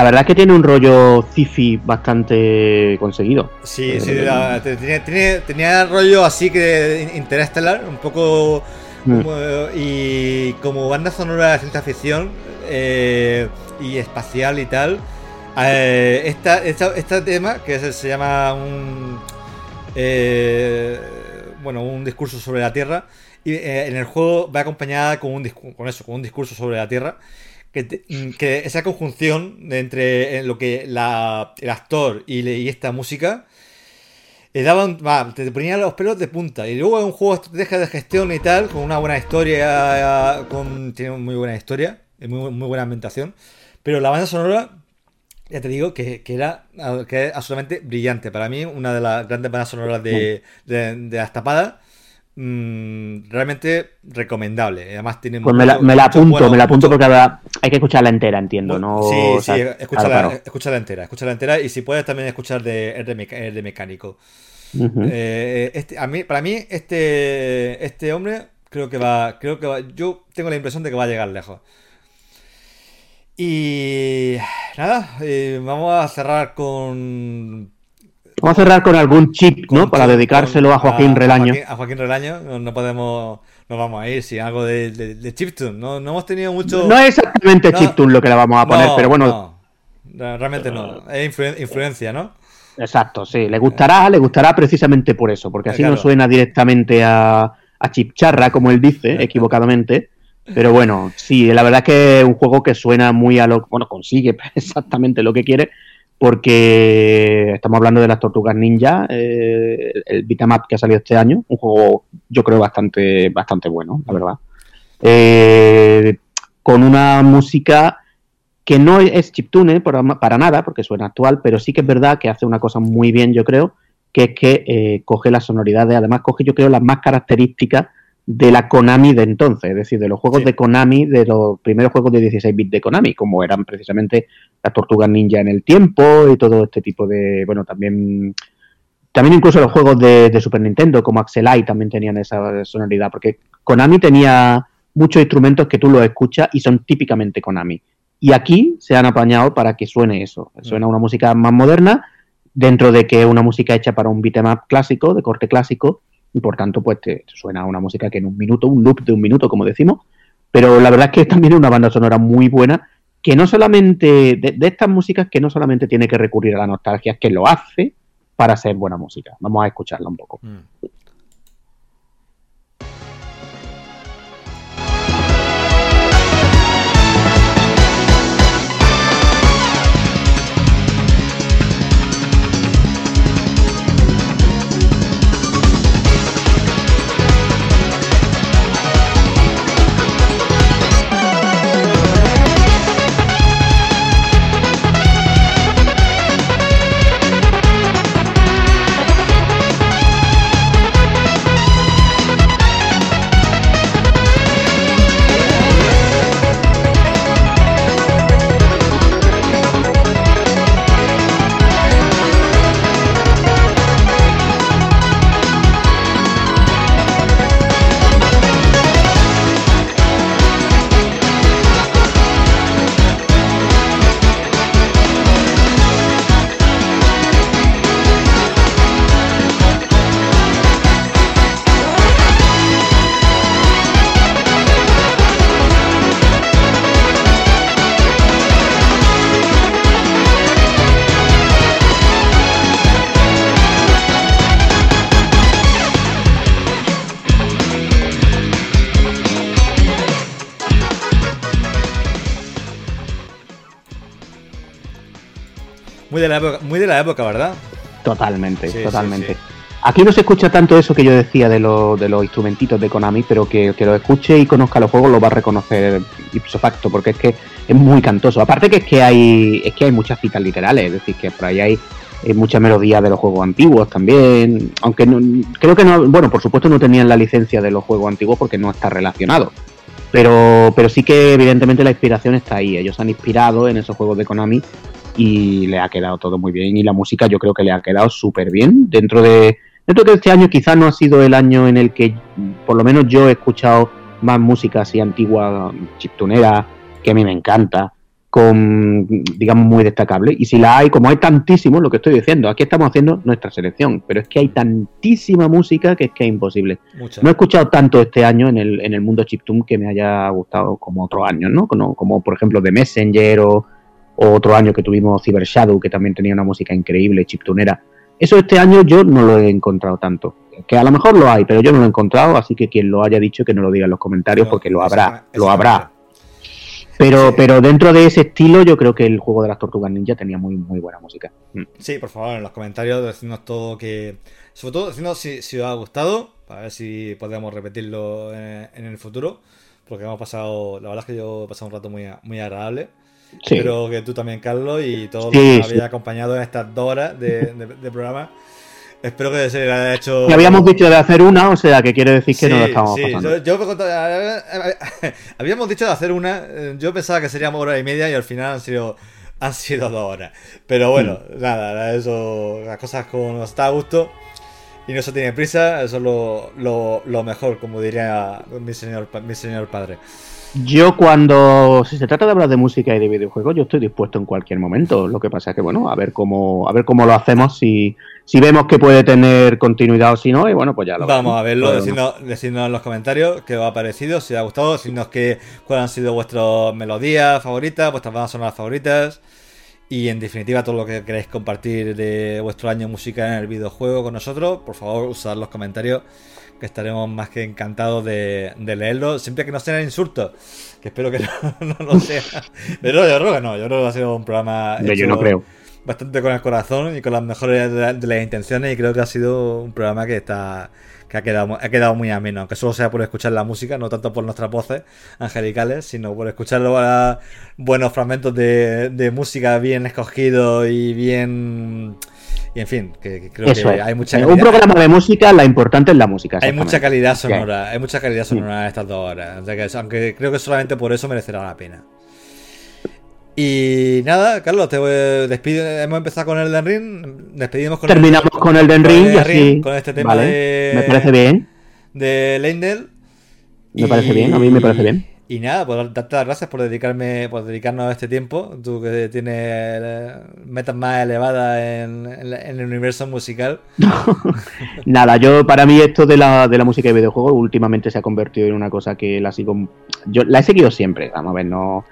Verdad es que tiene un rollo cifi bastante conseguido. Sí, sí, la- te- tenía, tenía, tenía rollo así que interestelar, un poco Mm. como, y como banda sonora de ciencia ficción eh, y espacial y tal. eh, esta, esta- este tema que se, se llama un eh, bueno un discurso sobre la Tierra y eh, en el juego va acompañada con un con eso, con un discurso sobre la Tierra que, te- mm, que esa conjunción entre eh, lo que la- el actor y, le- y esta música Le daban, va, te ponía los pelos de punta. Y luego es un juego de estrategia de gestión y tal, con una buena historia, con, tiene muy buena historia, muy, muy buena ambientación. Pero la banda sonora, ya te digo, que, que era que es absolutamente brillante. Para mí, una de las grandes bandas sonoras de, de, de las tapadas. Mm, realmente recomendable. Además tiene Pues me la, mucho- me la mucho apunto, bueno, me la apunto mucho- porque hay que escucharla entera, entiendo, ¿no? Sí, O sí, escúchala, claro, claro. escúchala entera, escúchala entera y si puedes también escuchar de, el de, meca- el de mecánico. Eh, este, a mí, para mí, este, este hombre creo que va, creo que va, yo tengo la impresión de que va a llegar lejos. Y nada, eh, vamos a cerrar con, Vamos a cerrar con algún chip, ¿no? Para dedicárselo a Joaquín Relaño. Joaquín, a Joaquín Relaño, no, podemos, no vamos a ir sin algo de, de, de chiptune. No, no hemos tenido mucho. No es exactamente No. chiptune lo que le vamos a poner, No, pero bueno, no, no, realmente no. Es influen- influencia, ¿no? exacto, sí. Le gustará, le gustará precisamente por eso, porque así Claro. no suena directamente a, a chipcharra, como él dice, <laughs> equivocadamente. Pero bueno, sí, la verdad es que es un juego que suena muy a lo. Bueno, consigue <laughs> exactamente lo que quiere, porque estamos hablando de las Tortugas Ninja, eh, el beatmap que ha salido este año, un juego, yo creo, bastante, bastante bueno, la verdad. Eh, con una música que no es chiptune para, para nada, porque suena actual, pero sí que es verdad que hace una cosa muy bien, yo creo, que es que eh, coge las sonoridades, además coge, yo creo, las más características de la Konami de entonces, es decir, de los juegos Sí. de Konami, de los primeros juegos de 16 bits de Konami, como eran precisamente las Tortugas Ninja en el tiempo y todo este tipo de, bueno, también también incluso los juegos de, de Super Nintendo como Axelai también tenían esa sonoridad, porque Konami tenía muchos instrumentos que tú los escuchas y son típicamente Konami. Y aquí se han apañado para que suene eso, suena una música más moderna, dentro de que es una música hecha para un beat'em up clásico, de corte clásico, y por tanto pues te suena una música que en un minuto, un loop de un minuto, como decimos, pero la verdad es que también es una banda sonora muy buena, que no solamente, de, estas músicas que no solamente tiene que recurrir a la nostalgia, que lo hace para hacer buena música. Vamos a escucharla un poco. Mm. De la época, muy de la época, ¿verdad? Totalmente, Sí, totalmente. sí. Aquí no se escucha tanto eso que yo decía de, los de los instrumentitos de Konami, pero que, que lo escuche y conozca los juegos lo va a reconocer ipso facto, porque es que es muy cantoso. Aparte que es que hay, es que hay muchas citas literales, es decir, que por ahí hay eh, mucha melodía de los juegos antiguos también, aunque no- creo que no, bueno, por supuesto no tenían la licencia de los juegos antiguos porque no está relacionado. Pero, pero sí que evidentemente la inspiración está ahí. Ellos han inspirado en esos juegos de Konami y le ha quedado todo muy bien. Y la música yo creo que le ha quedado súper bien. Dentro de, dentro de que este año quizás no ha sido el año en el que por lo menos yo he escuchado más música así antigua, chiptunera, que a mí me encanta, con, digamos, muy destacable. Y si la hay, como hay tantísimo, lo que estoy diciendo, aquí estamos haciendo nuestra selección, pero es que hay tantísima música que es que es imposible. No he escuchado tanto este año en el, en el mundo chiptune que me haya gustado como otros años, ¿no? Como, como, por ejemplo The Messenger o, o otro año que tuvimos Cyber Shadow, que también tenía una música increíble, chiptunera. Eso este año yo no lo he encontrado tanto. Que a lo mejor lo hay, pero yo no lo he encontrado, así que quien lo haya dicho que no lo diga en los comentarios porque lo habrá, lo habrá. Pero, pero dentro de ese estilo, yo creo que el juego de las tortugas ninja tenía muy, muy buena música. Mm. Sí, por favor, en los comentarios decidnos todo que. Sobre todo, decidnos si, si os ha gustado, para ver si podemos repetirlo en, en el futuro. Porque hemos pasado. La verdad es que yo he pasado un rato muy, muy agradable. Sí. Espero que tú también, Carlos, y todos los que sí. habéis acompañado en estas dos horas de, de- de programa. Espero que se haya hecho. Y habíamos dicho de hacer una, o sea, que quiere decir que no lo estábamos sí, pasando. Yo, yo me contaba- <laughs> habíamos dicho de hacer una. eh, Yo pensaba que seríamos hora y media y al final han sido han sido dos horas. Pero bueno, Mm. nada, eso, las cosas como nos está a gusto y no se tiene prisa, eso es lo, lo, lo mejor, como diría mi señor, mi señor padre. Yo cuando si se trata de hablar de música y de videojuegos, yo estoy dispuesto en cualquier momento. Lo que pasa es que bueno, a ver cómo, a ver cómo lo hacemos, si, si vemos que puede tener continuidad o si no, y bueno, pues ya lo Vamos a verlo, decidnos en los comentarios qué os ha parecido, si os ha gustado, decidnos que, cuáles han sido vuestras melodías favoritas, vuestras bandas sonoras favoritas. Y en definitiva, todo lo que queráis compartir de vuestro año musical en el videojuego con nosotros, por favor, usad los comentarios, que estaremos más que encantados de, de leerlos, siempre que no sean insultos, que espero que <laughs> no, no lo sea. Pero yo creo que no, yo creo que ha sido un programa. Yo hecho no creo. Bastante con el corazón y con las mejores de, de las intenciones, y creo que ha sido un programa que está. Que ha quedado, ha quedado muy ameno, aunque solo sea por escuchar la música, no tanto por nuestras voces angelicales, sino por escuchar los buenos fragmentos de, de música bien escogidos y bien. Y en fin, que, que creo Eso que es. hay mucha En calidad, un programa de música, la importante es la música. hay mucha calidad sonora, hay mucha calidad sonora en estas dos horas. O sea que, aunque creo que solamente por eso merecerá la pena. Y nada, Carlos, te despido. Hemos empezado con el Den Ring. Despedimos con Terminamos con el Den con y así. Con este tema Vale, de- Me parece bien. de Leindel. Me parece bien, a mí me parece bien. Y nada, pues darte las gracias por dedicarme, por dedicarnos a este tiempo. Tú que tienes eh, metas más elevadas en, en la- en el universo musical. <laughs> Nada, yo para mí esto de la, de la música y videojuegos últimamente se ha convertido en una cosa que la sigo. Yo la he seguido siempre, vamos a ver, no.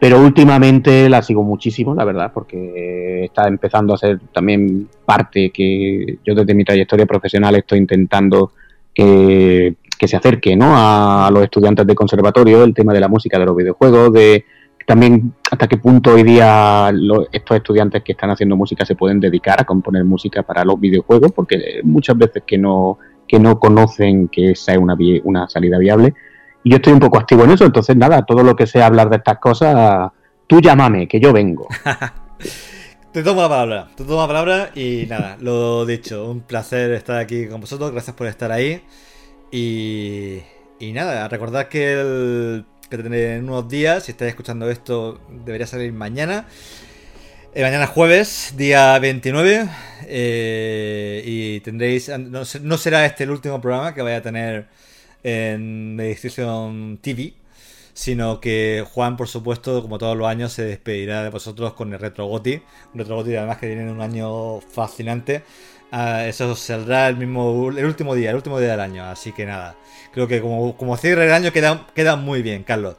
Pero últimamente la sigo muchísimo, la verdad, porque está empezando a ser también parte que yo desde mi trayectoria profesional estoy intentando que, que se acerque ¿no? a, los estudiantes de conservatorio el tema de la música, de los videojuegos, de también hasta qué punto hoy día lo- estos estudiantes que están haciendo música se pueden dedicar a componer música para los videojuegos, porque muchas veces que no, que no conocen que esa es una, una salida viable. Y yo estoy un poco activo en eso, entonces nada, todo lo que sea hablar de estas cosas, tú llámame, que yo vengo. <laughs> Te tomo la palabra, te tomo la palabra y nada, lo dicho, un placer estar aquí con vosotros, gracias por estar ahí. Y, y nada, recordad que, el, que en unos días, si estáis escuchando esto, debería salir mañana. Eh, mañana jueves, día 29. eh, y tendréis. No, no será este el último programa que vaya a tener en Medición TV. Sino que Juan, por supuesto, como todos los años, se despedirá de vosotros con el Retro Goti. Un Retro Goti, además, que viene en un año fascinante. Ah, eso saldrá el mismo el último día, el último día del año. Así que nada. Creo que como, como cierre el año queda, queda muy bien, Carlos.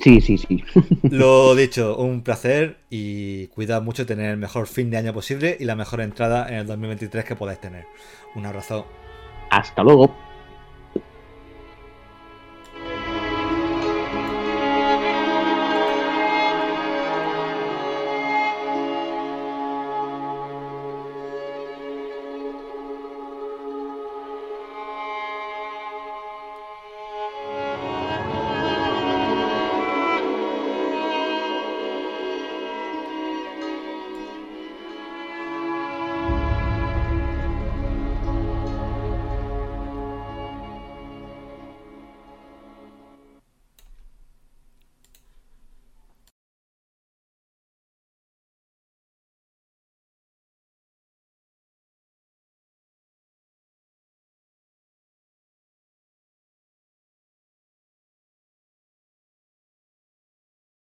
Sí, sí, sí. <laughs> Lo dicho, un placer y cuidad mucho de tener el mejor fin de año posible y la mejor entrada en el 2023 que podáis tener. Un abrazo. Hasta luego.